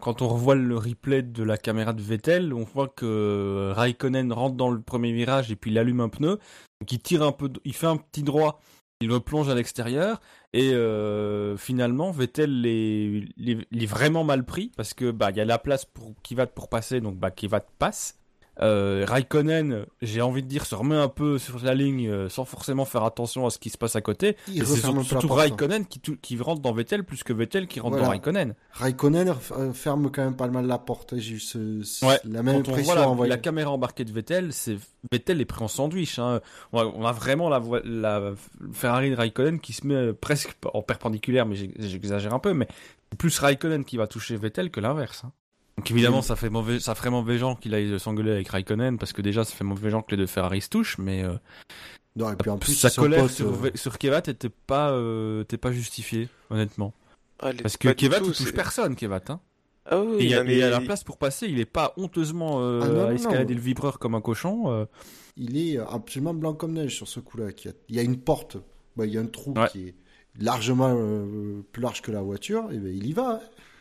quand on revoit le replay de la caméra de Vettel, on voit que Raikkonen rentre dans le premier virage et puis il allume un pneu, donc il tire un peu, il fait un petit droit il replonge à l'extérieur et euh, finalement Vettel est, vraiment mal pris parce que bah il y a la place pour Kivat pour passer donc bah Kivat passe euh, Raikkonen, j'ai envie de dire, se remet un peu sur la ligne euh, sans forcément faire attention à ce qui se passe à côté. C'est surtout, Raikkonen qui, qui, rentre dans Vettel plus que Vettel qui rentre dans Raikkonen. Raikkonen euh, ferme quand même pas mal la porte. J'ai eu la même impression. On voit la, caméra embarquée de Vettel, c'est Vettel est pris en sandwich. Hein. On, a, vraiment la, la Ferrari de Raikkonen qui se met presque en perpendiculaire, mais j'exagère un peu, mais plus Raikkonen qui va toucher Vettel que l'inverse. Hein. Donc évidemment, ça fait mauvais, ça ferait mauvais gens qu'il aille s'engueuler avec Raikkonen parce que déjà, ça fait mauvais gens que les deux Ferrari se touchent, mais euh, non, et puis en plus, sa colère sur, euh, sur Kevat était pas, euh, pas justifiée, honnêtement. Ah, parce que Kevat, il touche personne, Kevat. Hein. Ah oui, et il y, a, mais... la place pour passer, il est pas honteusement euh, ah à escalader le vibreur comme un cochon. Il est absolument blanc comme neige sur ce coup-là. Il y a une porte, bah, il y a un trou qui est largement plus large que la voiture, et ben, il y va.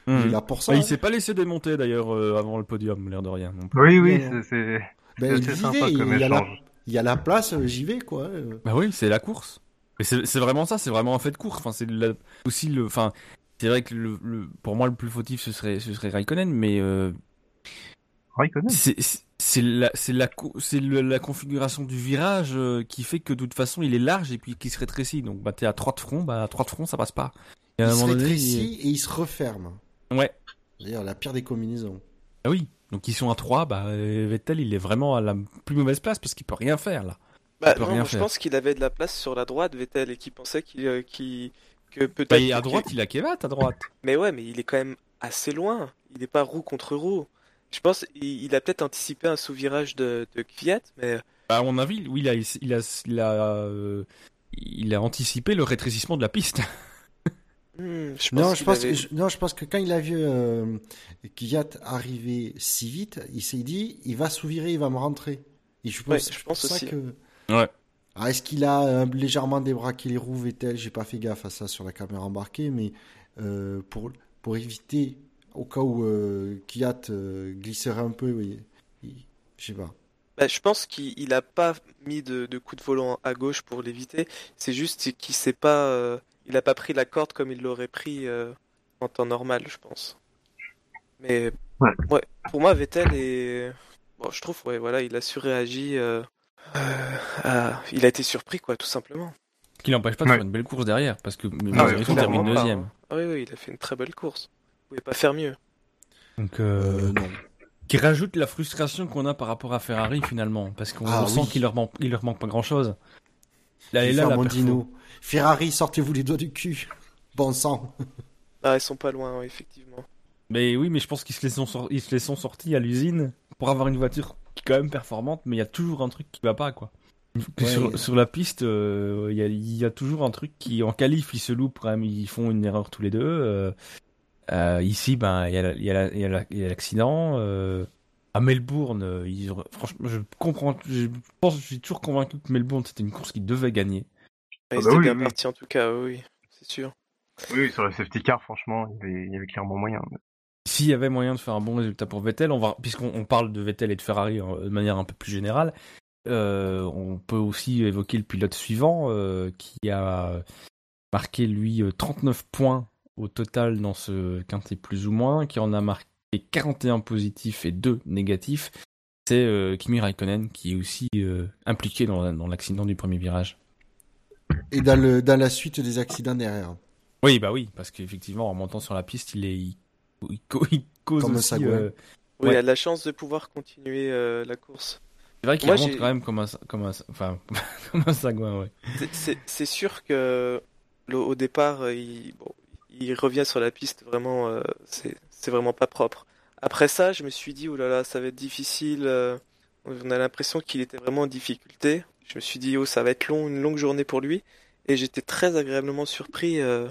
Il pour ça. il hein. s'est pas laissé démonter d'ailleurs euh, avant le podium, l'air de rien. Oui, oui, c'est ben, sympa comme il y, a la, il y a la place, euh, j'y vais quoi. Bah oui, c'est la course. Mais c'est vraiment ça, c'est vraiment un fait de course. Enfin, c'est aussi le, enfin, c'est vrai que le, pour moi le plus fautif ce serait ce serait Raikkonen, mais euh... Raikkonen. C'est la c'est la c'est la configuration du virage euh, qui fait que de toute façon il est large et puis qu'il se rétrécit. Donc bah t'es à 3 de front, bah à 3 de front ça passe pas. il se rétrécit et il se referme. Ouais. D'ailleurs, la pire des combinaisons. Ah oui. Donc ils sont à 3, bah Vettel il est vraiment à la plus mauvaise place parce qu'il peut rien faire là. Bah, non, je pense qu'il avait de la place sur la droite Vettel et qu'il pensait qu'il euh, que peut-être. Bah, à droite, il a Kevat à droite. Mais ouais, mais il est quand même assez loin. Il n'est pas roue contre roue. Je pense il, a peut-être anticipé un sous-virage de, de Kvyat, mais. Bah, à mon avis, oui, il a, il a, il a, euh, il a anticipé le rétrécissement de la piste. Hmm, non, je pense que, non, je pense que quand il a vu euh, arriver si vite, il s'est dit, il va sous-virer, il va me rentrer. Et je pense, je pense aussi. Que... Ouais. Ah, est-ce qu'il a euh, légèrement débraqué les roues Vettel J'ai pas fait gaffe à ça sur la caméra embarquée, mais euh, pour, pour éviter, au cas où euh, Kiat euh, glisserait un peu, oui, je sais pas. Bah, je pense qu'il a pas mis de, de coup de volant à gauche pour l'éviter. C'est juste qu'il sait pas il a pas pris la corde comme il l'aurait pris euh, en temps normal, je pense. Mais ouais. pour moi, Vettel est. Bon, je trouve, ouais, voilà, il a surréagi. Euh, euh, il a été surpris, quoi, tout simplement. Ce qui n'empêche pas de faire une belle course derrière, parce que ah, il termine deuxième. Hein. Ah oui, oui, il a fait une très belle course. Vous pouvez pas faire mieux. Donc, non. Qui rajoute la frustration qu'on a par rapport à Ferrari finalement, parce qu'on ah sent qu'il leur manque, il leur manque pas grand chose. Là, et là, la Ferrari, sortez-vous les doigts du cul. Bon sang. Ah, ils sont pas loin, effectivement. Mais oui, mais je pense qu'ils se, les sont sortis à l'usine pour avoir une voiture qui est quand même performante, mais il y a toujours un truc qui va pas, quoi. sur, la piste, euh, il y, a, toujours un truc qui, en qualif, ils se loupent, ils font une erreur tous les deux. Euh, euh, ici, ben, il y a l'accident. À Melbourne, franchement, je comprends, je pense, je suis toujours convaincu que Melbourne, c'était une course qui devait gagner. Ah il ah bah bien parti en tout cas, oui, c'est sûr. Oui, sur le safety car, franchement, il y avait, clairement moyen. S'il y avait moyen de faire un bon résultat pour Vettel, on va, puisqu'on parle de Vettel et de Ferrari hein, de manière un peu plus générale, euh, on peut aussi évoquer le pilote suivant euh, qui a marqué lui 39 points au total dans ce quintet plus ou moins, qui en a marqué 41 positifs et 2 négatifs. C'est euh, Kimi Raikkonen qui est aussi impliqué dans l'accident du premier virage. Et dans, le, dans la suite des accidents derrière. Oui, bah oui, parce qu'effectivement, en montant sur la piste, il est, il, cause comme aussi. Euh... Oui, il a de la chance de pouvoir continuer euh, la course. C'est vrai qu'il remonte quand même comme un, comme un, enfin, comme un sagouin, ouais. C'est sûr que au départ, il, bon, il revient sur la piste vraiment, euh, c'est vraiment pas propre. Après ça, je me suis dit, oh là là, ça va être difficile. Euh, on a l'impression qu'il était vraiment en difficulté. Je me suis dit, oh, ça va être long, une longue journée pour lui. Et j'étais très agréablement surpris euh,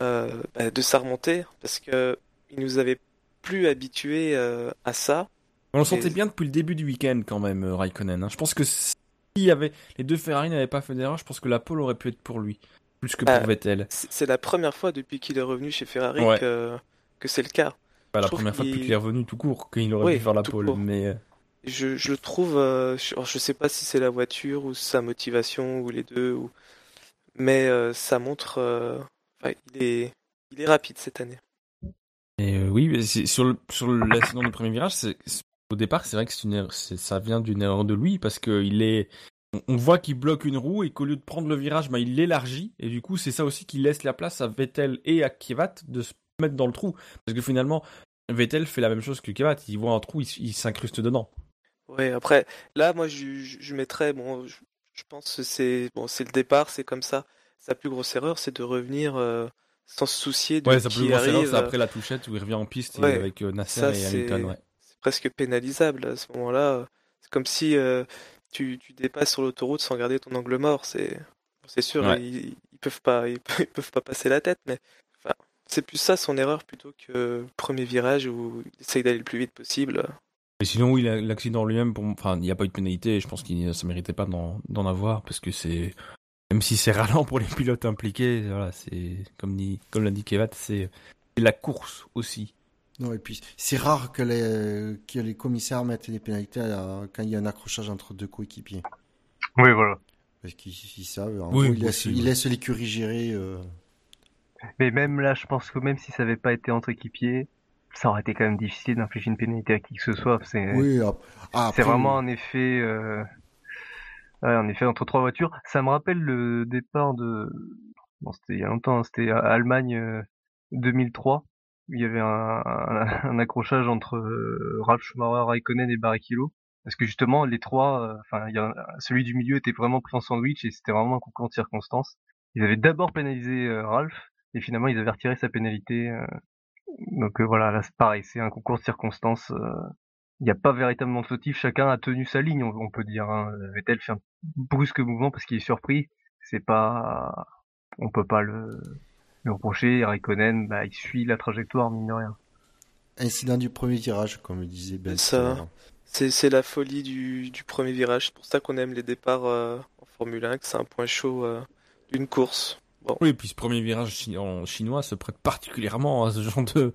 euh, bah, de sa remontée parce que il nous avait plus habitués euh, à ça. On le sentait bien depuis le début du week-end quand même, Raikkonen. Hein. Je pense que si y avait les deux Ferrari n'avaient pas fait d'erreur, je pense que la pole aurait pu être pour lui plus que pour bah, Vettel. C'est la première fois depuis qu'il est revenu chez Ferrari que, que c'est le cas. Pas la première fois depuis qu'il est revenu tout court qu'il aurait pu faire la pole, mais je, je, le trouve, euh, je, je, sais pas si c'est la voiture ou sa motivation ou les deux, ou... mais ça montre. il, est, il est rapide cette année. Et oui, sur le sur l'accident du premier virage, au départ, c'est vrai que une ça vient d'une erreur de lui parce que il est on voit qu'il bloque une roue et qu'au lieu de prendre le virage, bah, il l'élargit. Et du coup, c'est ça aussi qui laisse la place à Vettel et à Kivat de se mettre dans le trou. Parce que finalement, Vettel fait la même chose que Kivat. Il voit un trou, il, s'incruste dedans. Ouais, après, là, moi, je, je mettrais, bon, je, pense que c'est bon, c'est le départ, c'est comme ça. Sa plus grosse erreur, c'est de revenir euh, sans se soucier de ouais, sa plus grosse erreur, c'est après la touchette où il revient en piste avec euh, Nasser et Hamilton. Ouais. C'est presque pénalisable à ce moment-là. C'est comme si euh, tu, tu dépasses sur l'autoroute sans garder ton angle mort. C'est c'est sûr, ils, ils, peuvent pas ils, peuvent pas passer la tête, mais c'est plus ça son erreur plutôt que premier virage où il essaye d'aller le plus vite possible. Et sinon, oui, l'accident lui-même, enfin, il n'y a pas eu de pénalité, et je pense qu'il ne méritait pas d'en avoir, parce que c'est, même si c'est ralent pour les pilotes impliqués, voilà, c'est, comme dit, comme l'a dit Kevat, c'est la course aussi. Non, et puis c'est rare que les, que les commissaires mettent des pénalités quand il y a un accrochage entre deux coéquipiers. Oui, voilà. Parce qu'ils savent. En oui, ils, laissent, l'écurie gérer. Euh. Mais même là, je pense que même si ça n'avait pas été entre équipiers, ça aurait été quand même difficile d'infliger une pénalité à qui que ce soit. C'est oui, c'est vraiment un effet. Euh... Ouais, effet entre trois voitures. Ça me rappelle le départ de. Bon, c'était il y a longtemps. Hein, c'était Allemagne 2003 euh, il y avait un, un, accrochage entre euh, Ralf Schumacher, Raikkonen et Barrichello. Parce que justement, les trois, euh, enfin, celui du milieu était vraiment pris en sandwich et c'était vraiment un concours de circonstances. Ils avaient d'abord pénalisé euh, Ralph et finalement ils avaient retiré sa pénalité. donc voilà, là c'est pareil, c'est un concours de circonstances. Il n'y a pas véritablement de fautif, chacun a tenu sa ligne, on, peut dire. Hein. Vettel fait un brusque mouvement parce qu'il est surpris. C'est pas, on peut pas le, le reprocher, Raikkonen, bah, il suit la trajectoire, mine de rien. Incident du premier virage, comme le disait Ben. Ça, c'est la folie du, premier virage. C'est pour ça qu'on aime les départs euh, en Formule 1, que c'est un point chaud euh, d'une course. Oui, et puis ce premier virage en chinois se prête particulièrement à ce genre de.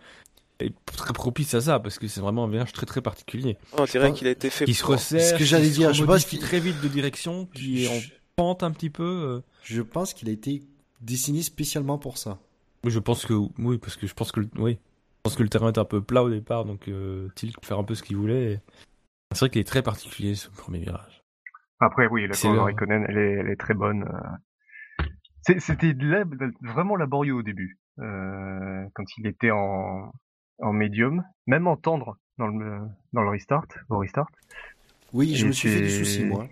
est très propice à ça, parce que c'est vraiment un virage très très particulier. on dirait qu'il a été fait. Qui se resserre, ce que j'allais dire, je pense qu'il très vite de direction, qui est en pente un petit peu. Euh. Je pense qu'il a été dessiné spécialement pour ça. Oui, je pense que oui, parce que je pense que oui, je pense que le terrain est un peu plat au départ, donc euh, Tilk peut faire un peu ce qu'il voulait. C'est vrai qu'il est très particulier ce premier virage. Après, oui, la course de Raikkonen, elle est, elle est très bonne. C'était vraiment laborieux au début, euh, quand il était en, en médium, même en tendre dans le, dans le restart, au restart. Oui, je me suis fait des soucis, moi.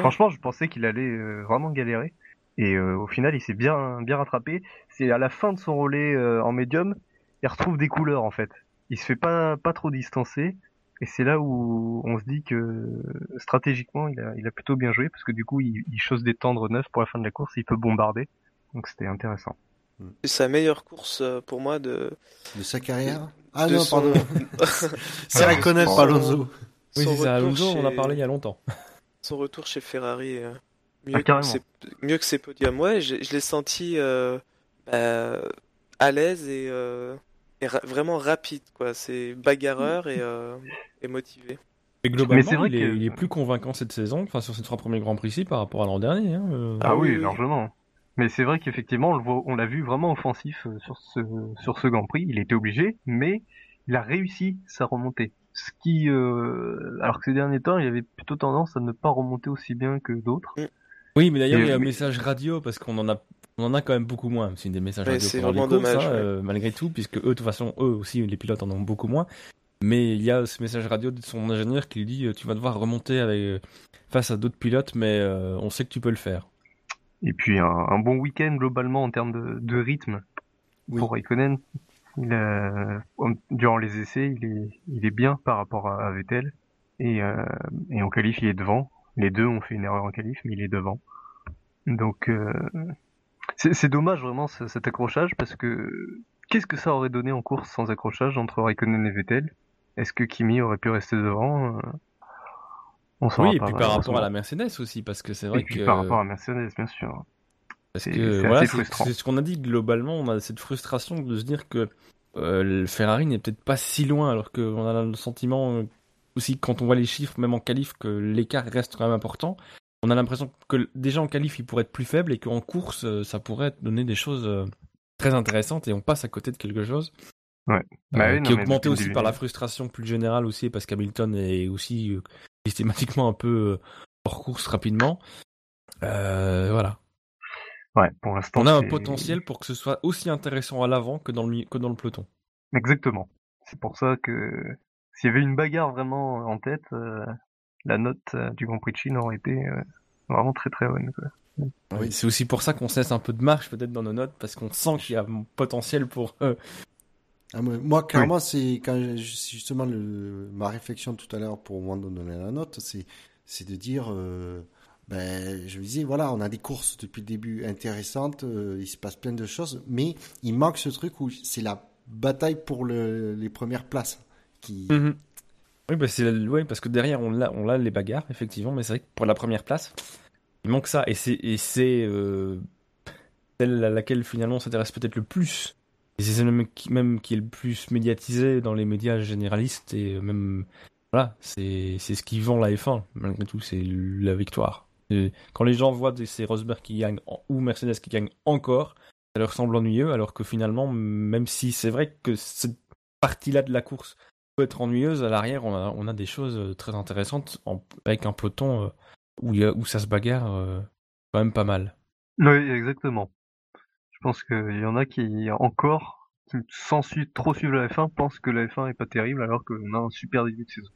Franchement, je pensais qu'il allait euh, vraiment galérer. Et euh, au final, il s'est bien bien rattrapé. C'est à la fin de son relais euh, en médium, il retrouve des couleurs en fait. Il se fait pas pas trop distancer. Et c'est là où on se dit que stratégiquement, il a, il a plutôt bien joué parce que du coup, il, il chose des tendres neufs pour la fin de la course. Il peut bombarder. Donc c'était intéressant. C'est sa meilleure course euh, pour moi de. De sa carrière Ah non, pardon. c'est reconnaître pas Alonso. Oui, c'est Alonso, on en a parlé il y a longtemps. Son retour chez Ferrari Mieux, ah, que, ses, mieux que ses podiums. Ouais, je, l'ai senti euh, bah, à l'aise et, euh, vraiment rapide. quoi. C'est bagarreur et, euh, et motivé. Mais globalement, il, est, il, est, plus convaincant cette saison, enfin sur ces trois premiers Grands Prix par rapport à l'an dernier. Hein, euh. ah, oui, largement. Mais c'est vrai qu'effectivement, on l'a vu vraiment offensif euh, sur ce, sur ce Grand Prix. Il était obligé, mais il a réussi sa remontée. Ce qui, euh, alors que ces derniers temps, il avait plutôt tendance à ne pas remonter aussi bien que d'autres. Mm. Oui, mais d'ailleurs, il y a un message radio parce qu'on en a, on en a quand même beaucoup moins. C'est des messages radio c'est vraiment dommage, hein, euh, malgré tout, puisque eux, de toute façon, eux aussi, les pilotes en ont beaucoup moins. Mais il y a ce message radio de son ingénieur qui lui dit, euh, tu vas devoir remonter avec, euh, face à d'autres pilotes, mais on sait que tu peux le faire. Et puis un, bon week-end globalement en termes de, de rythme pour Raikkonen. Il durant les essais, il est, il est bien par rapport à, Vettel. Et, et en qualif, il est devant. Les deux ont fait une erreur en qualif, mais il est devant. Donc euh, c'est dommage vraiment cet accrochage parce que qu'est-ce que ça aurait donné en course sans accrochage entre Raikkonen et Vettel? Est-ce que Kimi aurait pu rester devant? On Oui, et puis par rapport à la Mercedes aussi, parce que c'est vrai et puis par rapport à la Mercedes, bien sûr. Parce que voilà, c'est ce qu'on a dit globalement, on a cette frustration de se dire que euh, le Ferrari n'est peut-être pas si loin, alors qu'on a le sentiment aussi quand on voit les chiffres, même en qualif, que l'écart reste quand même important. On a l'impression que déjà en qualif, il pourrait être plus faible et qu'en course, ça pourrait donner des choses très intéressantes et on passe à côté de quelque chose. Ouais. Bah qui est augmenté aussi par la frustration plus générale aussi parce qu'Hamilton est aussi systématiquement un peu hors course rapidement. voilà. Ouais, pour l'instant. On a un potentiel pour que ce soit aussi intéressant à l'avant que dans le que dans le peloton. Exactement. C'est pour ça que s'il y avait une bagarre vraiment en tête, euh, la note euh, du Grand Prix de Chine aurait été euh, vraiment très très bonne. Oui, c'est aussi pour ça qu'on cesse un peu de marche peut-être dans nos notes parce qu'on sent qu'il y a un potentiel pour. Ah, moi, clairement, c'est quand justement le, ma réflexion tout à l'heure pour moi donner la note, c'est c'est de dire ben, je me disais, voilà, on a des courses depuis le début intéressantes, il se passe plein de choses, mais il manque ce truc où c'est la bataille pour les premières places. Qui... Mhm. Oui, bah parce que derrière, on a, on a les bagarres, effectivement, mais c'est vrai que pour la première place, il manque ça. Et c'est, euh, celle à laquelle finalement on s'intéresse peut-être le plus. Et c'est celle même qui, est le plus médiatisé dans les médias généralistes. Et même, voilà, c'est ce qui vend la F1, malgré tout, c'est la victoire. quand les gens voient ces Rosberg qui gagnent ou Mercedes qui gagnent encore, ça leur semble ennuyeux, alors que finalement, même si c'est vrai que cette partie-là de la course peut être ennuyeuse, à l'arrière, on a, des choses euh, très intéressantes avec un peloton euh, où, où ça se bagarre euh, quand même pas mal. Oui, exactement. Je pense qu'il y en a qui, encore, qui sans trop suivre la F1, pensent que la F1 est pas terrible, alors qu'on a un super début de saison.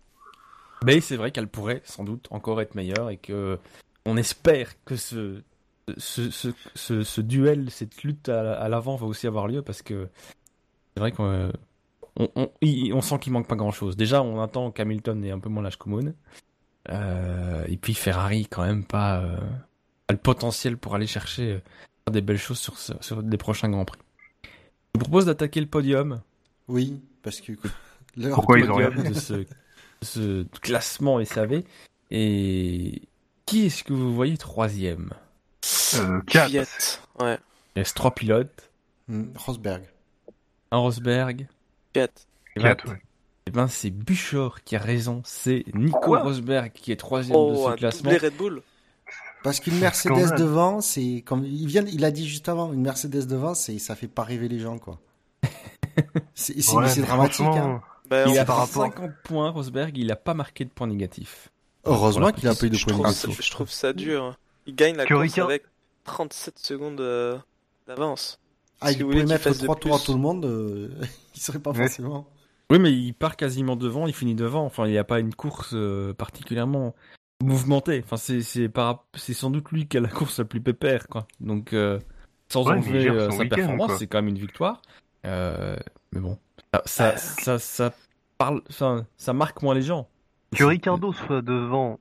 Mais c'est vrai qu'elle pourrait sans doute encore être meilleure et que on espère que ce ce, ce, ce, duel, cette lutte à, l'avant va aussi avoir lieu parce que c'est vrai qu'on on, on, sent qu'il manque pas grand chose. Déjà, on attend qu'Hamilton ait un peu moins l'âge commune. Euh, et puis Ferrari, quand même, pas, euh, le potentiel pour aller chercher euh, des belles choses sur, sur des prochains Grands Prix. Je vous propose d'attaquer le podium. Oui, parce que Pourquoi ils ont de ce, ce classement SAV. Et qui est-ce que vous voyez troisième euh, 4. Ouais. Il reste 3 pilotes. Hmm, Rosberg. Un Rosberg. 4. 4, ouais. Eh ben, c'est Buchor qui a raison. C'est Nico Rosberg qui est troisième de ce oh, classement. Red Bull. Parce qu'une Mercedes devant, c'est comme il vient, il a dit juste avant, une Mercedes devant, c'est ça fait pas rêver les gens quoi. c'est dramatique. Hein. Ben, il a par rapport... 50 points, Rosberg, il a pas marqué de points négatifs. Heureusement qu'il a pas eu de points négatifs. Je trouve ça dur. Hein. Il gagne la course avec 37 secondes euh, d'avance. Ah, il pouvait mettre 3 tours à tout le monde, euh, il serait pas forcément. Oui, mais il part quasiment devant, il finit devant. Enfin, il n'y a pas une course euh, particulièrement mouvementée. Enfin, c'est c'est sans doute lui qui a la course la plus pépère, quoi. Donc, sans enlever sa performance, c'est quand même une victoire. mais bon, ça, ça, ça, parle, ça, ça marque moins les gens. Que Ricardo soit devant,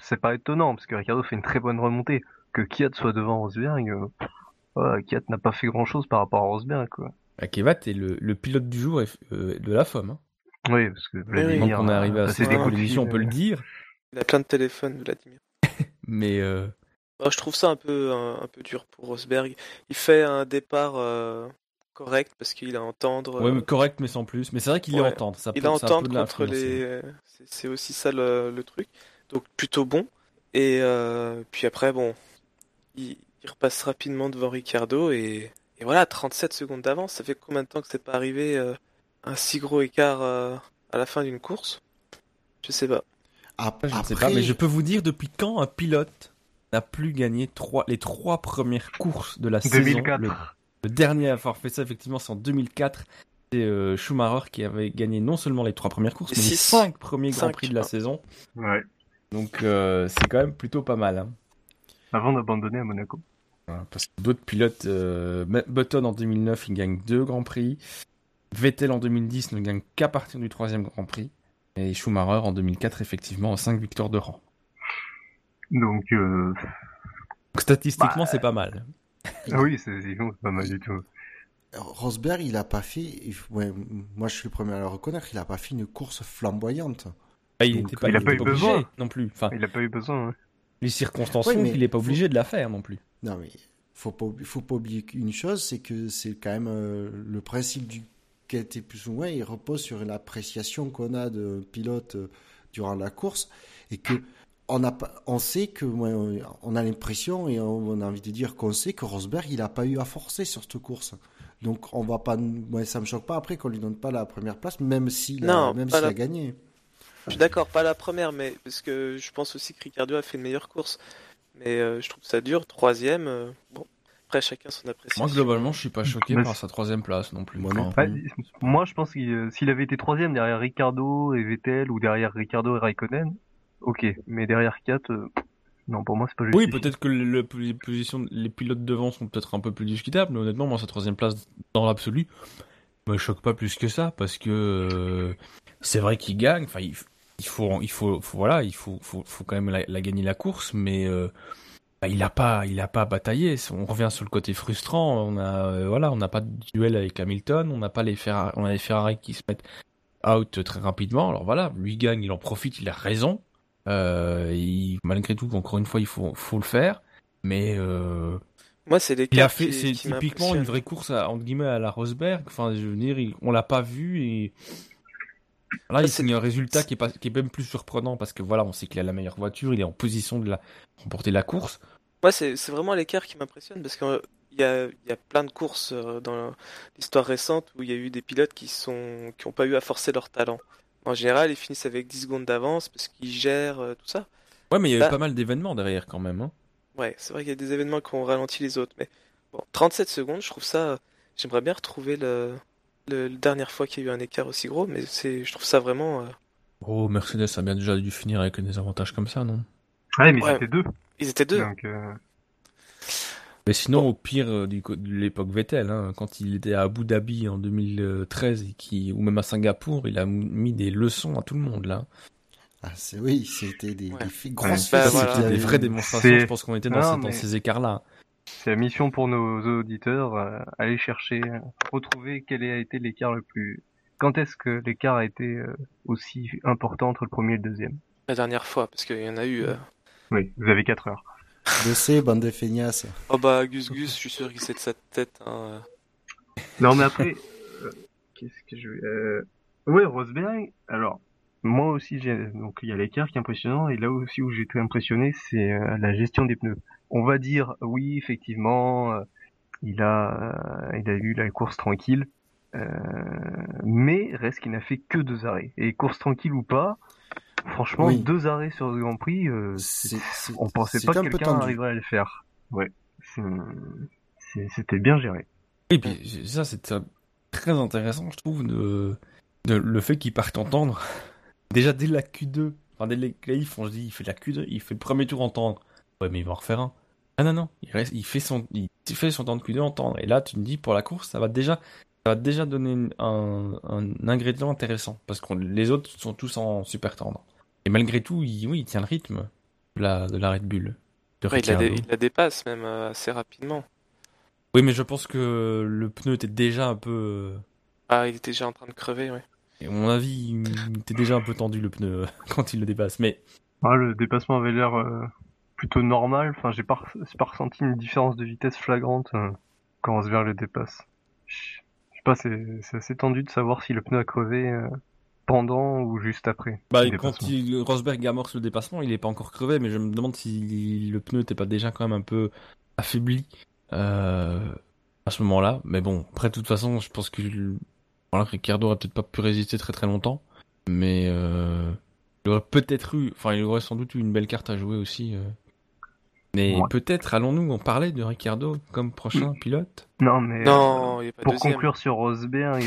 c'est pas étonnant parce que Ricardo fait une très bonne remontée. Que Kiat soit devant Rosberg, euh, Kiat n'a pas fait grand chose par rapport à Rosberg. Quoi. Bah, Kevat est le, pilote du jour euh, de la FOM. Hein. Oui, parce que Vladimir. on est arrivé à cette émission, on peut le dire. Il a plein de téléphones, Vladimir. Mais. Euh... je trouve ça un peu, un, peu dur pour Rosberg. Il fait un départ euh, correct parce qu'il a entendre. Ouais, mais correct, mais sans plus. Mais c'est vrai qu'il est entendre. Ça il a entendre contre les. C'est aussi ça le, truc donc plutôt bon. Et euh, puis après, bon, il, repasse rapidement devant Ricardo et, voilà, 37 secondes d'avance. Ça fait combien de temps que c'est pas arrivé euh, un si gros écart euh, à la fin d'une course? Je sais pas. Après, je ne sais pas, mais je peux vous dire depuis quand un pilote n'a plus gagné trois, les trois premières courses de la 2004. saison. Le, dernier à avoir fait ça, effectivement, c'est en 2004. C'est Schumacher qui avait gagné non seulement les trois premières courses, mais les cinq premiers Grands Prix de la saison. Ouais. Donc euh, c'est quand même plutôt pas mal. Hein. Avant d'abandonner à Monaco. parce que d'autres pilotes, euh, Button en 2009, il gagne deux grands prix. Vettel en 2010 ne gagne qu'à partir du troisième grand prix. Et Schumacher en 2004, effectivement, cinq victoires de rang. Donc, euh... statistiquement, bah, c'est pas mal. Ah oui, c'est pas mal du tout. Rosberg, il a pas fait. moi, je suis le premier à le reconnaître. Il a pas fait une course flamboyante. Ah, il n'a pas, eu besoin non plus. Enfin, il n'a pas eu besoin. Les circonstances font qu'il n'est pas obligé de la faire non plus. Non, mais faut pas, faut pas oublier une chose, c'est que c'est quand même euh, le principe du qualité plus ou moins, il repose sur l'appréciation qu'on a de pilote euh, durant la course et que on a on sait que on a l'impression et on, a envie de dire qu'on sait que Rosberg il a pas eu à forcer sur cette course. Donc on va pas, moi ça me choque pas après qu'on lui donne pas la première place, même s'il a, même s'il a gagné. Je suis d'accord, pas la première, mais parce que je pense aussi que Ricardo a fait une meilleure course. Mais euh, je trouve ça dur, troisième. Euh, bon, après chacun son appréciation. Moi globalement, je suis pas choqué par sa troisième place non plus. Moi, moi je pense qu'il s'il avait été troisième derrière Ricardo et Vettel ou derrière Ricardo et Raikkonen, ok, mais derrière 4, euh, non, pour moi, c'est pas juste. Oui, peut-être que le, les positions, les pilotes devant sont peut-être un peu plus discutables, mais honnêtement, moi, sa troisième place dans l'absolu me choque pas plus que ça, parce que euh, c'est vrai qu'il gagne, enfin, il, faut, il faut, voilà, il faut, faut, faut quand même la, gagner la course, mais euh, bah, il a pas, il a pas bataillé. On revient sur le côté frustrant. On a, voilà, on n'a pas de duel avec Hamilton, on n'a pas les Ferrari, on a les Ferrari qui se mettent out très rapidement. Alors voilà, lui gagne, il en profite, il a raison. Euh, malgré tout, encore une fois, il faut, faut le faire. Mais euh, moi, c'est des il a fait, c'est typiquement une vraie course à, entre guillemets à la Rosberg. Enfin, je veux dire, on l'a pas vu et là, il signe un résultat qui est, pas, qui est même plus surprenant parce que voilà, on sait qu'il a la meilleure voiture, il est en position de la remporter la course. Moi, c'est vraiment l'écart qui m'impressionne parce qu'il y a, y a plein de courses euh, dans l'histoire récente où il y a eu des pilotes qui sont qui ont pas eu à forcer leur talent. En général, ils finissent avec 10 secondes d'avance parce qu'ils gèrent euh, tout ça. Ouais, mais il y a eu pas mal d'événements derrière quand même. Hein. Ouais, c'est vrai qu'il y a des événements qui ont ralenti les autres. Mais bon, 37 secondes, je trouve ça. J'aimerais bien retrouver le... le... dernière fois qu'il y a eu un écart aussi gros, mais c'est, je trouve ça vraiment. Euh, oh, Mercedes a bien déjà dû finir avec des avantages comme ça, non? Ouais, mais ils étaient deux. Ils étaient deux. Donc, euh, mais sinon, au pire euh, du, de l'époque Vettel, hein, quand il était à Abu Dhabi en 2013 et qui, ou même à Singapour, il a mis des leçons à tout le monde là. Ah, c'est oui, c'était des, ouais. des grosses bah, C'était des vraies démonstrations. Je pense qu'on était dans, dans ces écarts-là. C'est la mission pour nos auditeurs, euh, aller chercher, retrouver quel a été l'écart le plus. Quand est-ce que l'écart a été euh, aussi important entre le premier et le deuxième? La dernière fois, parce qu'il y en a eu. Oui, vous avez 4 heures. Je sais, bande de feignasses. Oh bah, Gus Gus, je suis sûr qu'il sait de sa tête. Hein. Non, mais après, euh, qu'est-ce que je vais. Euh... Ouais, Rosberg, alors, moi aussi, j'ai. Donc, il y a l'écart qui est impressionnant, et là aussi où j'ai été impressionné, c'est euh, la gestion des pneus. On va dire, oui, effectivement, euh, il, a, il a eu la course tranquille, mais reste qu'il n'a fait que deux arrêts. Et course tranquille ou pas, Franchement, deux arrêts sur le Grand Prix, euh, on pensait pas que quelqu'un arriverait à le faire. Ouais, c'était bien géré. Et puis ça, c'est très intéressant, je trouve, de, le fait qu'il parte entendre. Déjà dès la Q2, enfin dès les qualifs, on se dit, il fait la Q2, il fait le premier tour entendre. Ouais, mais il va en refaire un. Ah non non, il reste, il fait son, il fait son temps de Q2 entendre. Et là, tu me dis pour la course, ça va déjà, ça va déjà donner un, un ingrédient intéressant parce que les autres sont tous en super tendre. Et malgré tout, il, oui, il tient le rythme de la, de la Red Bull. il, la dépasse même euh, assez rapidement. Oui, mais je pense que le pneu était déjà un peu. Euh, ah, il était déjà en train de crever, oui. Et à mon avis, il était déjà un peu tendu le pneu quand il le dépasse. Mais ah, le dépassement avait l'air euh, plutôt normal. Enfin, j'ai pas, pas ressenti une différence de vitesse flagrante quand Rosberg le dépasse. Je sais pas, c'est assez tendu de savoir si le pneu a crevé pendant ou juste après Bah quand il, Rosberg amorce le dépassement, il est pas encore crevé, mais je me demande si le pneu n'était pas déjà quand même un peu affaibli euh, à ce moment-là. Mais bon, après de toute façon, je pense que voilà, Ricardo aurait peut-être pas pu résister très très longtemps, mais euh, il aurait peut-être eu, enfin il aurait sans doute eu une belle carte à jouer aussi. Euh. Mais peut-être allons-nous en parler de Ricardo comme prochain pilote? Non, mais non, pour conclure sur Rosberg,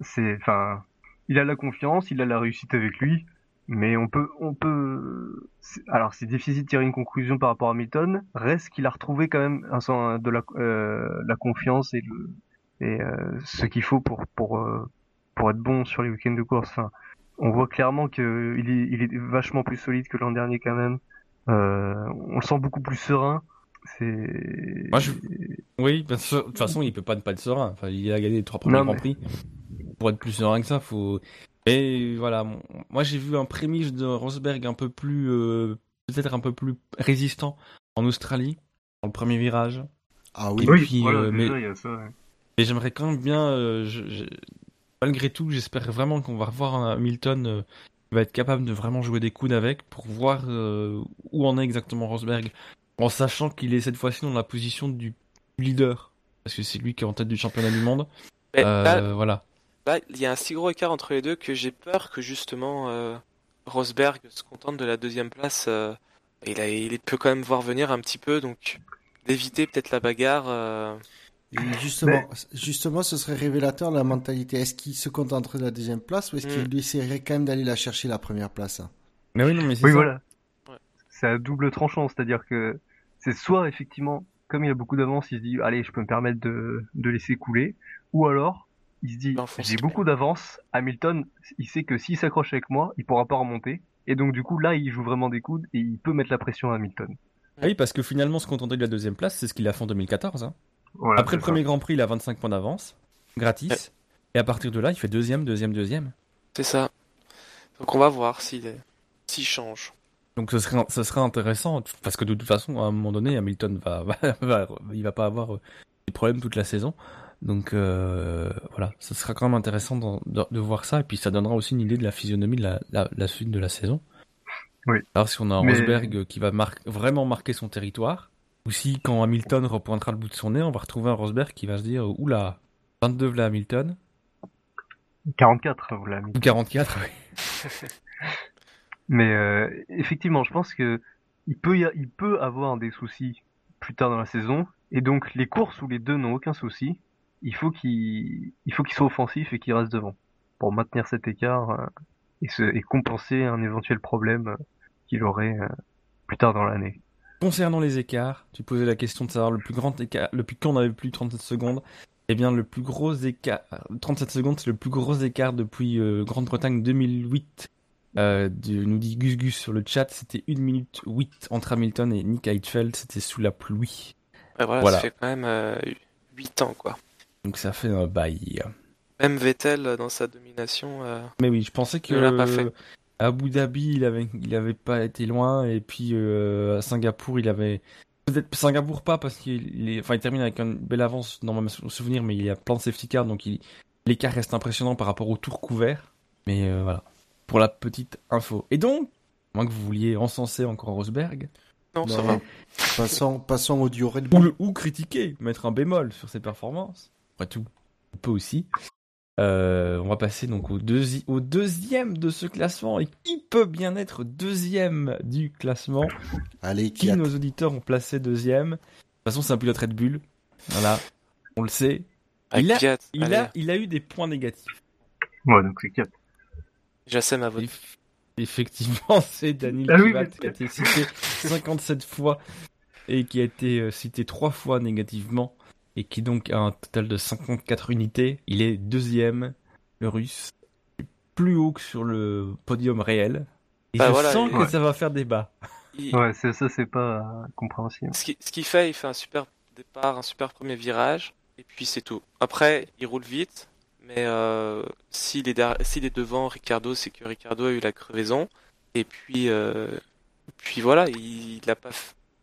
c'est enfin il a la confiance, il a la réussite avec lui, mais on peut, on peut, alors c'est difficile de tirer une conclusion par rapport à Hamilton. Reste qu'il a retrouvé quand même un, de la, euh, la confiance et le, et euh, ce qu'il faut pour pour euh, pour être bon sur les week-ends de course. Enfin, on voit clairement qu'il est, il est vachement plus solide que l'an dernier quand même. On le sent beaucoup plus serein. C'est. Moi, je... Oui, de toute façon, il peut pas ne pas être serein. Enfin, il a gagné les trois premiers Grands Prix pour être plus serein que ça, faut. Et voilà, moi j'ai vu un prémisse de Rosberg un peu plus, euh, peut-être un peu plus résistant en Australie, dans le premier virage. Ah oui, oui euh, mais... y a ça, Et j'aimerais quand même bien, euh, malgré tout, j'espère vraiment qu'on va revoir un Hamilton va être capable de vraiment jouer des coudes avec pour voir où en est exactement Rosberg, en sachant qu'il est cette fois-ci dans la position du leader, parce que c'est lui qui est en tête du championnat du monde. voilà. Là, il y a un si gros écart entre les deux que j'ai peur que justement Rosberg se contente de la deuxième place. il, a, il peut quand même voir venir un petit peu, donc d'éviter peut-être la bagarre. Justement, justement, ce serait révélateur de la mentalité. Est-ce qu'il se contenterait de la deuxième place ou est-ce qu'il hmm. essaierait quand même d'aller la chercher la première place? Mais oui, non, mais c'est voilà. C'est à double tranchant, c'est-à-dire que c'est soit effectivement, comme il a beaucoup d'avance, il se dit allez, je peux me permettre de, de laisser couler, ou alors il se dit j'ai beaucoup d'avance. Hamilton, il sait que s'il s'accroche avec moi, il pourra pas remonter, et donc du coup là, il joue vraiment des coudes et il peut mettre la pression à Hamilton. Ah oui, parce que finalement, se contenter de la deuxième place, c'est ce qu'il a fait en 2014. Hein. Après le premier Grand Prix, il a 25 points d'avance, gratis. Et à partir de là, il fait deuxième, deuxième, deuxième. C'est ça. Donc on va voir s'il change. Donc ce serait, ce serait intéressant, parce que de toute façon, à un moment donné, Hamilton va, va, il va pas avoir euh, des problèmes toute la saison. Donc euh, voilà, ce sera quand même intéressant de, voir ça, et puis ça donnera aussi une idée de la physionomie de la suite de la saison. Oui. Alors si on a un Rosberg qui va vraiment marquer son territoire, ou si quand Hamilton repointera le bout de son nez, on va retrouver un Rosberg qui va se dire oula, 22 v'là Hamilton. 44 v'là Hamilton. 44, oui. Mais euh, effectivement, je pense que il peut, y il peut avoir des soucis plus tard dans la saison, et donc les courses où les deux n'ont aucun souci, il faut qu'il il faut qu'il soit offensif et qu'il reste devant pour maintenir cet écart euh, et, se, et compenser un éventuel problème euh, qu'il aurait euh, plus tard dans l'année. Concernant les écarts, tu posais la question de savoir le plus grand écart, depuis quand on avait plus de 37 secondes. Eh bien, le plus gros écart, 37 secondes, c'est le plus gros écart depuis euh, Grande-Bretagne 2008. Euh, nous dit Gus Gus sur le chat, c'était 1 minute 8 entre Hamilton et Nick Heidfeld, c'était sous la pluie. voilà, ça fait quand même 8 ans, quoi. Donc ça fait un bail. Même Vettel dans sa domination. Mais oui, je pensais que. l'a pas fait. Abu Dhabi, il avait, il avait pas été loin, et puis euh, à Singapour, il avait peut-être Singapour pas parce qu'il est... enfin, il termine avec une belle avance dans mon souvenir, mais il y a plein de safety cars, donc il... l'écart reste impressionnant par rapport au tour couvert. Mais euh, voilà, pour la petite info. Et donc, moins que vous vouliez encenser encore Rosberg. Non, ça va. Passons, passons au duo Red Bull. Ou, ou critiquer, mettre un bémol sur ses performances. Après tout, on peut aussi. Euh, on va passer donc au, au, deuxième de ce classement. Et qui peut bien être deuxième du classement Allez, qui nos auditeurs ont placé deuxième? De toute façon, c'est un pilote Red Bull. Voilà, on le sait. Il a, il, a, il a eu des points négatifs. Ouais, donc c'est 4. J'assème à votre. Effectivement, c'est Daniel ah qui a été cité 57 fois et qui a été euh, cité 3 fois négativement et qui donc a un total de 54 unités. Il est deuxième, le russe, plus haut que sur le podium réel. Et bah je sens que ça va faire débat. Ouais, ça c'est pas compréhensible. Ce qu'il fait, il fait un super départ, un super premier virage, et puis c'est tout. Après, il roule vite, mais euh, s'il est, est, devant Ricardo, c'est que Ricardo a eu la crevaison. Et puis, euh, puis voilà, il n'a pas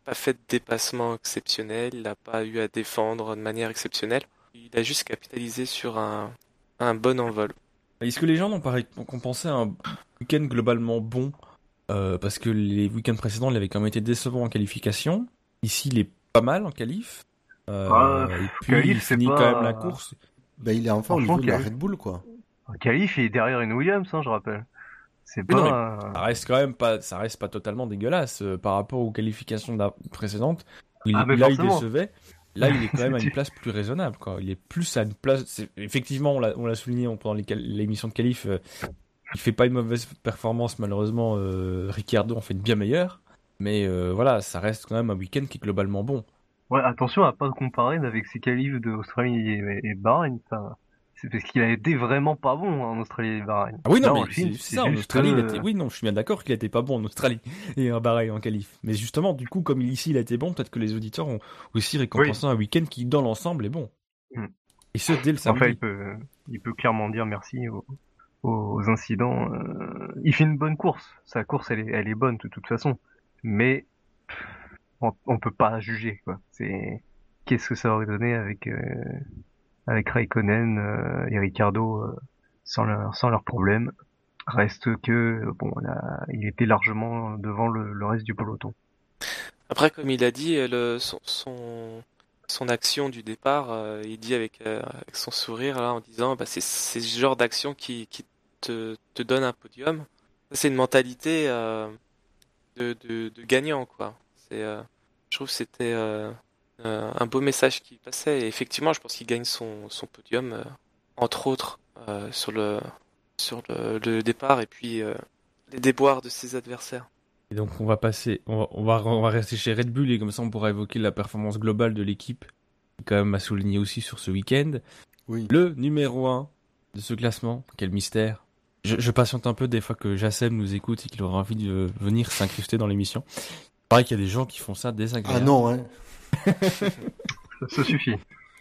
pas fait de dépassement exceptionnel, il n'a pas eu à défendre de manière exceptionnelle. Il a juste capitalisé sur un, un bon envol. Est-ce que les gens n'ont pas pensé à un week-end globalement bon? Euh, Parce que les week-ends précédents, il avait quand même été décevant en qualification. Ici, il est pas mal en qualif. Euh, ah, et puis, il finit quand même la course. Ben, il est enfin au niveau de la Red Bull, quoi. En qualif, il est derrière une Williams, hein, je rappelle. C'est pas. ça reste quand même pas, ça reste pas totalement dégueulasse euh, par rapport aux qualifications précédentes. il, ah, là, il décevait. Là, il est quand même à une place plus raisonnable. Quoi. Il est plus à une place. Effectivement, on l'a souligné pendant l'émission de qualif. Euh, il fait pas une mauvaise performance, malheureusement. Euh, Ricciardo en fait une bien meilleure. Mais euh, voilà, ça reste quand même un week-end qui est globalement bon. Ouais, attention à pas comparer avec ses qualifs d'Australie et, et Bahreïn. Ça, c'est parce qu'il a été vraiment pas bon en Australie et Bahreïn. Ah oui, non, mais c'est ça, en Australie, il était... oui, non, je suis bien d'accord qu'il était pas bon en Australie et en Bahreïn en qualif. Mais justement, du coup, comme ici il a été bon, peut-être que les auditeurs ont aussi récompensé un week-end qui, dans l'ensemble, est bon. Hmm. Et ce, dès le samedi. Enfin, il peut, il peut clairement dire merci aux, aux incidents. Euh, il fait une bonne course. Sa course, elle est, elle est bonne de toute façon. Mais on, on peut pas juger, quoi. C'est qu'est-ce que ça aurait donné avec euh, avec Raikkonen euh, et Ricardo euh, sans leur sans leurs problèmes. Reste que bon, il était largement devant le, reste du peloton. Après, comme il a dit, le, son, action du départ, euh, il dit avec, euh, son sourire en disant, bah, c'est ce genre d'action qui, te, donne un podium. C'est une mentalité euh, de, de, gagnant, quoi. Je trouve que c'était un beau message qui passait. Et effectivement, je pense qu'il gagne son, son podium, entre autres, sur le sur le, départ et puis euh, les déboires de ses adversaires. Et donc on va passer, on va, on va, rester chez Red Bull et comme ça on pourra évoquer la performance globale de l'équipe, quand même à souligner aussi sur ce week-end. Oui. Le numéro 1 de ce classement, quel mystère. Je, patiente un peu des fois que Jassem nous écoute et qu'il aura envie de venir s'incruster dans l'émission. Pareil qu'il y a des gens qui font ça désagréable. Ah non, hein. Ça, suffit.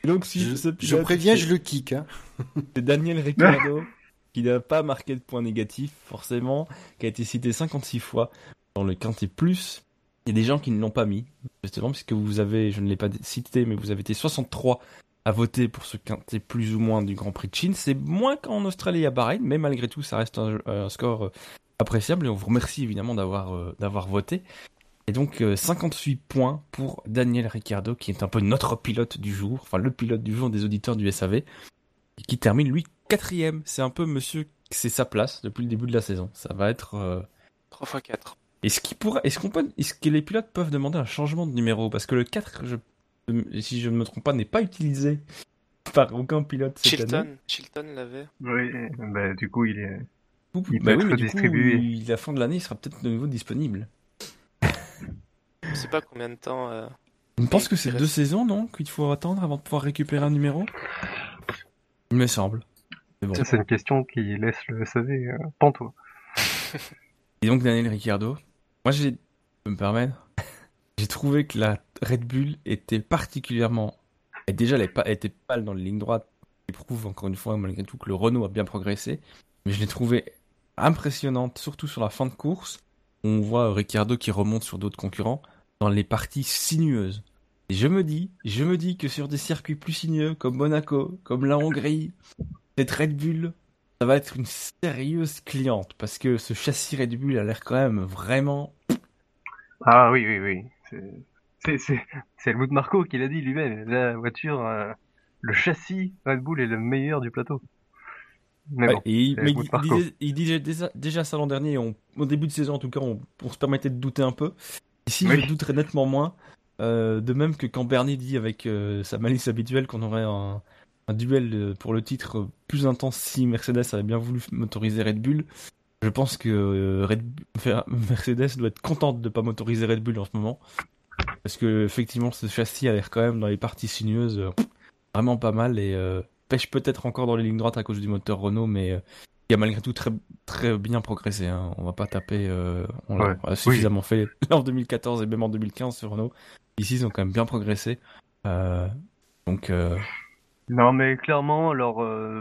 donc si je, préviens, je le kick. Hein. C'est Daniel Ricciardo qui n'a pas marqué de points négatifs, forcément, qui a été cité 56 fois dans le Quintet Plus. Il y a des gens qui ne l'ont pas mis, justement, puisque vous avez, je ne l'ai pas cité, mais vous avez été 63 à voter pour ce Quintet plus ou moins du Grand Prix de Chine. C'est moins qu'en Australie et à Bahreïn, mais malgré tout, ça reste un, score euh, appréciable et on vous remercie évidemment d'avoir euh, d'avoir voté. Et donc 58 euh, points pour Daniel Ricciardo, qui est un peu notre pilote du jour, enfin le pilote du jour des auditeurs du SAV, et qui termine lui quatrième. C'est un peu monsieur, c'est sa place depuis le début de la saison. Ça va être 3 x 4. Est-ce pourra, est-ce qu'on peut, est-ce que les pilotes peuvent demander un changement de numéro? Parce que le 4, je, si je ne me trompe pas, n'est pas utilisé par aucun pilote cette Chilton, année. Chilton l'avait. Oui, bah, du coup, il est. Il bah oui, distribué. Coup, la fin de l'année, il sera peut-être de nouveau disponible. Je sais pas combien de temps. Euh... Je pense que c'est deux saisons, non Qu'il faut attendre avant de pouvoir récupérer un numéro? Il me semble. C'est une question qui laisse le SAV euh, pantois. Et donc Daniel Ricciardo, moi j'ai, me permettre, j'ai trouvé que la Red Bull était particulièrement, et déjà elle était pâle dans la ligne droite, qui prouve encore une fois malgré tout que le Renault a bien progressé, mais je l'ai trouvé impressionnante, surtout sur la fin de course. On voit Ricciardo qui remonte sur d'autres concurrents dans les parties sinueuses. Et je me dis, je me dis que sur des circuits plus sinueux comme Monaco, comme la Hongrie, cette Red Bull, ça va être une sérieuse cliente parce que ce châssis Red Bull a l'air quand même vraiment. Ah oui, oui, oui. C'est le de Marco qui l'a dit lui-même. La voiture, euh, le châssis Red Bull est le meilleur du plateau. Mais, bon, il, disait, déjà, ça l'an dernier, au début de saison en tout cas, on, se permettait de douter un peu. Ici, je douterais nettement moins. Euh, de même que quand Bernie dit avec euh, sa malice habituelle qu'on aurait un, un duel euh, pour le titre plus intense si Mercedes avait bien voulu motoriser Red Bull. Je pense que euh. Mercedes doit être contente de ne pas motoriser Red Bull en ce moment. Parce que effectivement ce châssis a l'air quand même dans les parties sinueuses vraiment pas mal et pêche peut-être encore dans les lignes droites à cause du moteur Renault mais il a malgré tout très, très bien progressé. Hein. On va pas taper, on l'a suffisamment fait en 2014 et même en 2015 sur Renault. Ici ils ont quand même bien progressé. donc non, mais clairement, alors, euh,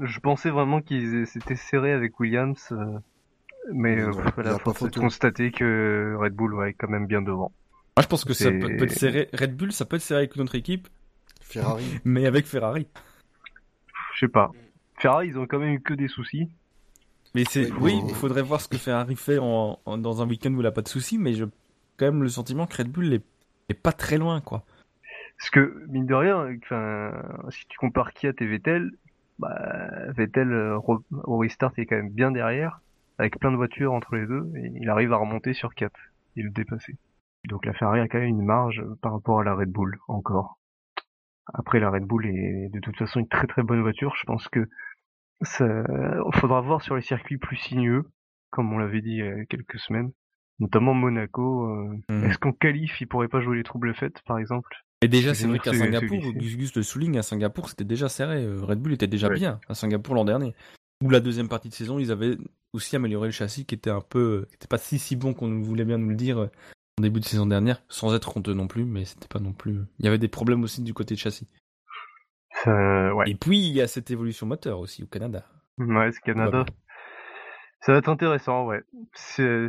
je pensais vraiment qu'ils s'étaient serrés avec Williams, euh, mais euh, voilà, faut constater que Red Bull ouais, est quand même bien devant. Moi, je pense que ça peut, être serré. Red Bull, ça peut être serré avec une autre équipe. Ferrari. Mais avec Ferrari. Je sais pas. Ferrari, ils ont quand même eu que des soucis. Mais c'est, oui, il faudrait voir ce que Ferrari fait en, dans un week-end où il a pas de soucis, mais j'ai quand même le sentiment que Red Bull est, est pas très loin, quoi. Parce que, mine de rien, enfin, si tu compares Kiat et Vettel, bah, Vettel euh, au restart est quand même bien derrière, avec plein de voitures entre les deux, et il arrive à remonter sur Kiat et le dépasser. Donc la Ferrari a quand même une marge par rapport à la Red Bull, encore. Après, la Red Bull est de toute façon une très très bonne voiture. Je pense que faudra voir sur les circuits plus sinueux, comme on l'avait dit il y a quelques semaines, notamment Monaco. Euh, mmh. Est-ce qu'en qualif, il pourrait pas jouer les troubles faites, par exemple? Et déjà, c'est vrai qu'à Singapour, Gus Gus le souligne, à Singapour, c'était déjà serré. Euh, Red Bull était déjà bien à Singapour l'an dernier. Ou la deuxième partie de saison, ils avaient aussi amélioré le châssis qui était un peu, qui était pas si si bon qu'on voulait bien nous le dire euh, en début de saison dernière, sans être honteux non plus, mais c'était pas non plus. Il y avait des problèmes aussi du côté de châssis. Ouais. Et puis il y a cette évolution moteur aussi au Canada. Ouais, c'est Canada. Ça va être intéressant, ouais. C'est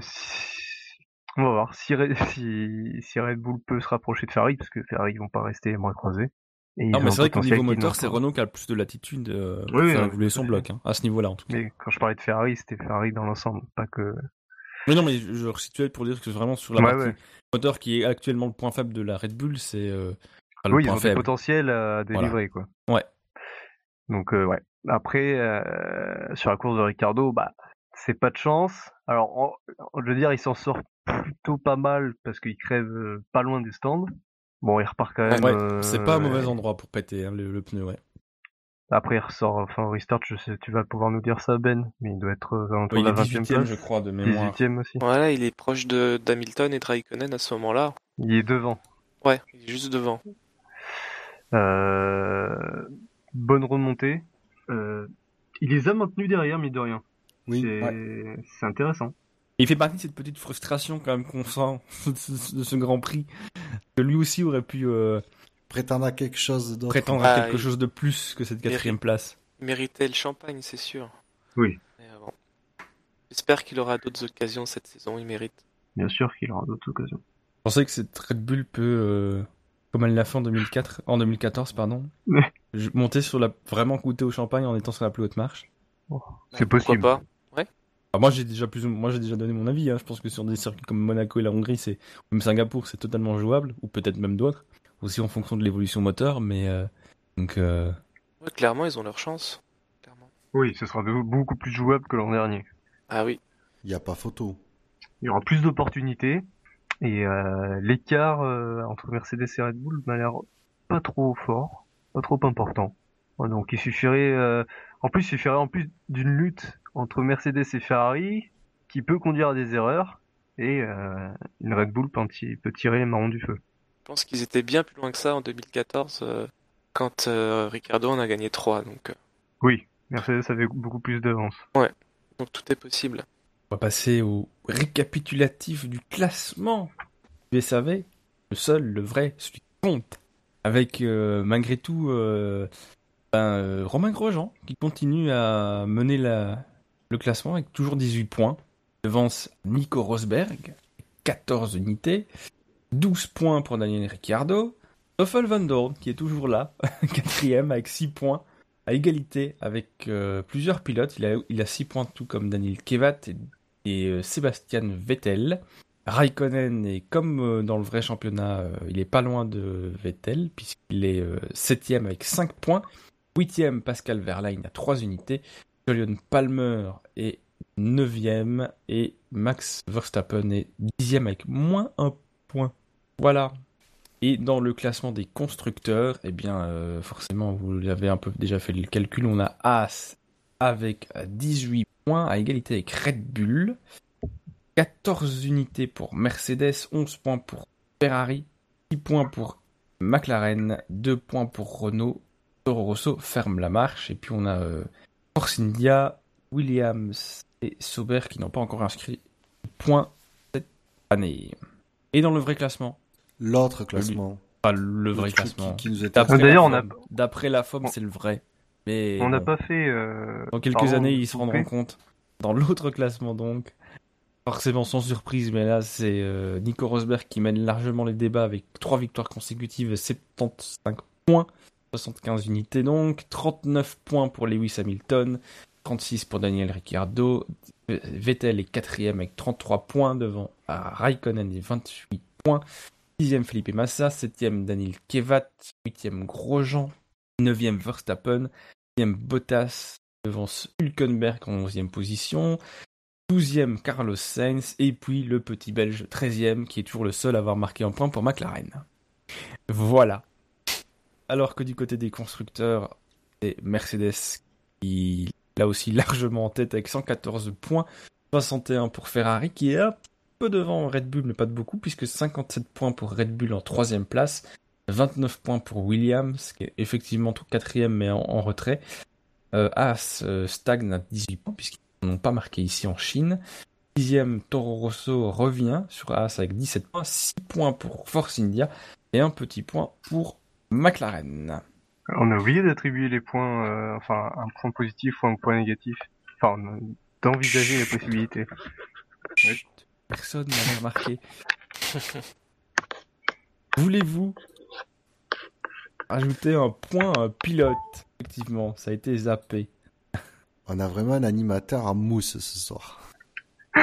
on va voir si, si, si, Red Bull peut se rapprocher de Ferrari, parce que Ferrari vont pas rester les moins croisés. non, mais c'est vrai qu'au niveau moteur, c'est Renault qui a le plus de latitude euh, oui, son bloc, hein, à ce niveau-là en tout cas. Mais quand je parlais de Ferrari, c'était Ferrari dans l'ensemble, pas que. Mais non, mais je resituais pour dire que vraiment sur la partie moteur qui est actuellement le point faible de la Red Bull, c'est euh, oui, ils ont faible. potentiel à délivrer quoi. Ouais. Donc euh, ouais. Après euh, sur la course de Ricardo, bah c'est pas de chance. Alors je veux dire, il s'en sort plutôt pas mal parce qu'il crève euh, pas loin des stands. Bon, il repart quand même. Ouais, c'est pas un mauvais endroit pour péter hein, le, pneu, ouais. Après, il ressort, enfin, restart, je sais, tu vas pouvoir nous dire ça, Ben, mais il doit être dans la 20 e je crois, de mémoire. 18 aussi. Voilà, il est proche de d'Hamilton et de Raikkonen à ce moment-là. Il est devant. Ouais, il est juste devant. Euh, bonne remontée. Euh, il les a maintenus derrière, mais de rien. Oui. C'est intéressant. il fait partie de cette petite frustration quand même qu'on sent de ce Grand Prix. Que lui aussi aurait pu euh, prétendre à quelque chose d'autre. Prétendre à quelque chose de plus que cette quatrième place. Mériter le champagne, c'est sûr. Oui. J'espère qu'il aura d'autres occasions cette saison, il mérite. Bien sûr qu'il aura d'autres occasions. Je pensais que cette Red Bull peut comme elle l'a fait en 2004, en 2014, pardon. monter sur la, vraiment goûter au champagne en étant sur la plus haute marche. Oh, c'est possible. pas Ouais. Ah, moi j'ai déjà plus, moi j'ai déjà donné mon avis. Hein. Je pense que sur des circuits comme Monaco et la Hongrie, c'est même Singapour, c'est totalement jouable, ou peut-être même d'autres, aussi en fonction de l'évolution moteur. Mais euh, donc. Euh, clairement, ils ont leur chance. Clairement. Oui, ce sera beaucoup plus jouable que l'an dernier. Ah oui. Il n'y a pas photo. Il y aura plus d'opportunités. Et euh, l'écart euh, entre Mercedes et Red Bull m'a l'air pas trop fort, pas trop important. donc il suffirait, euh, en plus, il suffirait en plus d'une lutte entre Mercedes et Ferrari qui peut conduire à des erreurs et une Red Bull peut, tirer les marrons du feu. Je pense qu'ils étaient bien plus loin que ça en 2014 quand Ricardo en a gagné 3 donc. Oui, Mercedes avait beaucoup plus d'avance. Ouais, donc tout est possible. Passer au récapitulatif du classement du SAV. Le seul, le vrai, celui qui compte. Avec euh, malgré tout euh, ben, euh, Romain Grosjean qui continue à mener le classement avec toujours 18 points. Devance Nico Rosberg, 14 unités. 12 points pour Daniel Ricciardo. Stoffel Van Dorn qui est toujours là, quatrième avec 6 points à égalité avec plusieurs pilotes. Il a, il a 6 points tout comme Daniel Kevat et et euh, Sébastien Vettel. Raikkonen est comme euh, dans le vrai championnat, euh, il est pas loin de Vettel puisqu'il est septième avec 5 points. Huitième Pascal Verlaine à 3 unités. Julian Palmer est neuvième et Max Verstappen est dixième avec moins un point. Voilà. Et dans le classement des constructeurs, eh bien, forcément, vous avez un peu déjà fait le calcul, on a As avec 18 points à égalité avec Red Bull. 14 unités pour Mercedes, 11 points pour Ferrari, 6 points pour McLaren, 2 points pour Renault. Toro Rosso ferme la marche. Et puis on a euh, Force India, Williams et Sauber qui n'ont pas encore inscrit points cette année. Et dans le vrai classement? L'autre classement. Pas le vrai classement. D'ailleurs, on a... D'après la FOM, c'est le vrai. Mais on n'a pas fait. Euh, dans quelques années, ils se rendront compte. Dans l'autre classement, donc. Forcément, sans surprise, mais là, c'est euh, Nico Rosberg qui mène largement les débats avec trois victoires consécutives, 75 points, 75 unités donc, 39 points pour Lewis Hamilton, 36 pour Daniel Ricciardo, Vettel est quatrième avec 33 points devant Raikkonen et 28 points, 6 Felipe Massa, 7 Daniel Kevat, 8 Grosjean, 9 Verstappen, Bottas devant Hülkenberg en 11e position. 12e Carlos Sainz et puis le petit belge 13e qui est toujours le seul à avoir marqué un point pour McLaren. Voilà. Alors que du côté des constructeurs, c'est Mercedes qui là aussi largement en tête avec 114 points, 61 pour Ferrari qui est un peu devant Red Bull mais pas de beaucoup puisque 57 points pour Red Bull en troisième place 29 points pour Williams, qui est effectivement tout quatrième mais en, retrait. Euh, As euh, stagne à 18 points puisqu'ils n'ont pas marqué ici en Chine. Dixième, Toro Rosso revient sur As avec 17 points, 6 points pour Force India et un petit point pour McLaren. On a oublié d'attribuer les points, euh, enfin un point positif ou un point négatif. Enfin, d'envisager les possibilités. Personne n'a remarqué. Voulez-vous rajouter un point un pilote. Effectivement, ça a été zappé. On a vraiment un animateur en mousse ce soir.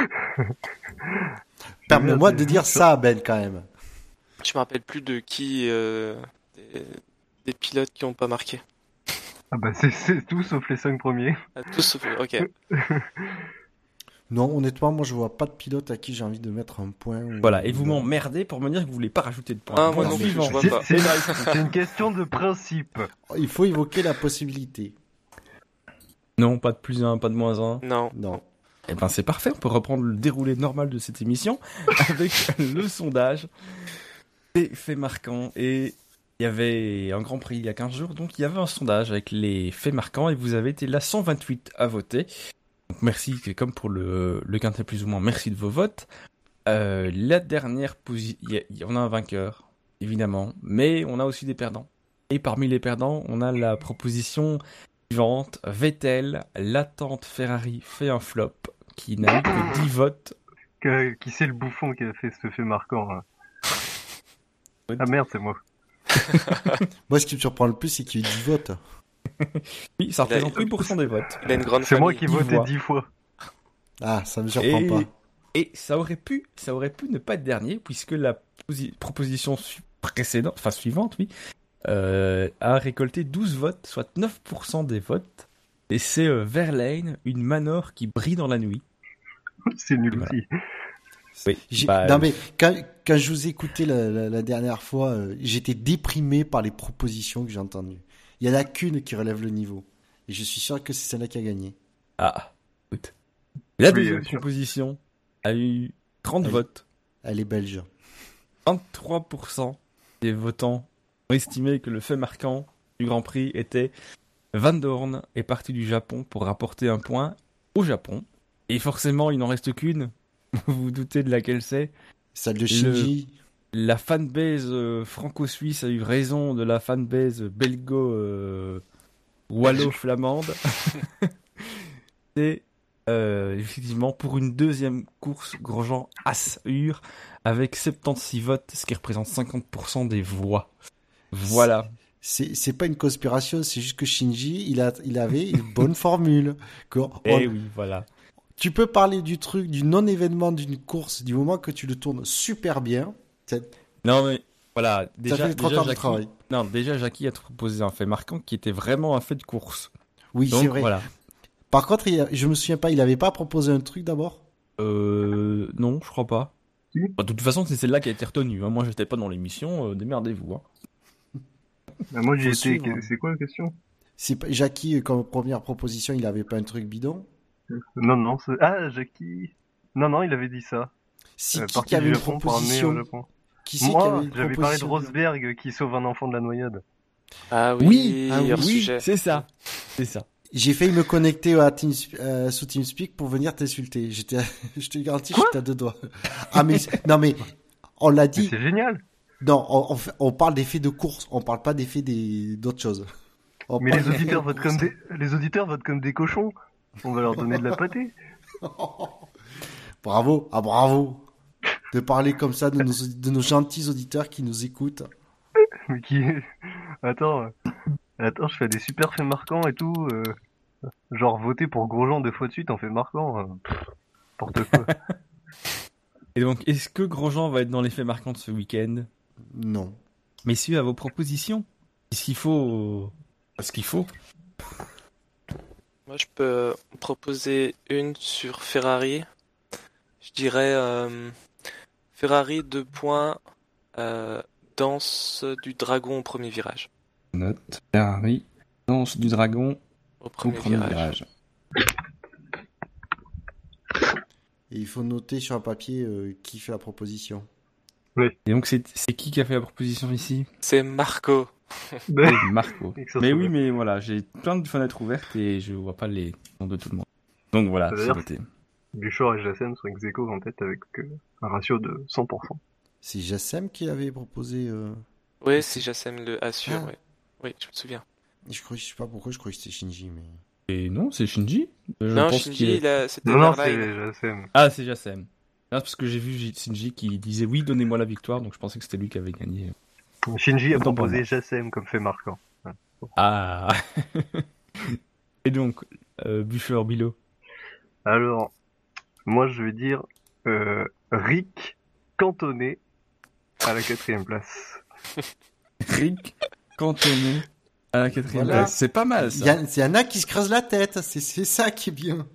Permets-moi de dire ça, Ben, quand même. Je me rappelle plus de qui euh, des, pilotes qui ont pas marqué. Ah bah c'est tout sauf les cinq premiers. Ah, tous sauf ok. non, honnêtement, moi je vois pas de pilote à qui j'ai envie de mettre un point. Voilà, et vous m'emmerdez pour me dire que vous voulez pas rajouter de point. Ah, moi non plus, je vois pas. C'est une question de principe. Il faut évoquer la possibilité. Non, pas de plus 1, pas de moins 1. Non. Non. Eh ben c'est parfait, on peut reprendre le déroulé normal de cette émission avec le sondage des faits marquants. Et il y avait un Grand Prix il y a 15 jours, donc il y avait un sondage avec les faits marquants et vous avez été là 128 à voter. Donc merci, comme pour le, le quintet plus ou moins, merci de vos votes. Euh, la dernière position, on a un vainqueur, évidemment, mais on a aussi des perdants. Et parmi les perdants, on a la proposition suivante, Vettel, l'attente Ferrari fait un flop, qui n'a eu que 10 votes. qui c'est le bouffon qui a fait ce fait marquant Ah merde, c'est moi. moi, ce qui me surprend le plus, c'est qu'il y a eu 10 votes. oui, ça représente 8% des votes. C'est moi qui ai voté 10 fois. Ah, ça me surprend pas. Et ça aurait pu, ça aurait pu ne pas être dernier, puisque la proposition précédente, enfin suivante, oui, euh, a récolté 12 votes, soit 9% des votes. Et c'est euh, Verlaine, une manor qui brille dans la nuit. c'est nul aussi. Oui, bah, non mais quand, quand, je vous écoutais la, la, dernière fois, euh, j'étais déprimé par les propositions que j'ai entendues. Il y en a qu'une qui relève le niveau. Et je suis sûr que c'est celle-là qui a gagné. Ah, écoute. La deuxième proposition a eu 30 votes. Elle est belge. 23% des votants estimé que le fait marquant du Grand Prix était Van Dorn est parti du Japon pour rapporter un point au Japon. Et forcément, il n'en reste qu'une. Vous vous doutez de laquelle c'est Celle de Shinji. La fanbase euh, franco-suisse a eu raison de la fanbase belgo euh, c'est euh, effectivement pour une deuxième course Grosjean Assur avec 76 votes, ce qui représente 50% des voix. Voilà. C'est pas une conspiration, c'est juste que Shinji, il, a, il avait une bonne formule. Que eh oui, voilà. Tu peux parler du truc, du non-événement d'une course, du moment que tu le tournes super bien. Non, mais voilà. Déjà, ça fait déjà, Jackie... travail. Non, déjà, Jackie a proposé un fait marquant qui était vraiment un fait de course. Oui, c'est vrai. Voilà. Par contre, je me souviens pas, il avait pas proposé un truc d'abord? Euh. Non, je crois pas. de toute façon, c'est celle-là qui a été retenue. Hein. Moi, j'étais pas dans l'émission, euh, démerdez-vous. Hein. Bah, moi j'ai été. C'est quoi la question? Jackie, comme première proposition, il avait pas un truc bidon? Non, non. Ah, Jackie. Non, non, il avait dit ça. Si euh, qui avait une proposition? Qui Moi, j'avais parlé de Rosberg qui sauve un enfant de la noyade. Ah oui, oui, ah oui c'est ça. C'est ça. J'ai failli me connecter à Team, euh, sous TeamSpeak pour venir t'insulter. J'étais, je te garantis, j'étais à deux doigts. Ah mais non mais on l'a dit. C'est génial. Non, on, on, parle d'effets de course, on parle pas d'effets d'autres choses. Mais les auditeurs, votent comme des, les auditeurs votent comme des cochons. On va leur donner de la pâtée. bravo, ah bravo de parler comme ça de nos, de nos gentils auditeurs qui nous écoutent. Mais qui Attends, attends, je fais des super faits marquants et tout. Euh, genre voter pour Grosjean deux fois de suite en fait marquant. Euh, N'importe quoi. Et donc, est-ce que Grosjean va être dans les faits marquants de ce week-end? Non. Messieurs, à vos propositions. Est-ce qu'il faut. Ce qu'il faut? Moi, je peux proposer une sur Ferrari. Je dirais euh, Ferrari 2 points, euh, danse du dragon au premier virage. Note Ferrari, danse du dragon au premier, virage. Et il faut noter sur un papier euh, qui fait la proposition. Et donc c'est qui qui a fait la proposition ici? C'est Marco. Marco. mais oui, mais voilà, j'ai plein de fenêtres ouvertes et je vois pas les noms de tout le monde. Donc voilà, c'est noté. Buchor et Jassem sont ex en tête avec euh, un ratio de 100%. C'est Jassem qui avait proposé. Euh... Oui, c'est Jassem le assure, ah. oui. je me souviens. Je, crois, je sais pas pourquoi je croyais que c'était Shinji, mais. Et non, c'est Shinji Non, Shinji, c'était Non, non c'est Jassem. Ah, c'est Jassem parce que j'ai vu Shinji qui disait oui, donnez-moi la victoire, donc je pensais que c'était lui qui avait gagné. Shinji a proposé Jassem comme fait marquant. Ah Et donc, euh, Buffer, Bilo? Alors, moi je vais dire euh, Rick cantonné à la quatrième place. Rick cantonné à la quatrième place. C'est pas mal ça. Il y, en a qui se creusent la tête, c'est ça qui est bien.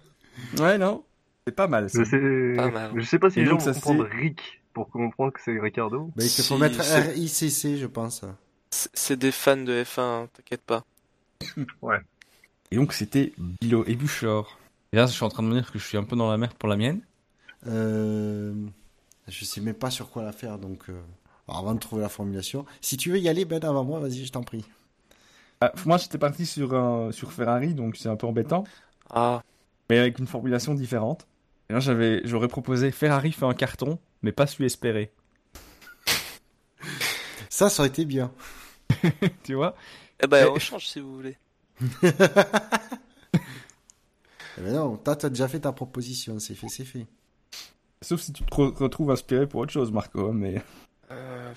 Ouais, non C'est pas mal ça. Je sais, je sais pas si les gens vont comprendre Rick pour comprendre que c'est Ricardo. Mais il faut mettre RICC, je pense. C'est des fans de F1, hein, t'inquiète pas. ouais. Et donc c'était Bilo et Bouchard. Et là, je suis en train de me dire que je suis un peu dans la merde pour la mienne. Euh, je sais même pas sur quoi la faire, donc euh, avant de trouver la formulation. Si tu veux y aller, Ben, avant moi, vas-y, je t'en prie. Ah, moi, j'étais parti sur, un, sur Ferrari, donc c'est un peu embêtant. Ah. Mais avec une formulation différente. Et là, j'avais, j'aurais proposé Ferrari fait un carton, mais pas celui espéré. Ça, ça aurait été bien. tu vois? Eh ben, on change si vous voulez. Eh ben non, toi, t'as déjà fait ta proposition, c'est fait, c'est fait. Sauf si tu te retrouves inspiré pour autre chose, Marco, mais... Euh...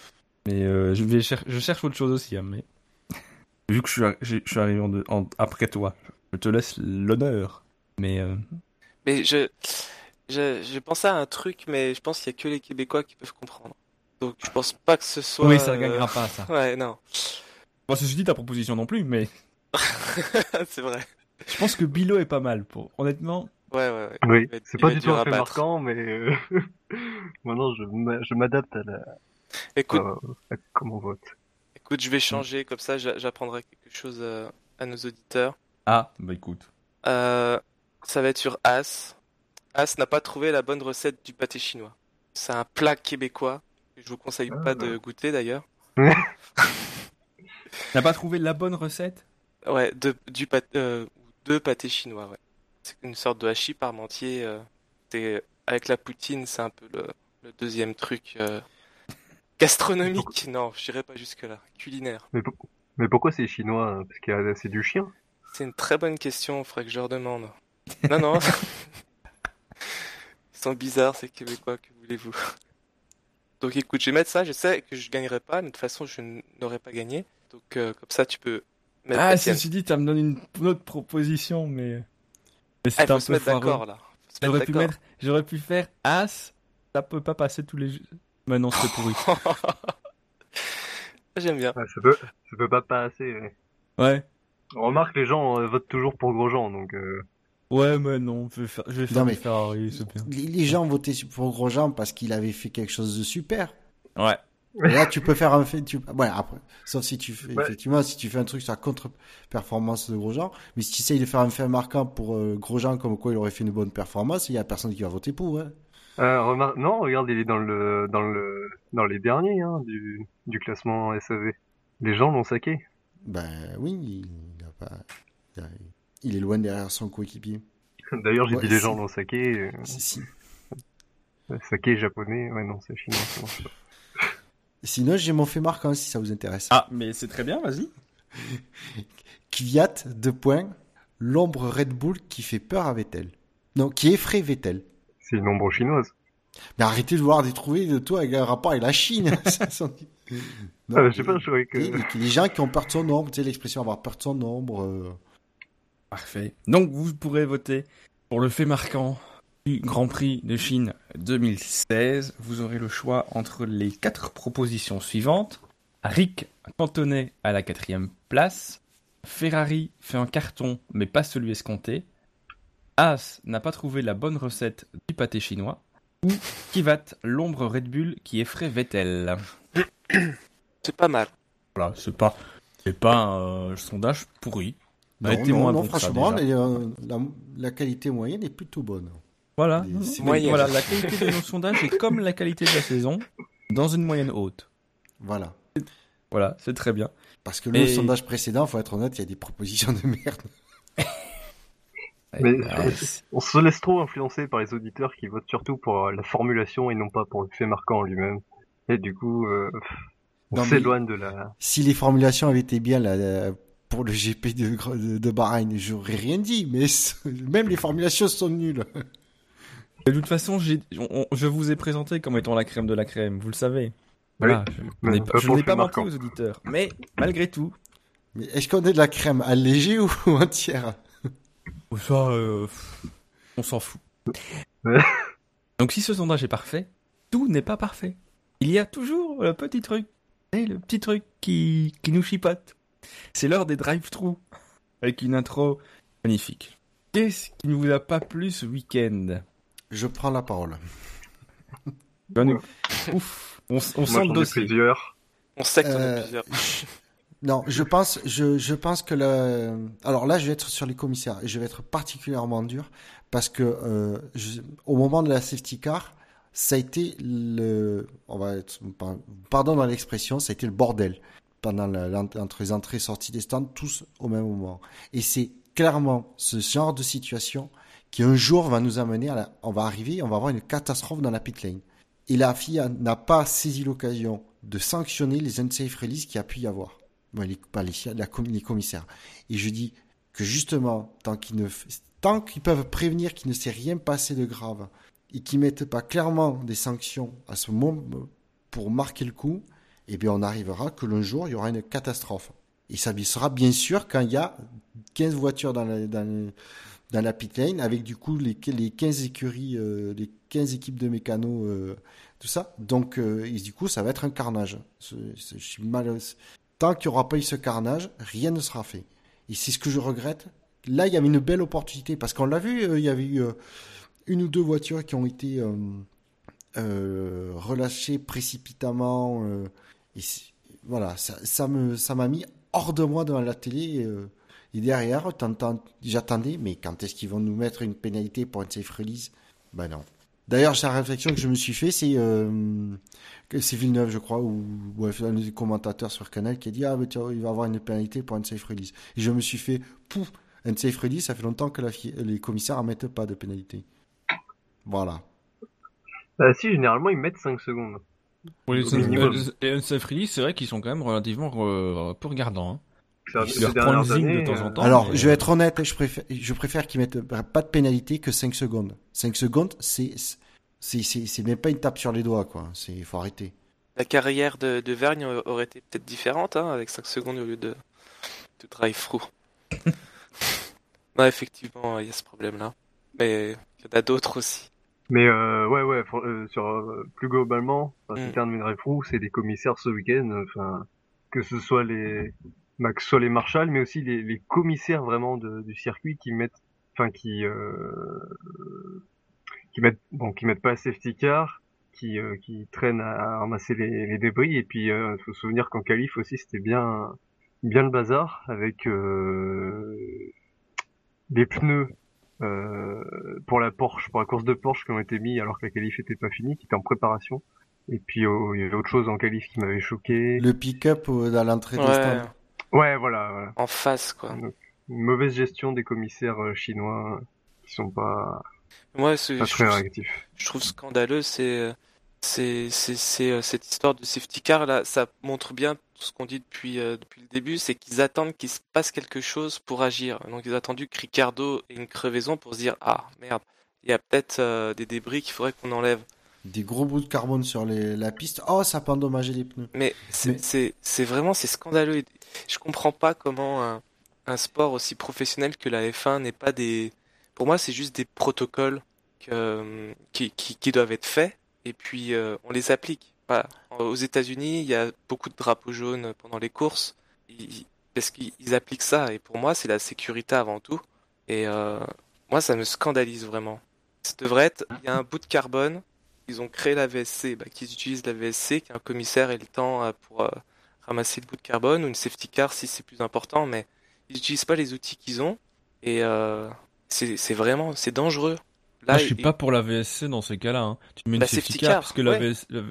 Mais euh, je, vais je cherche autre chose aussi, hein, mais... Vu que je suis, je suis arrivé en après toi, je te laisse l'honneur, mais... Euh... Mais je... J'ai pensé à un truc, mais je pense qu'il y a que les Québécois qui peuvent comprendre. Donc je pense pas que ce soit... Oui, ça ne gagnera pas, ça. Ouais, non. Bon, ceci dit, ta proposition non plus, mais... c'est vrai. Je pense que Bilo est pas mal, pour... honnêtement. Ouais, ouais, ouais. Oui, c'est pas du tout un fait marquant, mais euh, maintenant je m'adapte à la. Écoute, comment on vote. Écoute, je vais changer, comme ça j'apprendrai quelque chose euh, à, nos auditeurs. Ah, bah écoute. Euh, ça va être sur As. As n'a pas trouvé la bonne recette du pâté chinois. C'est un plat québécois que je vous conseille pas de ah. goûter d'ailleurs. N'a pas trouvé la bonne recette? Ouais, de, du pâté, de pâté chinois, ouais c'est une sorte de hachis parmentier. Euh, avec la poutine, c'est un peu le, deuxième truc euh, gastronomique. Non, je dirais pas jusque-là. Culinaire. Mais, pourquoi c'est chinois hein, Parce que c'est du chien? C'est une très bonne question, il faudrait que je leur demande. Non, non. Ils sont bizarres, ces Québécois, que voulez-vous? Donc écoute, je vais mettre ça, je sais que je gagnerai pas, mais de toute façon, je n'aurais pas gagné. Donc euh, comme ça, tu peux Ah, si tu dis, tu me donné une autre proposition, mais... Mais c'est ah, un peu d'accord là. J'aurais pu mettre, j'aurais pu faire As, ça peut pas passer tous les. Mais non, c'est pourri. J'aime bien. ça peut, ça peut pas passer. Ouais. ouais. On remarque les gens euh, votent toujours pour Grosjean, donc. Euh... Ouais, mais non, je vais faire, je vais faire mais Ferrari, c'est bien. Les gens votaient pour Grosjean parce qu'il avait fait quelque chose de super. Ouais. Là, tu peux faire un fait, tu, ouais, après, sauf si tu fais, effectivement, si tu fais un truc sur la contre-performance de Grosjean, mais si tu essayes de faire un fait marquant pour euh, Grosjean comme quoi il aurait fait une bonne performance, il y a personne qui va voter pour, hein. Euh, non, regarde, il est dans le, dans le, dans les derniers, hein, du, du classement SAV. Les gens l'ont saqué. Ben, oui, il a pas, il, est loin derrière son coéquipier. D'ailleurs, j'ai dit les gens l'ont saqué. Euh... Si, si. Saké japonais, ouais, non, c'est chinois, Sinon, j'ai mon fait marquant si ça vous intéresse. Ah, mais c'est très bien, vas-y. Kvyat, deux points, l'ombre Red Bull qui fait peur à Vettel. Non, qui effraie Vettel. C'est une ombre chinoise. Mais arrêtez de vouloir détrouver de toi avec un rapport avec la Chine. non, ah, je sais pas, je que... Les gens qui ont peur de son ombre, tu sais l'expression avoir peur de son ombre. Euh. Parfait. Donc vous pourrez voter pour le fait marquant Grand Prix de Chine 2016, vous aurez le choix entre les quatre propositions suivantes. Rick cantonné à la quatrième place. Ferrari fait un carton, mais pas celui escompté. As n'a pas trouvé la bonne recette du pâté chinois. Ou Kivat, l'ombre Red Bull qui effraie Vettel. C'est pas mal. Voilà, c'est pas, c'est pas un sondage pourri. Non, non, franchement, la, qualité moyenne est plutôt bonne. Voilà, voilà, la qualité de nos sondages est comme la qualité de la saison, dans une moyenne haute. Voilà. Voilà, c'est très bien. Parce que le sondage précédent, faut être honnête, il y a des propositions de merde. Mais on se laisse trop influencer par les auditeurs qui votent surtout pour la formulation et non pas pour le fait marquant en lui-même. Et du coup, euh, on s'éloigne de la. Si les formulations avaient été bien là, pour le GP de, de Bahreïn, j'aurais rien dit, mais même les formulations sont nulles. De toute façon, je vous ai présenté comme étant la crème de la crème, vous le savez. Voilà, je, n'ai pas menti aux auditeurs. Mais malgré tout. Mais est-ce qu'on est de la crème allégée ou entière? Ça, euh, on s'en fout. Donc si ce sondage est parfait, tout n'est pas parfait. Il y a toujours le petit truc, le petit truc qui, qui nous chipote. C'est l'heure des drive-thru avec une intro magnifique. Qu'est-ce qui ne vous a pas plu ce week-end? Je prends la parole. Ouf, on, sent le dossier. On sait qu'on euh, plusieurs. Non, je pense, je, je pense que le. Alors là, je vais être sur les commissaires et je vais être particulièrement dur parce que euh, au moment de la safety car, ça a été le. On va être, pardon dans l'expression, ça a été le bordel pendant la, entre les entrées et sorties des stands, tous au même moment. Et c'est clairement ce genre de situation qui un jour va nous amener à la, on va arriver, on va avoir une catastrophe dans la pit lane. Et la FIA n'a pas saisi l'occasion de sanctionner les unsafe releases qu'il y a pu y avoir. Les, pas les, les commissaires. Et je dis que justement, tant qu'ils ne, peuvent prévenir qu'il ne s'est rien passé de grave et qu'ils mettent pas clairement des sanctions à ce moment pour marquer le coup, eh bien, on arrivera que l'un jour, il y aura une catastrophe. Et ça sera bien sûr quand il y a 15 voitures dans la, dans la pit lane, avec du coup les, les 15 écuries, euh, les 15 équipes de mécanos, euh, tout ça. Donc, euh, du coup, ça va être un carnage. je suis mal... Tant qu'il n'y aura pas eu ce carnage, rien ne sera fait. Et c'est ce que je regrette. Là, il y avait une belle opportunité, parce qu'on l'a vu, il y avait eu une ou deux voitures qui ont été relâchées précipitamment. voilà, ça, ça m'a mis hors de moi devant la télé. Et derrière, j'attendais, mais quand est-ce qu'ils vont nous mettre une pénalité pour une safe release Ben non. D'ailleurs, la réflexion que je me suis fait, c'est euh, c'est Villeneuve, je crois, ou un des commentateurs sur Canal qui a dit ah mais il va avoir une pénalité pour une safe release. Et je me suis fait pouf, une safe release, ça fait longtemps que les commissaires en mettent pas de pénalité. Voilà. Bah si, généralement ils mettent 5 secondes. Pour les, les, safe release, c'est vrai qu'ils sont quand même relativement euh, peu regardants. Hein. Alors, je vais être honnête, je préfère, je préfère qu'ils mettent pas de pénalité que 5 secondes. 5 secondes, c'est, c'est, même pas une tape sur les doigts, quoi. C'est, il faut arrêter. La carrière de, de Vergne aurait été peut-être différente, hein, avec 5 secondes au lieu de, de drive-through. non, effectivement, il y a ce problème-là. Mais il y en a d'autres aussi. Mais euh, ouais, ouais, euh, sur euh, plus globalement, enfin, mm. si drive-through, c'est des commissaires ce week-end, enfin, que ce soit les, bah, que ce soit les marshals, mais aussi les, les commissaires vraiment de, du circuit qui mettent, enfin qui euh, qui mettent bon, qui mettent pas la safety car, qui euh, qui traînent à, ramasser les, les, débris. Et puis, il euh, faut se souvenir qu'en qualif aussi, c'était bien bien le bazar avec euh, des pneus euh, pour la Porsche, pour la course de Porsche qui ont été mis alors que la qualif était pas finie, qui était en préparation. Et puis oh, il y avait autre chose en qualif qui m'avait choqué. Le pick-up à l'entrée des stands. Ouais, voilà, En face, quoi. une mauvaise gestion des commissaires euh, chinois qui sont pas, Moi, pas très réactifs. Je trouve scandaleux, c'est c'est c'est euh, cette histoire de safety car là, ça montre bien tout ce qu'on dit depuis euh, depuis le début, c'est qu'ils attendent qu'il se passe quelque chose pour agir. Donc ils ont attendu que Ricardo ait une crevaison pour se dire ah merde, il y a peut-être des débris qu'il faudrait qu'on enlève des gros bouts de carbone sur les, la piste. Oh, ça peut endommager les pneus. Mais c'est vraiment c'est scandaleux. Je comprends pas comment un, un, sport aussi professionnel que la F1 n'est pas des. Pour moi, c'est juste des protocoles que, qui, qui, qui, doivent être faits et puis euh, on les applique. Voilà. Aux États-Unis, il y a beaucoup de drapeaux jaunes pendant les courses parce qu'ils appliquent ça. Et pour moi, c'est la sécurité avant tout. Et euh, moi, ça me scandalise vraiment. Ça devrait être, il y a un bout de carbone ils ont créé la VSC, bah, qu'ils utilisent la VSC, qu'un commissaire ait le temps euh, pour euh, ramasser le bout de carbone ou une safety car si c'est plus important, mais ils n'utilisent pas les outils qu'ils ont et euh, c'est vraiment c'est dangereux. Là, Moi, je suis pas pour la VSC dans ces cas-là. Hein. Tu mets une safety, car, parce que la,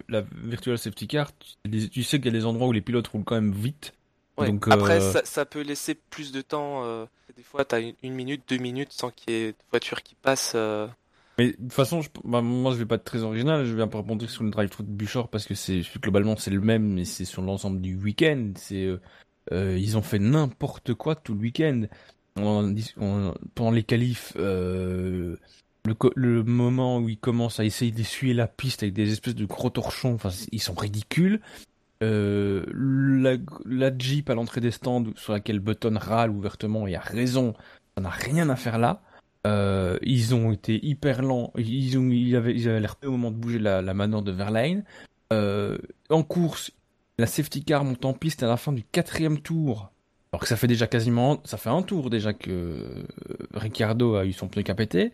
la, virtual safety car, tu, sais qu'il y a des endroits où les pilotes roulent quand même vite. Donc, Après, ça, peut laisser plus de temps. des fois, tu as une, minute, deux minutes sans qu'il y ait de voiture qui passe. Mais de toute façon, je, bah, moi je vais pas être très original, je vais peu rebondir sur le drive through de Buchor parce que c'est globalement c'est le même, mais c'est sur l'ensemble du week-end. C'est euh, euh, ils ont fait n'importe quoi tout le week-end. pendant les qualifs, euh, le, le, moment où ils commencent à essayer d'essuyer la piste avec des espèces de gros torchons, enfin, ils sont ridicules. Euh, la, la, Jeep à l'entrée des stands sur laquelle Button râle ouvertement et a raison, ça n'a rien à faire là. Euh, ils ont été hyper lents, ils, avaient ils avaient l'air au moment de bouger la, la manœuvre de Verlaine. Euh, en course, la safety car monte en piste à la fin du quatrième tour. Alors que ça fait déjà quasiment, ça fait un tour déjà que Ricciardo a eu son pneu capété.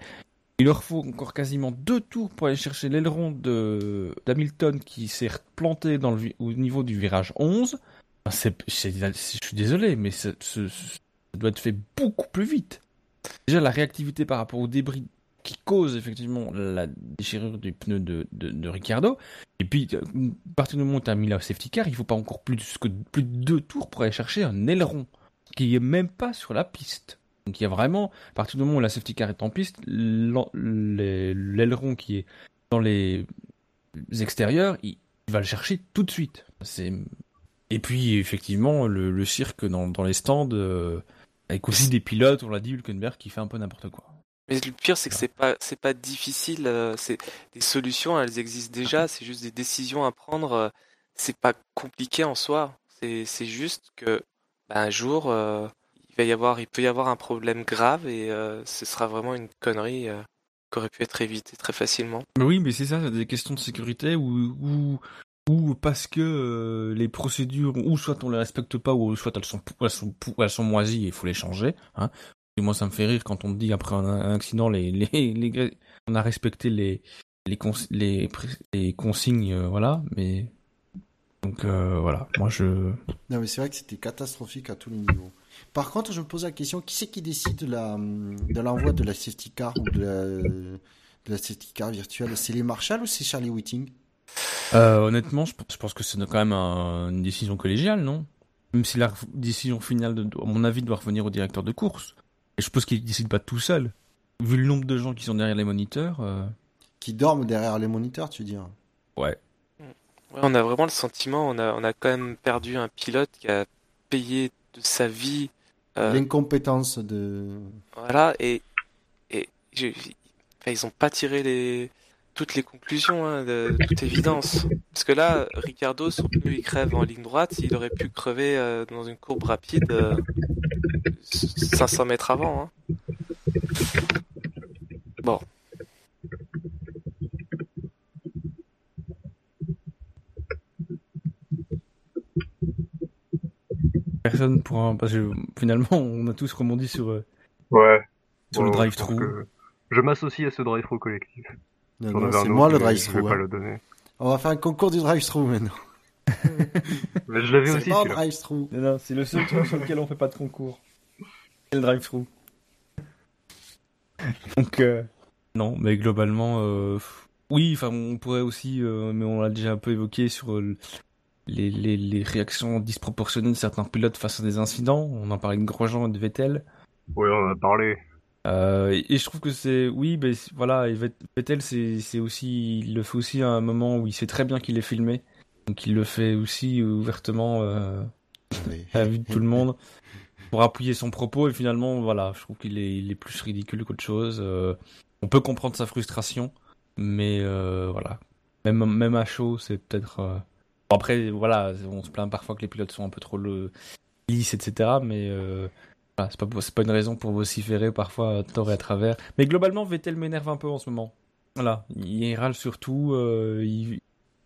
Il leur faut encore quasiment deux tours pour aller chercher l'aileron d'Hamilton qui s'est planté au niveau du virage 11. je suis désolé, mais ça, doit être fait beaucoup plus vite. Déjà, la réactivité par rapport au débris qui cause effectivement la déchirure du pneu de, de, Ricciardo. Et puis, à partir du moment où tu as mis la safety car, il faut pas encore plus, que, plus de deux tours pour aller chercher un aileron qui est même pas sur la piste. Donc il y a vraiment, à partir du moment où la safety car est en piste, l'aileron qui est dans les extérieurs, il, va le chercher tout de suite. Et puis effectivement, le, cirque dans, les stands, euh, avec aussi des pilotes, on l'a dit, Hülkenberg qui fait un peu n'importe quoi. Mais le pire, c'est que c'est pas, c'est pas difficile. Euh, c'est des solutions, elles existent déjà. C'est juste des décisions à prendre. Euh, c'est pas compliqué en soi. C'est, juste que bah, un jour, il va y avoir, il peut y avoir un problème grave et euh, ce sera vraiment une connerie euh, qui aurait pu être évitée très facilement. Oui, mais c'est ça, des questions de sécurité ou ou, ou parce que euh, les procédures, ou soit on les respecte pas, ou soit elles sont, elles moisies et il faut les changer. Hein. Et moi, ça me fait rire quand on me dit après un, accident, on a respecté les, consignes, voilà, mais donc voilà, moi je. Non, mais c'est vrai que c'était catastrophique à tous les niveaux. Par contre, je me pose la question, qui c'est qui décide de, l'envoi de la safety car ou de la, de safety car virtuelle? C'est les Marshall ou c'est Charlie Whiting? Euh, Honnêtement, je, pense que c'est quand même une décision collégiale, non? Même si la décision finale, de, à mon avis, doit revenir au directeur de course. Et je suppose qu'il ne décide pas tout seul. Vu le nombre de gens qui sont derrière les moniteurs. Euh, qui dorment derrière les moniteurs, tu veux dire Ouais. ouais. On a vraiment le sentiment, on a, on a quand même perdu un pilote qui a payé de sa vie. Euh, L'incompétence de. Voilà, et, et ils ont pas tiré les toutes les conclusions, hein, de, toute évidence. Parce que là, Ricardo, son pneu, il crève en ligne droite, il aurait pu crever euh, dans une courbe rapide 500 euh, mètres avant. Hein. Bon, personne pour parce que finalement on a tous rebondi sur euh, ouais sur le drive-thru. Je m'associe à ce drive-thru collectif. C'est moi le drive-thru. Hein. On va faire un concours du drive-thru maintenant. mais je l'avais aussi. C'est drive-thru. c'est le seul truc sur lequel on fait pas de concours. C'est le drive-thru. Donc euh, non, mais globalement, euh, oui, enfin on pourrait aussi, mais on l'a déjà un peu évoqué sur les, les, les, réactions disproportionnées de certains pilotes face à des incidents. On en parlait de Grosjean et de Vettel. Oui, on en a parlé. Euh, et, je trouve que c'est, oui, ben voilà, Vettel, c'est aussi, il le fait aussi à un moment où il sait très bien qu'il est filmé, donc il le fait aussi ouvertement euh, à la vue de tout le monde pour appuyer son propos. Et finalement, voilà, je trouve qu'il est, il est plus ridicule qu'autre chose. Euh, on peut comprendre sa frustration, mais voilà, même même à chaud, c'est peut-être euh, après, voilà, on se plaint parfois que les pilotes sont un peu trop le... lisses, etc. Mais voilà, c'est pas, une raison pour vociférer parfois à tort et à travers. Mais globalement, Vettel m'énerve un peu en ce moment. Voilà, il râle surtout. Euh, il,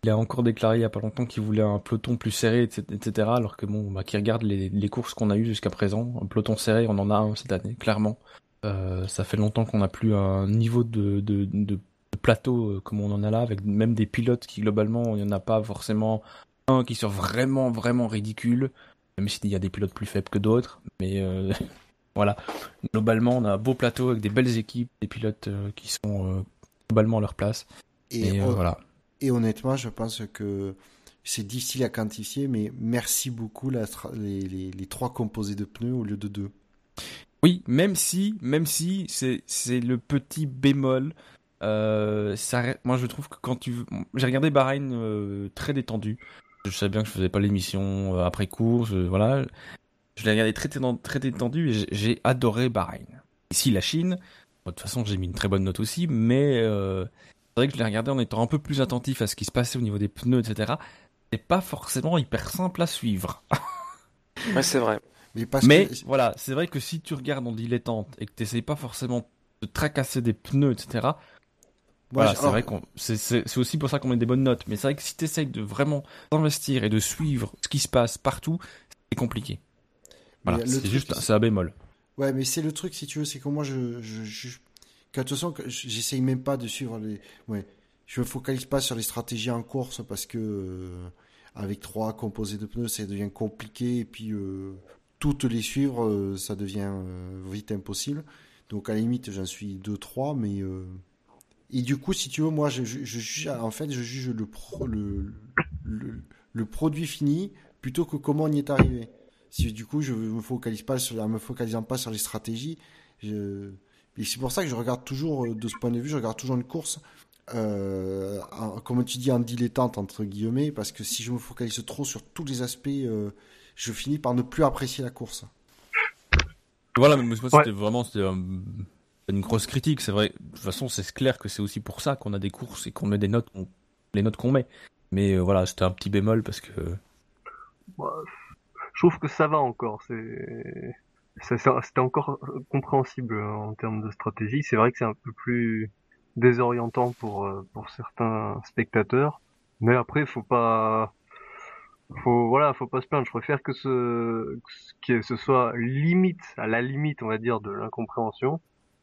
a encore déclaré il y a pas longtemps qu'il voulait un peloton plus serré, etc. Alors que bon, bah, qui regarde les, courses qu'on a eues jusqu'à présent, un peloton serré, on en a un cette année, clairement. Euh, ça fait longtemps qu'on n'a plus un niveau de, plateau euh, comme on en a là, avec même des pilotes qui globalement, il n'y en a pas forcément un qui soit vraiment, vraiment ridicule, même s'il y a des pilotes plus faibles que d'autres. Mais euh, voilà, globalement, on a un beau plateau avec des belles équipes, des pilotes euh, qui sont globalement à leur place. Et, voilà. Et honnêtement, je pense que c'est difficile à quantifier, mais merci beaucoup les, les, les, trois composés de pneus au lieu de deux. Oui, même si, même si c'est le petit bémol euh, ça, moi, je trouve que quand tu, j'ai regardé Bahreïn euh, très détendu. Je savais bien que je faisais pas l'émission euh, après cours, voilà. Je l'ai regardé très, très détendu et j'ai adoré Bahreïn. Ici, la Chine, de toute façon, j'ai mis une très bonne note aussi, mais euh, c'est vrai que je l'ai regardé en étant un peu plus attentif à ce qui se passait au niveau des pneus, etc. C'est pas forcément hyper simple à suivre. ouais, c'est vrai. Mais, voilà, c'est vrai que si tu regardes en dilettante et que tu n'essayes pas forcément de tracasser des pneus, etc. Voilà, c'est vrai qu'on, c'est aussi pour ça qu'on met des bonnes notes. Mais c'est vrai que si tu essayes de vraiment investir et de suivre ce qui se passe partout, c'est compliqué. Voilà, c'est juste, c'est un bémol. Ouais, mais c'est le truc, si tu veux, c'est que moi, je, je, je... de toute façon, j'essaye même pas de suivre les, ouais, je me focalise pas sur les stratégies en course parce que, euh, avec trois composés de pneus, ça devient compliqué et puis, euh, toutes les suivre, euh, ça devient vite impossible. Donc, à la limite, j'en suis deux, trois, mais, et du coup, si tu veux, moi, je, juge, en fait, je juge le, le, le, produit fini plutôt que comment on y est arrivé. Si du coup, je me focalise pas sur, me focalisant pas sur les stratégies, je... et c'est pour ça que je regarde toujours, euh, de ce point de vue, je regarde toujours une course, euh, comme tu dis, en dilettante entre guillemets, parce que si je me focalise trop sur tous les aspects, euh, je finis par ne plus apprécier la course. Voilà, mais moi, c'était vraiment, c'était une grosse critique, c'est vrai. De toute façon, c'est clair que c'est aussi pour ça qu'on a des courses et qu'on met des notes, les notes qu'on met. Mais euh, voilà, c'était un petit bémol parce que. je trouve que ça va encore. C'était encore compréhensible en termes de stratégie. C'est vrai que c'est un peu plus désorientant pour euh, pour certains spectateurs, mais après, faut pas. Faut voilà, faut pas se plaindre. Je préfère que ce que ce soit limite à la limite, on va dire, de l'incompréhension,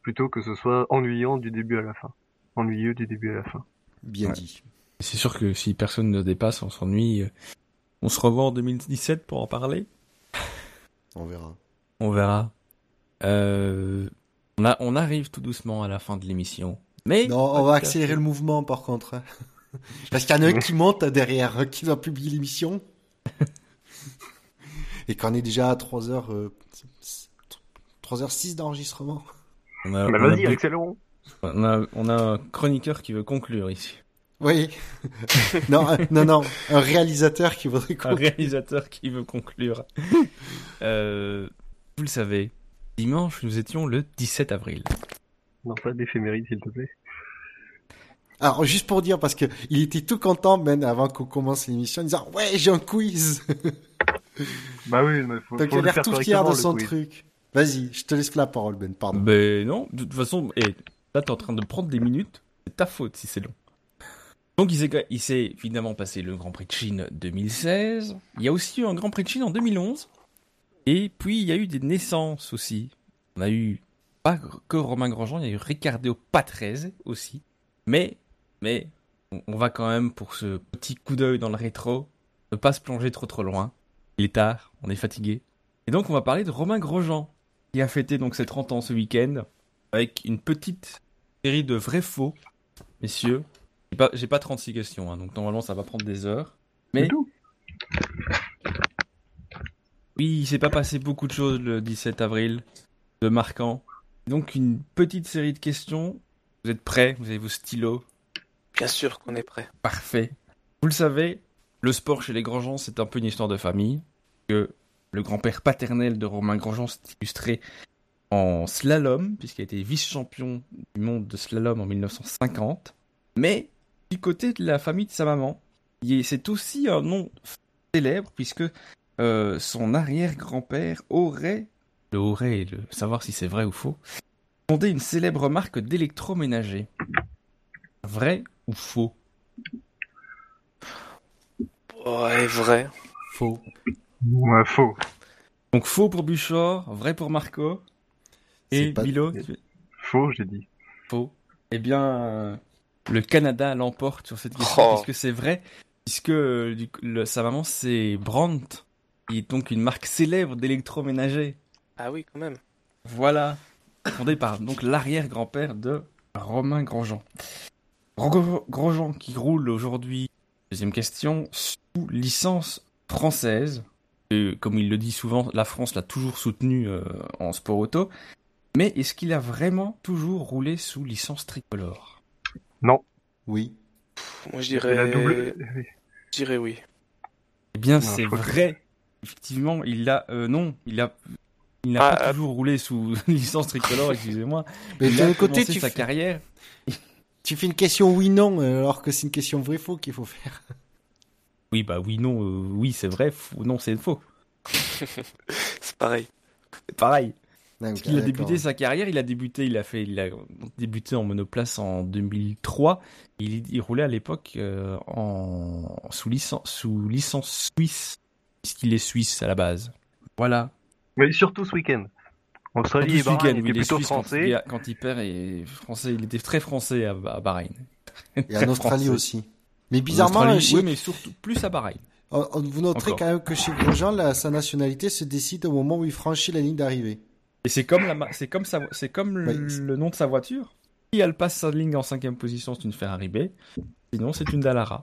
plutôt que ce soit ennuyant du début à la fin. Ennuyeux du début à la fin. Bien dit. C'est sûr que si personne ne dépasse, on s'ennuie. On se revoit en 2017 pour en parler. On verra. On verra. Euh, on, a, on arrive tout doucement à la fin de l'émission. Mais non, on va accélérer le mouvement par contre. Hein. Parce qu'il y en a un qui monte derrière, hein, qui va publier l'émission. Et qu'on est déjà à 3h, 3h06 d'enregistrement. On a, bah vas-y, excellent. On a, on a un chroniqueur qui veut conclure ici. Oui. non, non, non. Un réalisateur qui voudrait conclure. Un réalisateur qui veut conclure. euh, vous le savez, dimanche, nous étions le 17 avril. Non, pas d'éphéméride, s'il te plaît. Alors, juste pour dire, parce que il était tout content, Ben, avant qu'on commence l'émission, en disant, ouais, j'ai un quiz. bah oui, mais faut, Donc, il a l'air tout fier de son truc. Vas-y, je te laisse la parole, Ben, pardon. Ben non, de toute façon, et là, t'es en train de prendre des minutes, c'est ta faute si c'est long. Donc, il s'est évidemment passé le Grand Prix de Chine 2016. Il y a aussi eu un Grand Prix de Chine en 2011. Et puis, il y a eu des naissances aussi. On a eu pas que Romain Grosjean, il y a eu Ricardo Patrese aussi. Mais, mais, on va quand même, pour ce petit coup d'œil dans le rétro, ne pas se plonger trop trop loin. Il est tard, on est fatigué. Et donc, on va parler de Romain Grosjean qui a fêté donc ses 30 ans ce week-end avec une petite série de vrais faux, messieurs. J'ai pas, j'ai pas 36 questions, hein, donc normalement ça va prendre des heures. Mais. Oui, il s'est pas passé beaucoup de choses le 17 avril de marquant. Donc une petite série de questions. Vous êtes prêts? Vous avez vos stylos? Bien sûr qu'on est prêt. Parfait. Vous le savez, le sport chez les grands gens, c'est un peu une histoire de famille. Que le grand-père paternel de Romain Grosjean s'est illustré en slalom, puisqu'il a été vice-champion du monde de slalom en 1950. Mais du côté de la famille de sa maman, c'est aussi un nom célèbre, puisque euh, son arrière-grand-père aurait, le aurait, le savoir si c'est vrai ou faux, fondé une célèbre marque d'électroménager. Vrai ou faux? Ouais, vrai. Faux. Ouais, faux. Donc faux pour Buchor, vrai pour Marco. Et pas... Faux, j'ai dit. Faux. Eh bien, le Canada l'emporte sur cette question, oh. puisque c'est vrai, puisque sa maman c'est Brandt, qui est donc une marque célèbre d'électroménager. Ah oui, quand même. Voilà, fondée par donc l'arrière-grand-père de Romain Grosjean. Grosjean qui roule aujourd'hui, deuxième question, sous licence française, comme il le dit souvent, la France l'a toujours soutenu euh, en sport auto. Mais est-ce qu'il a vraiment toujours roulé sous licence tricolore? Non. Oui. Moi je dirais. Double... Je dirais oui. Eh bien, c'est vrai. Effectivement, il a. Euh, non, il a. Il n'a ah, pas toujours roulé sous licence tricolore, excusez-moi. Mais de côté, tu sa carrière. Tu fais une question oui/non, alors que c'est une question vrai-faux qu'il faut faire. Oui, bah oui, non, oui, c'est vrai, non, c'est faux. c'est pareil. C'est pareil. il a débuté sa carrière, il a débuté, il a fait, il a débuté en monoplace en 2003. Il, roulait à l'époque euh, en sous licence, sous licence suisse, puisqu'il est suisse à la base. Voilà. Mais surtout ce week-end. En Australie et Bahreïn, il était plutôt français. Quand il, perd, et français, il était très français à, Bahreïn. Et en Australie aussi. Mais bizarrement, oui, mais surtout plus à Bahreïn. Vous noterez quand même que chez Grosjean, sa nationalité se décide au moment où il franchit la ligne d'arrivée. Et c'est comme, la, c'est comme, c'est comme le, nom de sa voiture. Si elle passe sa ligne en cinquième position, c'est une Ferrari B. Sinon, c'est une Dallara.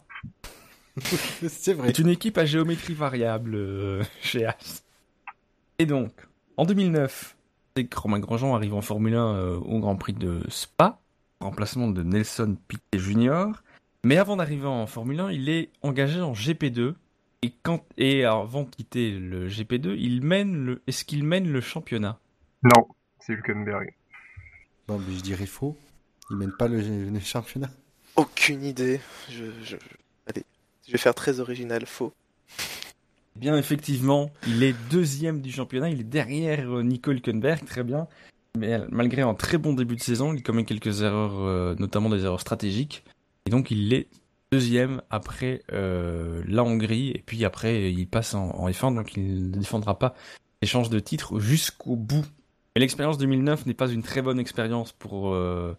c'est vrai. C'est une équipe à géométrie variable euh, chez As. Et donc, en 2009, Romain Grosjean arrive en Formule 1 euh, au Grand Prix de Spa, remplacement de Nelson Piquet Jr. Mais avant d'arriver en Formule 1, il est engagé en GP2 et, quand, et avant de quitter le GP2, il mène le, est-ce qu'il mène le championnat? Non, c'est Hülkenberg. Non, mais je dirais faux. Il mène pas le, championnat. Aucune idée. Je, Allez, je vais faire très original, faux. Eh bien, effectivement, il est deuxième du championnat. Il est derrière euh, Nico Hülkenberg, très bien. Mais malgré un très bon début de saison, il commet quelques erreurs, euh, notamment des erreurs stratégiques. Et donc, il est deuxième après euh, la Hongrie et puis après il passe en, F1 donc il ne défendra pas l'échange de titres jusqu'au bout. Mais l'expérience 2009 n'est pas une très bonne expérience pour euh,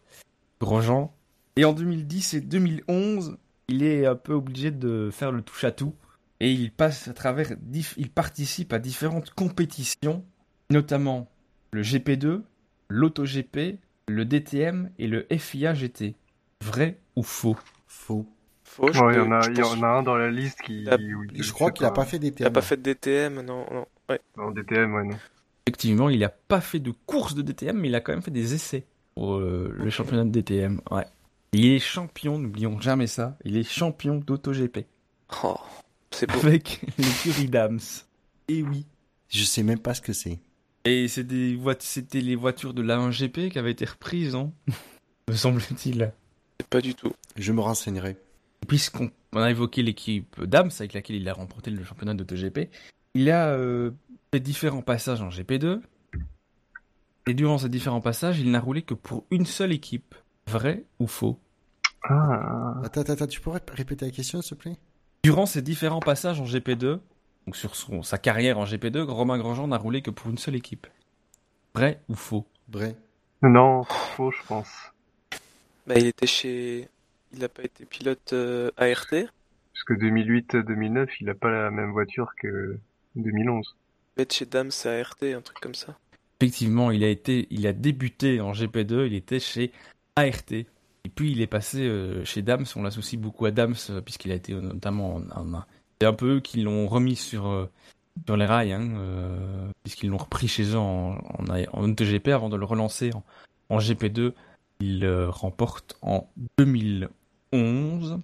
Grosjean. Et en 2010 et 2011, il est un peu obligé de faire le touche à tout et il passe à travers il participe à différentes compétitions, notamment le GP2, l'AutoGP, le DTM et le FIA GT. Vrai ou faux? Faux il y, en a, y en a un dans la liste qui. je crois qu'il a pas fait DTM. Il a pas fait de DTM, non, non. Ouais. Non, DTM, ouais, non. Effectivement, il a pas fait de course de DTM, mais il a quand même fait des essais pour euh, le championnat de DTM. Ouais. Il est champion, n'oublions jamais ça. Il est champion d'AutoGP. Oh, c'est beau. Avec l'écurie Dams. Et oui. Je sais même pas ce que c'est. Et c'était les voitures de l'A1GP qui avaient été reprises, non Me semble-t-il. Pas du tout. Je me renseignerai puisqu'on a évoqué l'équipe Dams avec laquelle il a remporté le championnat de GP, il a euh, fait différents passages en GP2. Et durant ces différents passages, il n'a roulé que pour une seule équipe. Vrai ou faux? Ah. Attends, attends, tu pourrais répéter la question, s'il te plaît? Durant ces différents passages en GP2, donc sur sa carrière en GP2, Romain Grosjean n'a roulé que pour une seule équipe. Vrai ou faux? Vrai. Non, faux, je pense. Bah, il était chez il n'a pas été pilote euh, ART Parce que 2008-2009, il n'a pas la même voiture que 2011. Peut-être chez Dams ART, un truc comme ça. Effectivement, il a été, il a débuté en GP2, il était chez ART. Et puis il est passé euh, chez Dams, on l'associe beaucoup à Dams, euh, puisqu'il a été notamment C'est un peu eux qui l'ont remis sur, sur les rails, hein, puisqu'ils l'ont repris chez eux en, en, en, MotoGP avant de le relancer en, en GP2 il remporte en 2011.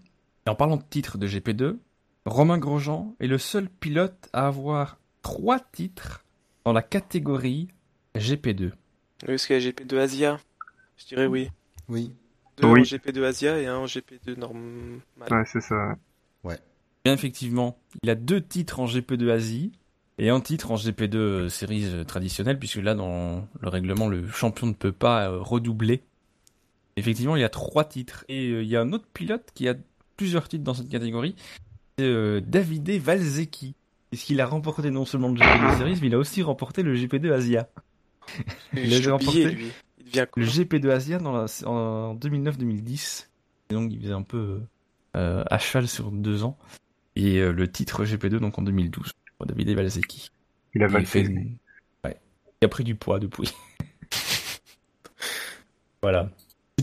Et en parlant de titres de GP2, Romain Grosjean est le seul pilote à avoir trois titres dans la catégorie GP2. Oui, est-ce qu'il y a GP2 Asia Je dirais oui. Oui. Deux en GP2 Asia et un en GP2 normal. Ouais, c'est ça. Ouais. Bien effectivement, il a deux titres en GP2 Asie et un titre en GP2 séries traditionnelle, puisque là, dans le règlement, le champion ne peut pas euh, redoubler Effectivement, il y a trois titres. Et euh, il y a un autre pilote qui a plusieurs titres dans cette catégorie. C'est euh, Davide Valzecchi. Puisqu'il a remporté non seulement le GP2 Series, mais il a aussi remporté le GP2 Asia. il a remporté lui. le GP2 Asia dans en 2009-2010. Et donc il faisait un peu euh, à cheval sur deux ans. Et le titre GP2 donc en 2012 pour Davide Valzecchi. Il a mal fait. Ouais. Il a pris du poids depuis. voilà.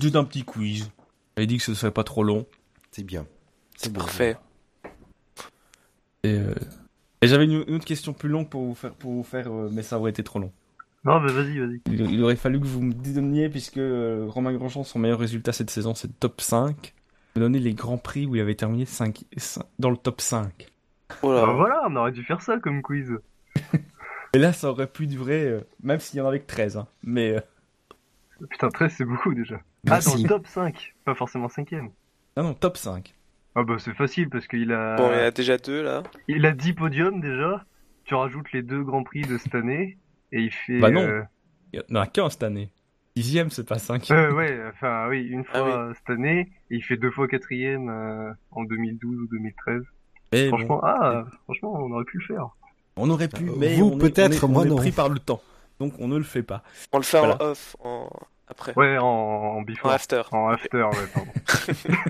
C'est un petit quiz. J'avais dit que ce serait pas trop long. C'est bien. C'est parfait. Euh, et, j'avais une, autre question plus longue pour vous faire, pour vous faire euh, mais ça aurait été trop long. Non, mais vas-y, vas-y. Il, aurait fallu que vous me donniez, puisque euh, Romain Grandchamp, son meilleur résultat cette saison, c'est le top 5. Me donner les grands prix où il avait terminé 5, dans le top 5. Voilà. Bah voilà, on aurait dû faire ça comme quiz. Et là, ça aurait pu durer, euh, même s'il y en avait que 13. Hein. Mais. Euh, Putain, 13, c'est beaucoup déjà. Ah, dans le top 5, pas forcément 5 Ah non, top 5. Ah bah c'est facile parce qu'il a. Bon, il y a déjà deux là. Il a 10 podiums déjà. Tu rajoutes les deux grands prix de cette année et il fait. Bah non. Euh, il y en a qu'un cette année. Dixième, c'est pas 5. Euh, ouais, enfin oui, une ah fois cette année. Et il fait deux fois quatrième euh, en 2012 ou 2013. franchement, ah, franchement, on aurait pu le faire. On aurait pu, mais vous peut-être, moi on est pris par le temps, donc on ne le fait pas. On le fait en off, en après. Ouais, en, en before. En after. En after, ouais, pardon.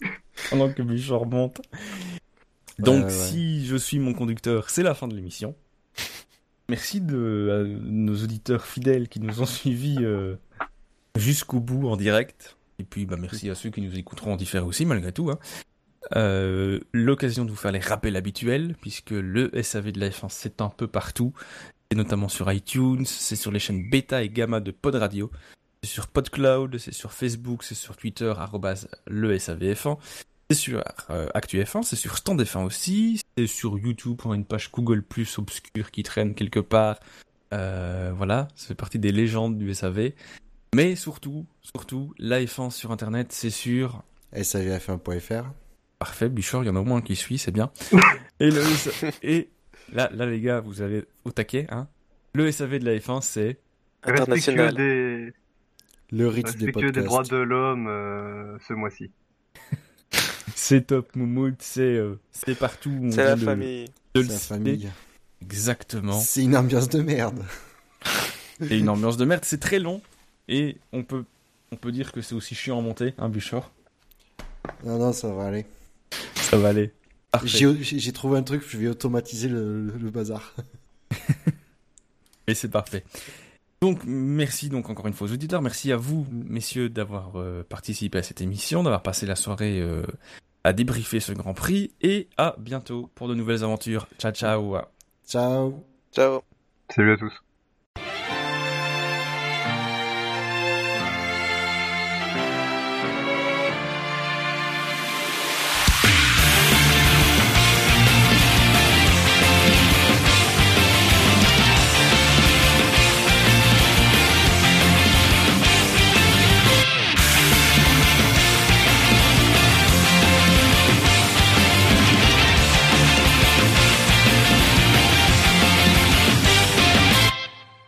Pendant que Bichon remonte. Donc, si je suis mon conducteur, c'est la fin de l'émission. Merci de nos auditeurs fidèles qui nous ont suivis euh, jusqu'au bout en direct. Et puis, bah, merci à ceux qui nous écouteront en différé aussi, malgré tout. Hein. Euh, l'occasion de vous faire les rappels habituels, puisque le SAV de la F1, c'est un peu partout. C'est notamment sur iTunes, c'est sur les chaînes bêta et gamma de Pod Radio, c'est sur PodCloud, c'est sur Facebook, c'est sur Twitter, le SAVF1. C'est sur euh, ActuF1, c'est sur StandF1 aussi, c'est sur YouTube pour une page Google Plus obscure qui traîne quelque part. Euh, voilà, ça fait partie des légendes du SAV. Mais surtout, surtout, l'AF1 sur Internet, c'est sur... SAVF1.fr Parfait, Bichor, il y en a au moins qui suit, c'est bien. et, et là, là, les gars, vous avez au taquet, hein. Le SAV de la F1, c'est... International. Des... Le rythme des podcasts. des droits de l'homme euh, ce mois-ci. c'est top, Moumout, c'est euh, c'est partout. C'est la famille. C'est la famille. Exactement. C'est une ambiance de merde. et une ambiance de merde, c'est très long. Et on peut, on peut dire que c'est aussi chiant à monter, hein, Bouchard Non, non, ça va aller. Ça va aller. J'ai trouvé un truc, je vais automatiser le, le bazar. et c'est parfait. Donc merci donc encore une fois aux auditeurs, merci à vous messieurs d'avoir euh, participé à cette émission, d'avoir passé la soirée euh, à débriefer ce Grand Prix et à bientôt pour de nouvelles aventures. Ciao ciao. Ciao. Ciao. Salut à tous.